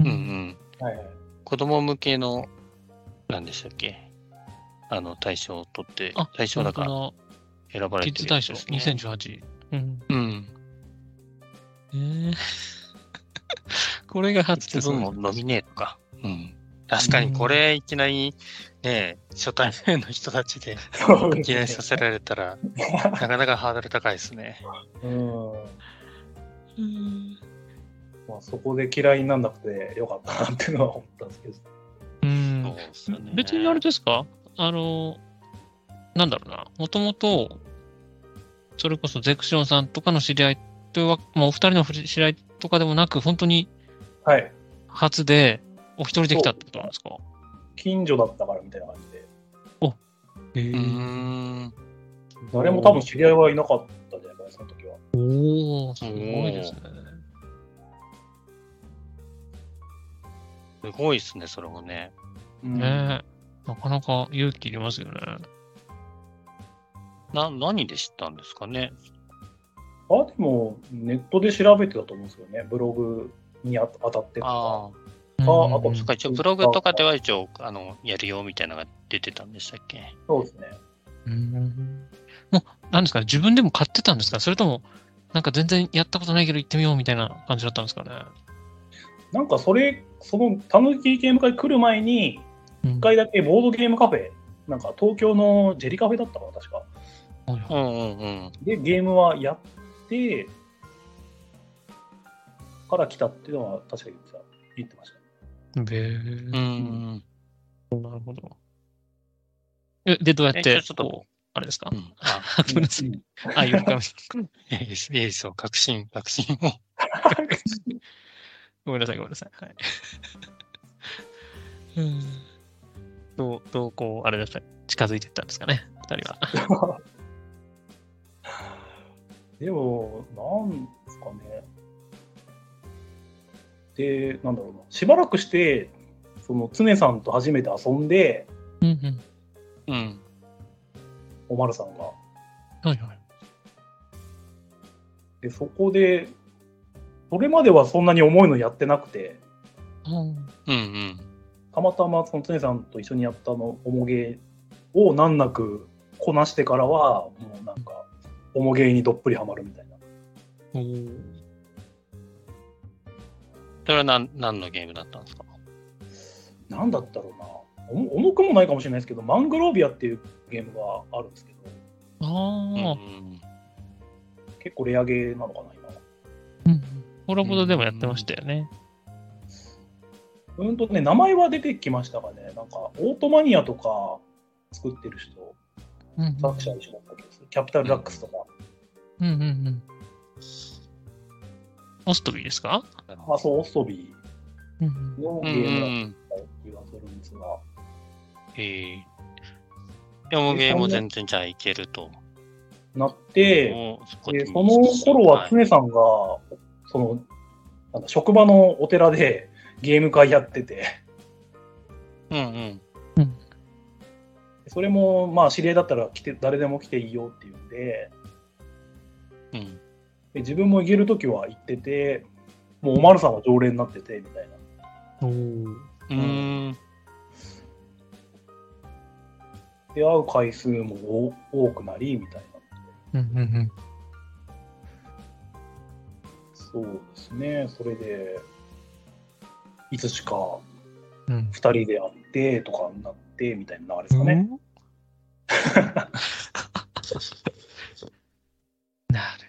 うんうん。はいはい。子供向けの、何でしたっけ？あの、大賞を取ってあ、大賞だから本選ばれてる当だキッズ大賞やつですね。2018。うん。うん。えー <laughs> これが初です自分もノミネートか。うん。確かにこれいきなりね、初対面の人たちで記念させられたら、<laughs> なかなかハードル高いですね。うん。うんまあ、そこで嫌いにならなくてよかったなっていうのは思ったんですけど。うんそうね。別にあれですか？あの、なんだろうな、もともと、それこそゼクションさんとかの知り合いというわ、まあ、お二人の知り合いとかでもなく、本当にはい。初で、お一人できたってことなんですか？近所だったからみたいな感じで。へうーん。誰も多分知り合いはいなかったんじゃないかな、その時は。おおすごいですね。すごいですね、それもね。うんねえなかなか勇気いりますよね。な、何で知ったんですかね？あ、でも、ネットで調べてたと思うんですよね。ブログにあ当たってとか。ああ。ああとうんそっか、一応ブログとかでは一応、あの、やるよみたいなのが出てたんでしたっけ？そうですね。うんもう、なんですかね、自分でも買ってたんですか？それとも、なんか全然やったことないけど行ってみようみたいな感じだったんですかね？なんかそれ、その、たぬきゲーム会来る前に、うん一回だけボードゲームカフェ、なんか東京のジェリカフェだったかな、確か。うんうんうん。で、ゲームはやって、から来たっていうのは確か言ってた言ってました。べーうんうん。なるほど。え、で、どうやっえて、ちょっとあれですか、うん。あ、ごめんなさい。あ、いうか、いいです、いいですよ。確信、確信を。<laughs> ごめんなさい、ごめんなさい。はい。<laughs> うん。どう、どう、こう、あれですか、近づいていったんですかね、二人は。<laughs> でも、なんですかね。で、なんだろうな。しばらくして、その、常さんと初めて遊んで、うんうん。うん。おまるさんが。はいはい。で、そこで、それまではそんなに重いのやってなくて、うんうんうん。たまたまその常さんと一緒にやったの、重ゲーを難なくこなしてからは、もうなんか、重ゲーにどっぷりハマるみたいな。おーそれは何、何のゲームだったんですか？なんだったろうな。重重くもないかもしれないですけど、マングロービアっていうゲームがあるんですけど、あうんあ、結構レアゲーなのかな、今は。うん。ホラボドでもやってましたよね。うんとね、名前は出てきましたがね、なんか、オートマニアとか作ってる人、うん作者一緒だった気がする。キャピタルラックスとか、うんうんうん。オストビーですか？あ、そう、オストビうんーのうんうゲームだっん。た気がするんですが、ええでもゲームも全然じゃあいけると。なって、ででその頃は常さんが、その、なんだ、職場のお寺でゲーム会やってて、うんうん。それも、まあ、知り合いだったら来て、誰でも来ていいよっていうんで、うん。で自分も行けるときは行ってて、もうおまるさんは常連になってて、みたいな。おーうーん。で、会う回数も多多くなり、みたいな。うんうんうん。そうですね、それで、いつしかうん二人で会ってとかになって、みたいな流れですかね。<laughs> なる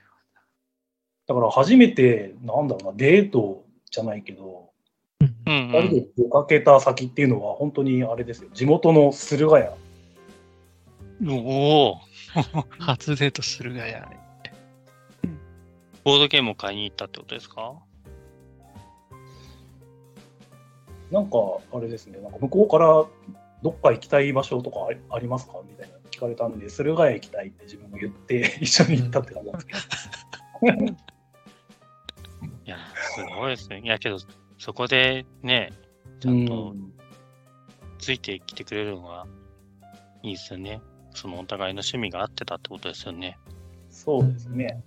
だから初めて、なんだろうな、デートじゃないけど、ほど。うん二人で出かけた先っていうのは、本当にあれですよ、地元の駿河屋。うん。おお。<laughs> 初デートするがや。ボードゲームを買いに行ったってことですか？なんか、あれですね、なんか向こうからどっか行きたい場所とかありありますか？みたいな聞かれたんで、駿河屋行きたいって自分も言って、<laughs> 一緒に行ったって感じなんですけど。<laughs> いや、すごいですね。いや、けど、そこでね、ちゃんとうんついてきてくれるのがいいですよね。そのお互いの趣味が合ってたってことですよね。そうですね。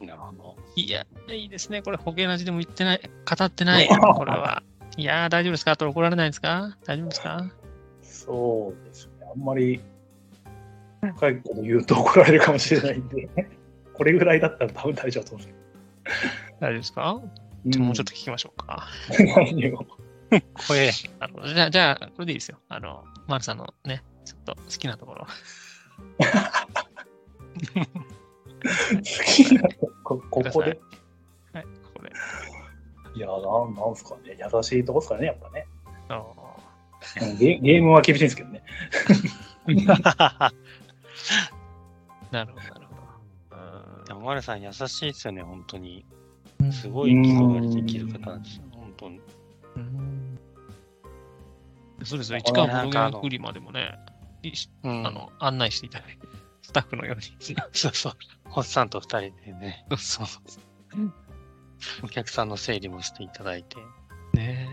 なるほど。いや、いいですね。これ、保険なしでも言ってない、語ってない。<laughs> これは。いやー、大丈夫ですか？あと怒られないですか？大丈夫ですか？そうですね。あんまり深いこと言うと怒られるかもしれないんで、これぐらいだったら多分大丈夫だと思うん大丈夫ですか？ですもうちょっと聞きましょうか。と。何を？こ <laughs> れ、あのじゃあ、じゃあ、これでいいですよ。あの、マルさんのね、ちょっと好きなところ。好きなこ？<laughs> ここで？はい、ここで。いや、なんなんすかね。優しいとこですかね、やっぱね。ゲゲームは厳しいんですけどね。<laughs> ー <laughs> なるほど、なるほど。でも、マルさん優しいですよね、本当に。うんすごい気配りできる方なんですよ、本当に。うんそうですよ。あ市川なんかあのボードゲームフリマでもね、あの案内していただいて、<laughs> スタッフのように。<laughs> そうそう。ホッサンと二人でね、そうお客さんの整理もしていただいて。ね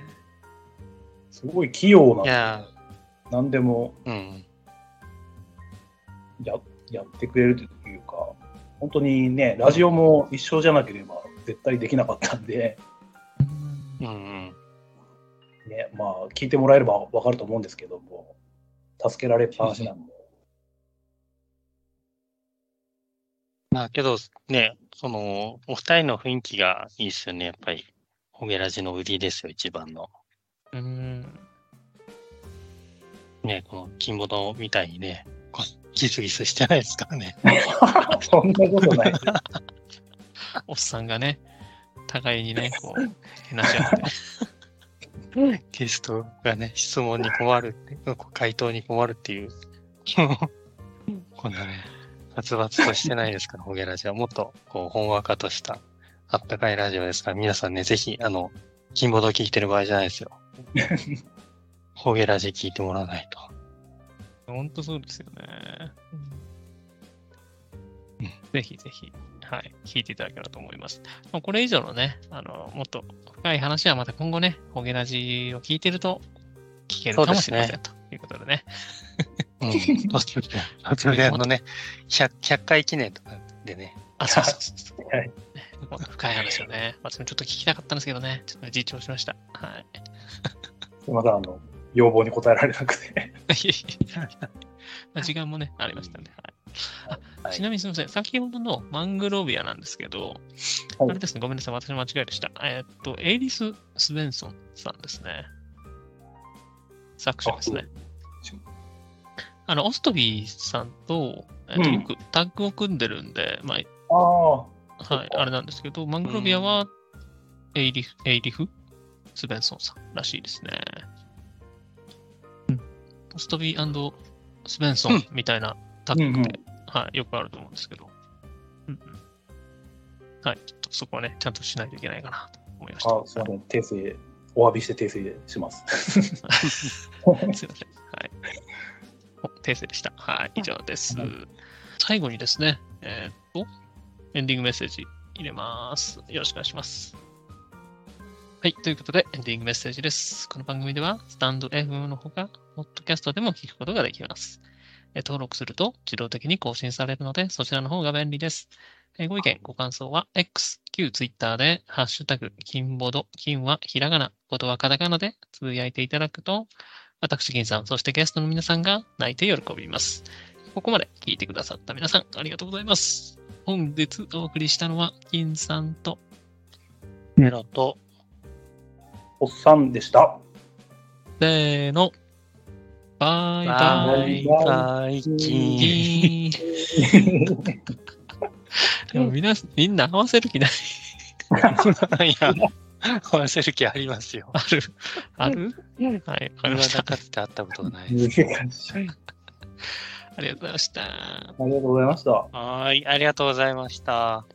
すごい器用なんで、いや何でもうん。ややってくれるというか、本当にね、ラジオも一緒じゃなければ絶対できなかったんで、うんうん。ね、まあ、聞いてもらえればわかると思うんですけども、助けられっぱなしなんで。まあけど、ね、その、お二人の雰囲気がいいですよね、やっぱり。ホゲラジの売りですよ、一番の。うん。ね、この金ボドみたいにね、ギスギスしてないですからね。<laughs> そんなことない。おっさんがね、互いにね、こう、けなし合って。<laughs> ゲストがね、質問に困るって、回答に困るっていう。<laughs> こんなね、殺伐としてないですから、ホゲラジは。もっと、こう、ほんわかとした、あったかいラジオですから、皆さんね、ぜひ、あの、金ボド聞いてる場合じゃないですよ。ホゲラジ聞いてもらわないと。本当そうですよね。うんぜひぜひ、はい、聞いていただければと思います。まあ、これ以上のね、あの、もっと深い話はまた今後ね、ホゲラジを聞いてると聞けるかもしれません、ということでね。うん。途中で、途中であのね、100, 100回記念とかでね、あ、そうそうそうそう。はいもっと深い話をね、私もちょっと聞きたかったんですけどね、ちょっと実調しました。はい。すみません、あの、要望に応えられなくて。<laughs> 時間もね、ありましたんで。はいはいちなみにすみません、先ほどのマングロービアなんですけど、はいあれですね、ごめんなさい、私の間違いでした。えーっと、エイリス・スベンソンさんですね。作者ですね。あの、オストビーさんと、えーよくタッグを組んでるんで、まああ、あ、はい、あれなんですけど、マングロービアはエイリフ、エイリフ・スベンソンさんらしいですね。ストビースベンソンみたいなタッグって、はい、よくあると思うんですけど。うんうん。はい、ちょっとそこはね、ちゃんとしないといけないかなと思いました。あすみません、訂正、お詫びして訂正します。<laughs> すいません。はい。お訂正でした。はい、以上ですはい。最後にですね、えーっと、エンディングメッセージ入れます。よろしくお願いします。はい、ということで、エンディングメッセージです。この番組では、スタンド FM のほか、ポッドキャストでも聞くことができます。えー登録すると自動的に更新されるので、そちらの方が便利です。えーご意見、ご感想は X、旧 Twitter で、ハッシュタグ、金ボド、金はひらがな、ボドはカタカナでつぶやいていただくと、私、金さん、そしてゲストの皆さんが泣いて喜びます。ここまで聞いてくださった皆さん、ありがとうございます。本日お送りしたのは、金さんと、メロと、おっさんでした。せーの、バイバイ。バイキン。でもみんな、みんな合わせる気ない。いや、合わせる気ありますよ。ある？ある？はい、わかりました。かつて会ったことがない。難しい。ありがとうございました。ありがとうございました。はい、ありがとうございました。